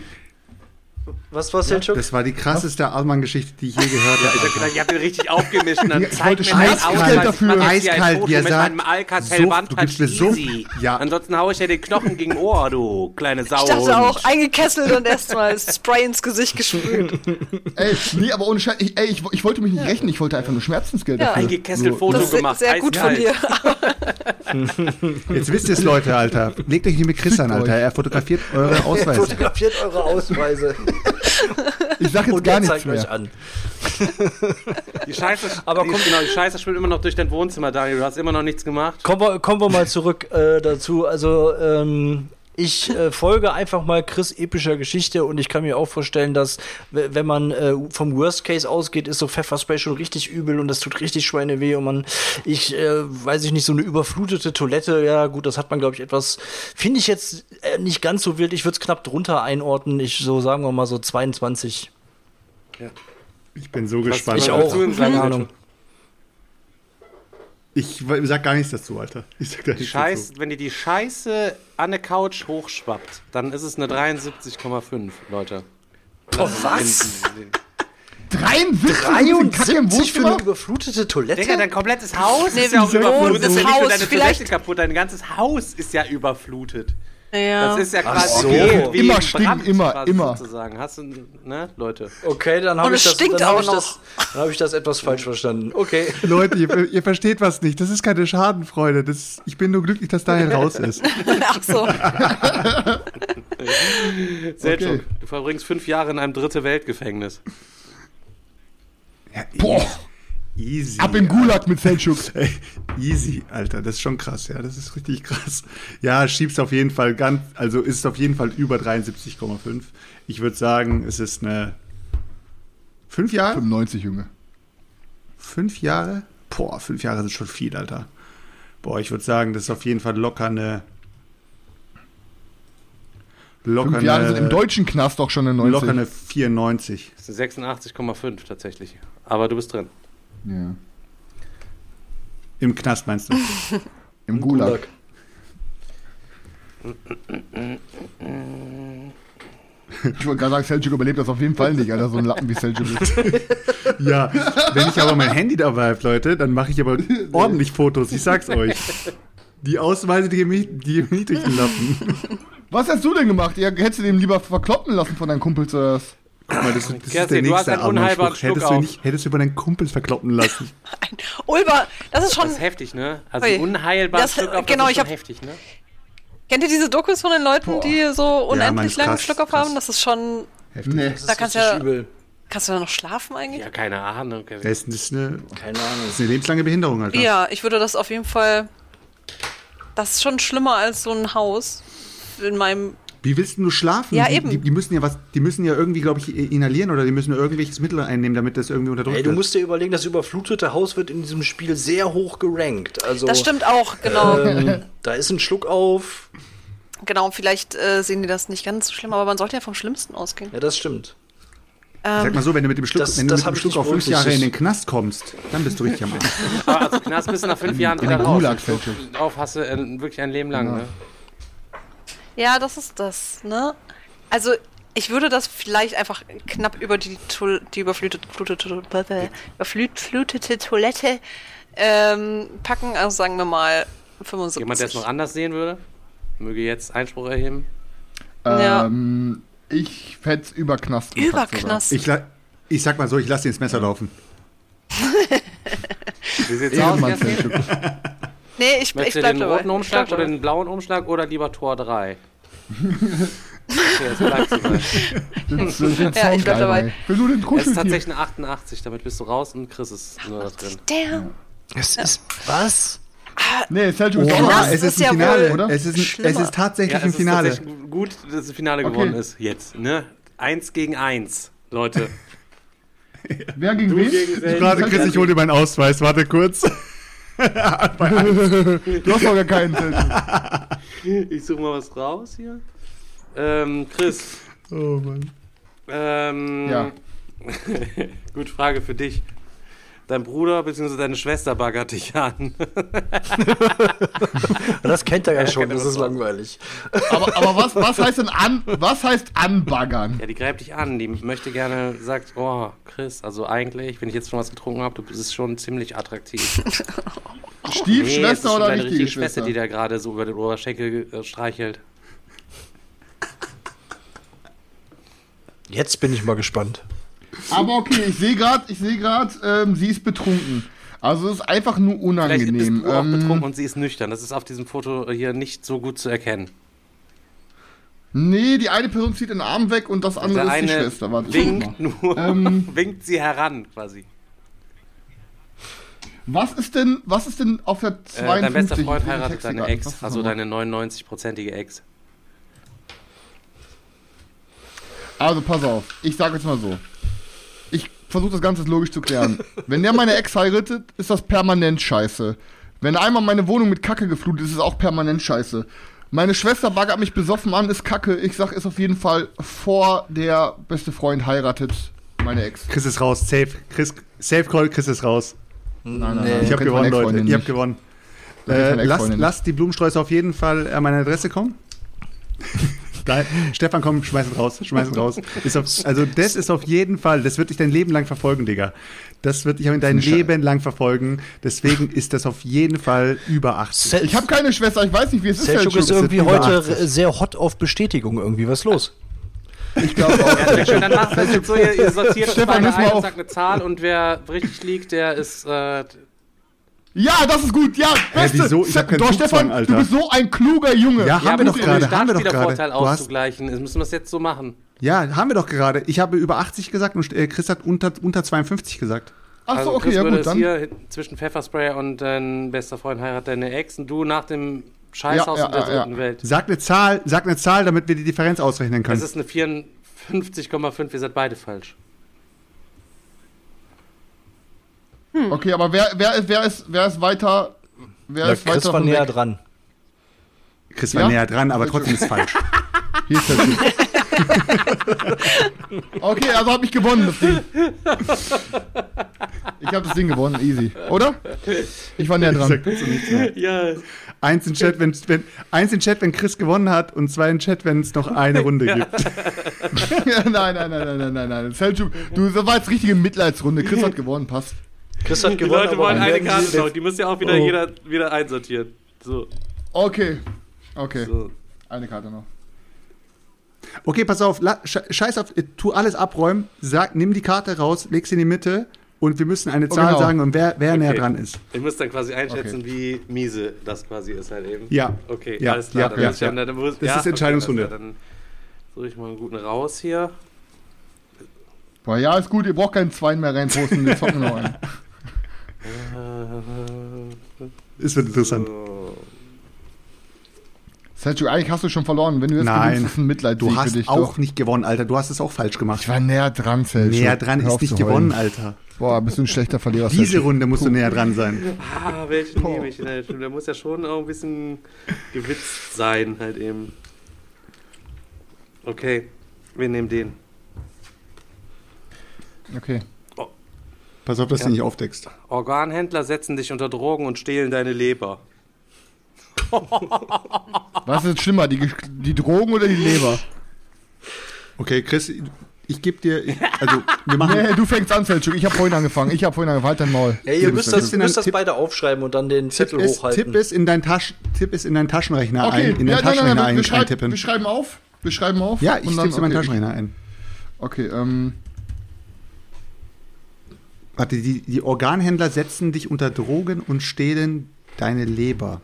Was war Selchuk? das war die krasseste Allmann-Geschichte, die ich je gehört Ich hab habe. gedacht, ihr habt ihn richtig aufgemischt und dann Ich zeigt wollte mir Schmerzgeld Ausweis. dafür. Ich Eiskalt, er mit sagt, meinem Alcatel so- One du Touch gibst mir so- Easy. Ja. Ansonsten hau ich dir den Knochen gegen Ohr, du kleine Sau. Ich dachte auch, eingekesselt und erstmal Spray ins Gesicht gesprüht. Ey, nee, aber ohne Scheiß, ich, ey, ich, ich wollte mich nicht rächen, ich wollte einfach nur Schmerzensgeld Ja. dafür. Eingekesselt Foto Das gemacht. sehr gut von dir. Jetzt wisst ihr es, Leute, Alter. Legt euch nicht mit Chris an, Alter. Er fotografiert eure Ausweise. Fotografiert eure Ausweise Ich sag jetzt und gar nichts zeigt euch mehr. an. Die Scheiße, Aber komm- genau, die Scheiße spielt immer noch durch dein Wohnzimmer, Daniel. Du hast immer noch nichts gemacht. Kommen wir, kommen wir mal zurück äh, dazu. Also, ähm, ich äh, folge einfach mal Chris epischer Geschichte und ich kann mir auch vorstellen, dass wenn man äh, vom Worst Case ausgeht, ist so Pfefferspray schon richtig übel und das tut richtig Schweineweh und man, ich äh, weiß ich nicht, so eine überflutete Toilette, ja gut, das hat man glaube ich etwas, finde ich jetzt äh, nicht ganz so wild. Ich würde es knapp drunter einordnen. Ich so sagen wir mal so 22. Ich bin so gespannt. Ich auch. Keine? Ahnung. Ich sag gar nichts dazu, Alter. Ich sag Die nichts Scheiß, dazu. wenn dir die Scheiße an der Couch hochschwappt, dann ist es eine 73,5, Leute. Boah, was? 73 Kacke im 73 für eine überflutete Toilette? Digga, dein komplettes Haus Nee, ist ja auch überflutet. Das ist ja nicht Haus, nur deine vielleicht- Toilette kaputt, dein ganzes Haus ist ja überflutet. Ja. Das ist ja Ach quasi so. wie, wie Immer Brand immer, quasi immer. sozusagen. Hast du, ne, Leute? Okay, dann habe ich, das, stinkt dann ich, das, dann hab ich das etwas falsch verstanden. Okay. Leute, ihr, ihr versteht was nicht. Das ist keine Schadenfreude. Das, ich bin nur glücklich, dass Daniel raus ist. Ach so. Selchuk, Okay. du verbringst fünf Jahre in einem dritte Weltgefängnis. Ja, Boah, easy. ab im Gulag mit Selchuk. Ey, easy, Alter, das ist schon krass, ja, das ist richtig krass. Ja, schiebst auf jeden Fall ganz, also ist auf jeden Fall über 73,5. Ich würde sagen, es ist eine fünf Jahre? 95, Junge. Fünf Jahre? Boah, fünf Jahre sind schon viel, Alter. Boah, ich würde sagen, das ist auf jeden Fall locker eine. Locker Fünf Jahre sind im eine, deutschen Knast auch schon eine 90. locker eine 94. Das sind 86,5 tatsächlich. Aber du bist drin. Ja. Im Knast meinst du? Im Gulag. Ich wollte gerade sagen, Selchuk überlebt das auf jeden Fall nicht, Alter, so ein Lappen wie Selchuk ist. Ja, wenn ich aber mein Handy dabei habe, Leute, dann mache ich aber ordentlich Fotos, ich sag's euch. Die Ausweise, die, die niedrigen Lappen. Was hast du denn gemacht? Ja, hättest du den lieber verkloppen lassen von deinen Kumpels oder was? Guck mal, das, das ist Kerstin, der du hast nächste einen unheilbaren Armutspruch. Hättest du, nicht, hättest du über deinen Kumpels verkloppen lassen. Ein Ulber, das ist schon. Das ist heftig, ne? Also Ui. unheilbar Das- Schluck auf, genau, das ist ich schon hab- heftig, ne? Kennt ihr diese Dokus von den Leuten, die so unendlich ist langen krass, Schluck auf krass. haben? Das ist schon. Heftig. Nee. Das Da ist kannst ja- übel. Kannst du da noch schlafen eigentlich? Ja, keine Ahnung. Das ist, das ist eine, Keine Ahnung. das ist eine lebenslange Behinderung, Alter. Ja, ich würde das auf jeden Fall. Das ist schon schlimmer als so ein Haus in meinem. Wie willst du nur schlafen? Ja, die, eben. Die, die müssen ja was, die müssen ja irgendwie, glaube ich, inhalieren oder die müssen irgendwelches Mittel einnehmen, damit das irgendwie unterdrückt Ey, du wird. musst dir überlegen, das überflutete Haus wird in diesem Spiel sehr hoch gerankt. Also, Das stimmt auch, genau. Ähm, da ist ein Schluck auf. Genau, vielleicht äh, sehen die das nicht ganz so schlimm, aber man sollte ja vom Schlimmsten ausgehen. Ja, das stimmt. Sag mal so, wenn du mit dem Schluck, Das- wenn du das mit dem ich Schluck auf fünf Jahre in den Knast kommst, dann bist du richtig am Arsch. Aber also Knast bist du nach fünf Jahren wieder den raus. Gulag, auf hast du äh, wirklich ein Leben lang, ne? Ja, das ist das, ne? Also, ich würde das vielleicht einfach knapp über die, Toil- die überflutete, flutete, überflut, flutete Toilette ähm, packen. Also sagen wir mal 75. Jemand, der es noch anders sehen würde, möge jetzt Einspruch erheben. Ja. Ähm, ich hätte über Knast gepackt Über sogar. Knast. Ich, la- ich sag mal so, ich lasse dir ins Messer laufen. Wie sieht's aus, Kerstin? Selchuk. nee, ich, ich Möchtest du bleib den dabei. roten Ich Umschlag oder den blauen Umschlag oder lieber Tor 3? Okay, du. Das ist jetzt Ja, ich bleib dabei. Will nur den Es ist tatsächlich eine 88, damit bist du raus und Chris ist nur da drin. Damn. Es ist. Was? Nee, Selchuk ist Ja, auch es ist ist ja ein Finale, oder? Es ist, ein, es ist tatsächlich Ja, ein es ist Finale. tatsächlich gut, dass das Finale Okay. gewonnen ist. Jetzt, ne? Eins gegen eins, Leute. Wer gegen wen? Warte, Chris, ich hol dir meinen Ausweis. Warte kurz. Du hast doch gar keinen Selchuk. Ich suche mal was raus hier. Ähm, Chris. Oh Mann. Ähm, Ja. Gut, Frage für dich. Dein Bruder bzw. deine Schwester baggert dich an. Das kennt er ja schon, kennt das das ist langweilig. Aber, aber was, was heißt denn an, was heißt anbaggern? Ja, die greift dich an. Die möchte gerne, sagt, oh, Chris, also eigentlich, wenn ich jetzt schon was getrunken habe, du bist schon ziemlich attraktiv. Stiefschwester Nee, es ist schon oder deine richtige richtige Schwester, Schwester? die da gerade so über den Oberschenkel äh, streichelt. Jetzt bin ich mal gespannt. Aber okay, ich sehe gerade, ich sehe gerade, ähm, sie ist betrunken. Also es ist einfach nur Vielleicht bist unangenehm. du auch Ähm, betrunken und sie ist nüchtern. Das ist auf diesem Foto hier nicht so gut zu erkennen. nee, die eine Person zieht den Arm weg und das andere Der ist die Schwester. Warte, winkt nur, Ähm. winkt sie heran quasi. Was ist denn, was ist denn auf der Äh, 52? dein bester Freund heiratet deine. Ex, Was ist also deine 99-prozentige Ex. Also pass auf, ich sage jetzt mal so. Ich versuche das Ganze logisch zu klären. Wenn der meine Ex heiratet, ist das permanent scheiße. Wenn einmal meine Wohnung mit Kacke geflutet ist, ist es auch permanent scheiße. Meine Schwester baggert mich besoffen an, ist Kacke. Ich sag, ist auf jeden Fall vor der beste Freund heiratet meine Ex. Chris ist raus. Safe. Chris, safe Call, Chris ist raus. Nein, nein, Nee. nein. Ich habe kennt gewonnen, Leute. Habt nicht. gewonnen. Äh, lasst, lasst die Blumensträuße auf jeden Fall an meine Adresse kommen. Nein, Stefan, komm, schmeiß es raus, schmeiß es raus. Ist auf, also das ist auf jeden Fall, das wird dich dein Leben lang verfolgen, Digga. Das wird dich auch in dein Leben lang verfolgen. Deswegen ist das auf jeden Fall über 80. Sel Ich habe keine Schwester, ich weiß nicht, wie es ist. Selchuk ist Selchuk. irgendwie über heute 80. sehr hot auf Bestätigung irgendwie. Was ist los? Ich glaube auch. Ja, schön. Dann macht das jetzt so, ihr, ihr sortiert das Stefan, mal ein und sagt eine Zahl und wer richtig liegt, der ist. Äh, Ja, das ist gut, ja, beste. wieso? Ich hab keinen Doch, Stefan, Alter. du bist so ein kluger Junge. Ja, haben wir doch gerade, haben wir doch gerade. Du hast- auszugleichen. Müssen wir es jetzt so machen. Ja, haben wir doch gerade. Ich habe über 80 gesagt und äh, Chris hat unter, unter 52 gesagt. Ach so, Also okay, Chris ja gut, es dann. hier zwischen Pfefferspray und dein bester Freund heiratet deine Ex und du nach dem Scheißhaus Ja, ja, in der ja, ja. dritten Welt. Sag eine Zahl, sag eine Zahl, damit wir die Differenz ausrechnen Es können. ist eine 54,5, ihr seid beide falsch. Okay, aber wer, wer, ist, wer, ist, wer ist weiter? Wer Ja, ist Chris weiter war näher weg? dran. Chris war Ja? näher dran, aber trotzdem ist falsch. Hier ist der Typ. Okay, also habe ich gewonnen, das Ding. Ich habe das Ding gewonnen, easy. Oder? Ich war näher dran. Ja, Eins im Chat, wenn, wenn, eins im Chat, wenn Chris gewonnen hat und zwei im Chat, wenn es noch eine Runde gibt. nein, nein, nein, nein, nein, nein, nein. Selchuk, du, das war jetzt richtige Mitleidsrunde. Chris hat gewonnen, passt. Chris hat die gewonnen, Leute aber wollen eine Karte noch. Die müssen ja auch wieder Oh. jeder wieder einsortieren. So, Okay. Okay. so. Eine Karte noch. Okay, pass auf, scheiß auf, tu alles abräumen, sag, nimm die Karte raus, leg sie in die Mitte und wir müssen eine Oh, Zahl genau. sagen und wer, wer näher Okay. dran ist. Ihr müsst dann quasi einschätzen, wie miese das quasi ist halt eben. Ja. Okay, Ja, alles klar. ja, dann ja, muss ich dann- ja. dann muss- Das ist okay, Entscheidungsrunde. alles klar, Dann suche ich mal einen guten raus hier. Boah, ja, ist gut, ihr braucht keinen Zweien mehr reinposten, wir zocken noch einen. Es wird interessant. Selchuk, eigentlich hast du schon verloren. Wenn du jetzt Nein, gewinnst, ist ein Mitleid Du für hast dich. auch Doch. nicht gewonnen, Alter. Du hast es auch falsch gemacht. Ich war näher dran, Selchuk. Näher dran Hör ist nicht gewonnen, Alter. Boah, bist du ein schlechter Verlierer, Diese Selchuk. Runde musst du näher dran sein. Ah, welchen nehme ich denn? halt? Der muss ja schon auch ein bisschen gewitzt sein, halt eben. Okay, wir nehmen den. Okay. Pass auf, dass Ja. du nicht aufdeckst. Organhändler setzen dich unter Drogen und stehlen deine Leber. Was ist jetzt schlimmer, die, die Drogen oder die Leber? Okay, Chris, ich gebe dir, also wir machen, Nee, du fängst an, Selchuk. Ich habe vorhin angefangen. Ich habe vorhin angefangen. Halt dein Maul. Ja, ihr müsst das, müsst das Tipp- beide aufschreiben und dann den Tipp Zettel ist, hochhalten. Tipp ist in dein Tasch, Tipp ist in deinen Taschenrechner Okay, ein, in den ja, nein, nein, Taschenrechner nein, wir, ein, schreiben, eintippen. wir schreiben auf. Wir schreiben auf. Ja, ich dann- tipp's in meinen okay, Taschenrechner ein. Okay, ähm, Warte, die, die Organhändler setzen dich unter Drogen und stehlen deine Leber.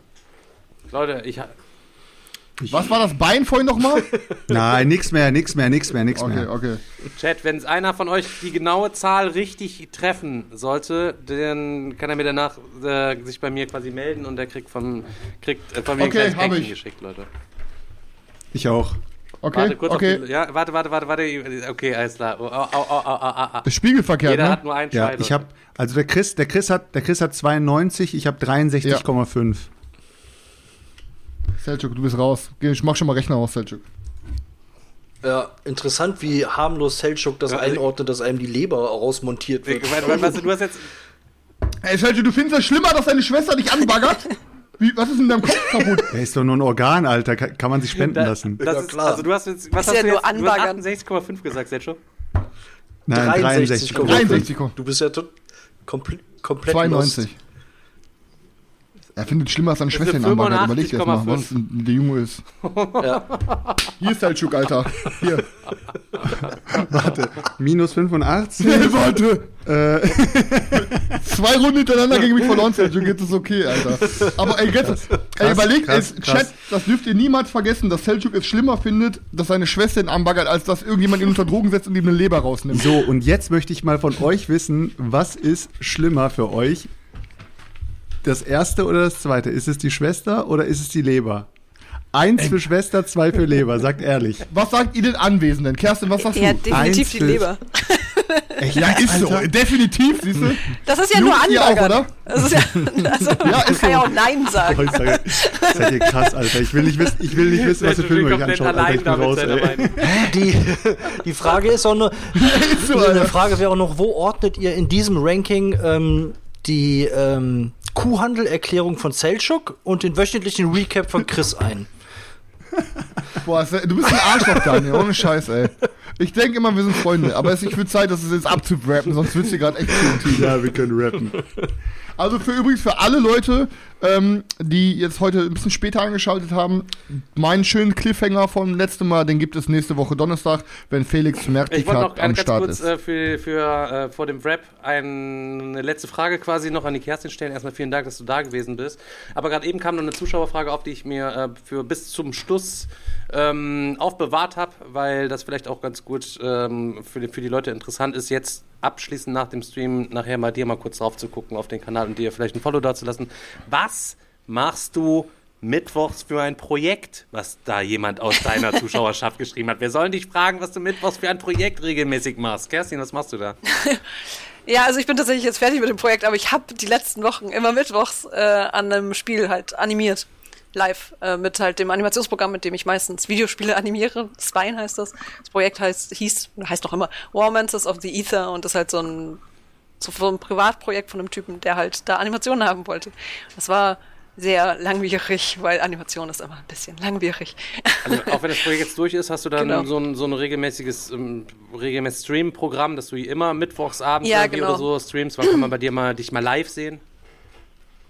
Leute, ich ha- was war das Bein vorhin nochmal? Nein, nix mehr, nix mehr, nix mehr, nix Okay, mehr. okay. Chat, wenn es einer von euch die genaue Zahl richtig treffen sollte, dann kann er mir danach äh, sich bei mir quasi melden und er kriegt von, kriegt, äh, von mir Okay, ein ich. geschickt, Leute. Ich auch. Okay, Warte kurz okay. auf die, ja, warte, warte, warte, warte, okay, alles klar. Oh, oh, oh, oh, oh, oh, oh. Das Spiegelverkehrt, Jeder ne? hat nur einen Ja, Scheibe. ich habe, also der Chris, der Chris hat, der Chris hat 92, ich habe 63,5. Selchuk, du bist raus. Ich mach schon mal Rechner aus, Selchuk. Ja, interessant, wie harmlos Selchuk das Ja, also- einordnet, dass einem die Leber rausmontiert wird. Warte, warte, warte, du hast jetzt. Ey, Selchuk, du findest das schlimmer, dass deine Schwester dich anbaggert? Wie, was ist in deinem Kopf kaputt? Der ist doch nur ein Organ, Alter. Kann, kann man sich spenden lassen? Das Ja, ist, klar. also du hast jetzt, was Ist hast ja du nur jetzt? Du hast anbaggern. 68,5 gesagt, Sergio. Nein, 63. 63,5. 63. Du bist ja tot- komple komplett 92. lost. Er findet schlimmer, als seine Schwester ihn anbaggert. Überleg dir das mal, 85,5. was denn der Junge ist. Ja. Hier ist Selchuk, Alter. Hier. Warte, minus 85? Nee, warte. äh, Zwei Runden hintereinander gegen mich verloren, Selchuk. Jetzt ist okay, Alter. Aber ey, jetzt, ey, überlegt, krass, ey, krass. Chat, das dürft ihr niemals vergessen, dass Selchuk es schlimmer findet, dass seine Schwester ihn anbaggert, als dass irgendjemand ihn unter Drogen setzt und ihm eine Leber rausnimmt. so, und jetzt möchte ich mal von euch wissen, was ist schlimmer für euch? Das erste oder das zweite? Ist es die Schwester oder ist es die Leber? Eins für Schwester, zwei für Leber, sagt ehrlich. Was sagt ihr den Anwesenden? Kerstin, was sagst Ja, du? definitiv die Einzel- Leber. Ja, ist so. Definitiv, siehst du? Das ist ja nur Jungs, ihr auch, oder? Das ist ja, also, Ja, ist man kann ja so. auch Nein Oh, sagen. ich sage, seid ihr krass, Alter. Ich will nicht wissen, ich will nicht wissen was für Filme komplett anschaut, Alter. Ich bin raus. Die, die Frage ist auch so, eine Alter. Frage wäre auch noch, wo ordnet ihr in diesem Ranking ähm, die ähm, Kuhhandelerklärung von Selchuk und den wöchentlichen Recap von Chris ein. Boah, ist- du bist ein Arschloch, Daniel, ohne Scheiß, ey. Ich denke immer, wir sind Freunde, aber es, ich würde Zeit, dass es jetzt abzurappen, sonst wird's hier gerade echt zu intim. Ja, wir können rappen. Also für übrigens für alle Leute, ähm, die jetzt heute ein bisschen später angeschaltet haben, meinen schönen Cliffhanger vom letzten Mal, den gibt es nächste Woche Donnerstag, wenn Felix Ich wollte noch Mertikat am ganz Start kurz ist. äh, für, für äh, vor dem Rap eine letzte Frage quasi noch an die Kerstin stellen. Erstmal vielen Dank, dass du da gewesen bist. Aber gerade eben kam noch eine Zuschauerfrage auf, die ich mir äh, für bis zum Schluss ähm, aufbewahrt habe, weil das vielleicht auch ganz gut ähm, für, die, für die Leute interessant ist, jetzt abschließend nach dem Stream nachher mal dir mal kurz drauf zu gucken auf den Kanal und dir vielleicht ein Follow da zu lassen. Was machst du mittwochs für ein Projekt, was da jemand aus deiner Zuschauerschaft geschrieben hat? Wir sollen dich fragen, was du mittwochs für ein Projekt regelmäßig machst. Kerstin, was machst du da? Ja, also ich bin tatsächlich jetzt fertig mit dem Projekt, aber ich habe die letzten Wochen immer mittwochs äh, an einem Spiel halt animiert. Live. Äh, mit halt dem Animationsprogramm, mit dem ich meistens Videospiele animiere. Spine heißt das. Das Projekt heißt, hieß, heißt noch immer Warmancers of the Ether und ist halt so ein, so ein Privatprojekt von einem Typen, der halt da Animationen haben wollte. Das war sehr langwierig, weil Animation ist immer ein bisschen langwierig. Also auch wenn das Projekt jetzt durch ist, hast du dann Genau. so, ein, so ein regelmäßiges, ähm, regelmäßiges Stream-Programm, dass du immer mittwochs abends Ja, irgendwie genau. oder so streamst. Wann kann man bei dir mal dich mal live sehen?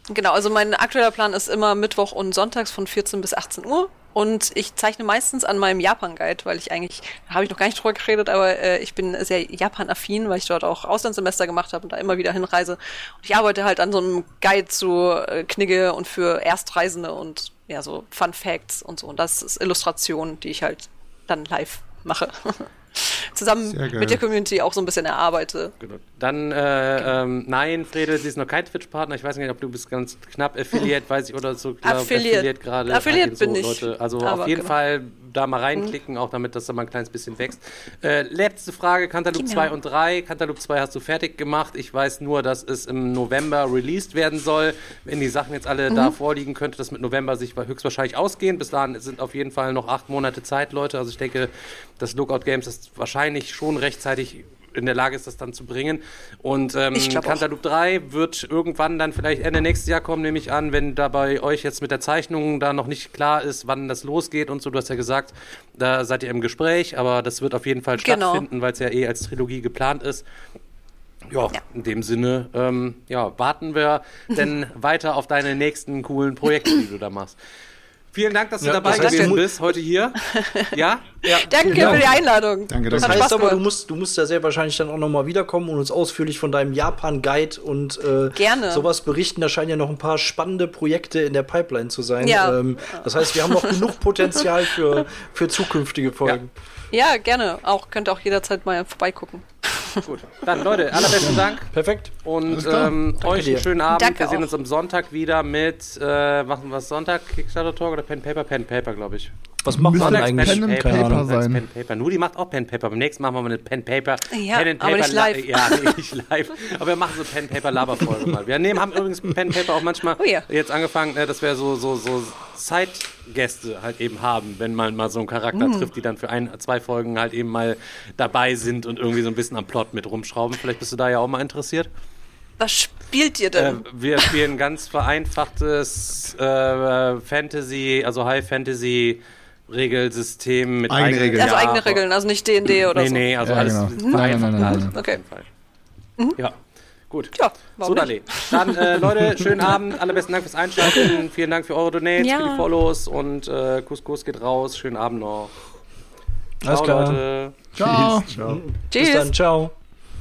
Genau, also mein aktueller Plan ist immer Mittwoch und Sonntags von 14 bis 18 Uhr. Und ich zeichne meistens an meinem Japan-Guide, weil ich eigentlich, da habe ich noch gar nicht drüber geredet, aber äh, ich bin sehr Japan-affin, weil ich dort auch Auslandssemester gemacht habe und da immer wieder hinreise. Und ich arbeite halt an so einem Guide zu äh, Knigge und für Erstreisende und ja, so Fun Facts und so. Und das ist Illustration, die ich halt dann live mache. Zusammen mit der Community auch so ein bisschen erarbeite. Genau. Dann, äh, ähm, nein, Frede, sie ist noch kein Twitch-Partner. Ich weiß nicht, ob du bist ganz knapp Affiliate, weiß ich, oder so. glaub, Affiliate. gerade. Affiliate Ah, so, bin ich. Leute. Also Aber auf jeden genau. Fall da mal reinklicken, auch damit das dann mal ein kleines bisschen wächst. Äh, letzte Frage, Cantaloupe Genau. 2 und 3. Cantaloupe 2 hast du fertig gemacht. Ich weiß nur, dass es im November released werden soll. Wenn die Sachen jetzt alle Mhm. da vorliegen, könnte das mit November sich höchstwahrscheinlich ausgehen. Bis dahin sind auf jeden Fall noch acht Monate Zeit, Leute. Also ich denke, das Lookout Games ist wahrscheinlich schon rechtzeitig in der Lage ist, das dann zu bringen. Und ähm. Cantaloupe 3 wird irgendwann dann vielleicht Ende nächstes Jahr kommen, nehme ich an, wenn da bei euch jetzt mit der Zeichnung da noch nicht klar ist, wann das losgeht und so. Du hast ja gesagt, da seid ihr im Gespräch, aber das wird auf jeden Fall Genau. stattfinden, weil es ja eh als Trilogie geplant ist. Ja, Ja. in dem Sinne, ähm, ja, warten wir denn weiter auf deine nächsten coolen Projekte, die du da machst. Vielen Dank, dass du Ja, dabei das heißt, bist, heute hier. Ja? Ja, Danke genau. für die Einladung. Danke, Das danke. Hat heißt aber, du musst, du musst ja sehr wahrscheinlich dann auch nochmal wiederkommen und uns ausführlich von deinem Japan-Guide und äh, Gerne. sowas berichten. Da scheinen ja noch ein paar spannende Projekte in der Pipeline zu sein. Ja. Ähm, das heißt, wir haben noch genug Potenzial für, für zukünftige Folgen. Ja, gerne. Auch könnt ihr auch jederzeit mal vorbeigucken. Gut. Dann, Leute, allerbesten Dank. Perfekt. Und ähm, euch einen schönen Abend. Danke wir sehen auch. uns am Sonntag wieder mit, äh, machen wir es Sonntag, Kickstarter Talk oder Pen Paper? Pen Paper, glaube ich. Was macht man eigentlich? Pen Keine Paper Ahnung. sein. Pen Paper. Nudi macht auch Pen Paper. Beim nächsten machen wir mal eine Pen Paper. Ja, Pen and aber nicht li- live. Ja, nicht live. Aber wir machen so Pen Paper Laberfolge mal. Wir nehmen, haben übrigens Pen Paper auch manchmal Oh ja. jetzt angefangen, äh, dass wir so, so, so Side-Gäste halt eben haben, wenn man mal so einen Charakter Mm. trifft, die dann für ein, zwei Folgen halt eben mal dabei sind und irgendwie so ein bisschen am Plot mit rumschrauben. Vielleicht bist du da ja auch mal interessiert. Was spielt ihr Äh, denn? wir spielen ganz vereinfachtes äh, Fantasy, also High Fantasy Regelsystem mit Eigene eigenen- Regeln. also ja, eigene Regeln, also nicht D&D oder Nee, so. nee, also Ja, alles genau. vereinfacht Nein, nein, nein, halt, nein. Okay. Fall. Ja, gut. Ja, warum so, nicht? Dale. Dann, äh, Leute, schönen Abend. Allerbesten Dank fürs Einschalten. Vielen Dank für eure Donates, Ja. für die Follows und äh, Kuss geht raus. Schönen Abend noch. Alles Ciao, klar. Leute. Ciao. Ciao. Bis Tschüss. dann. Ciao.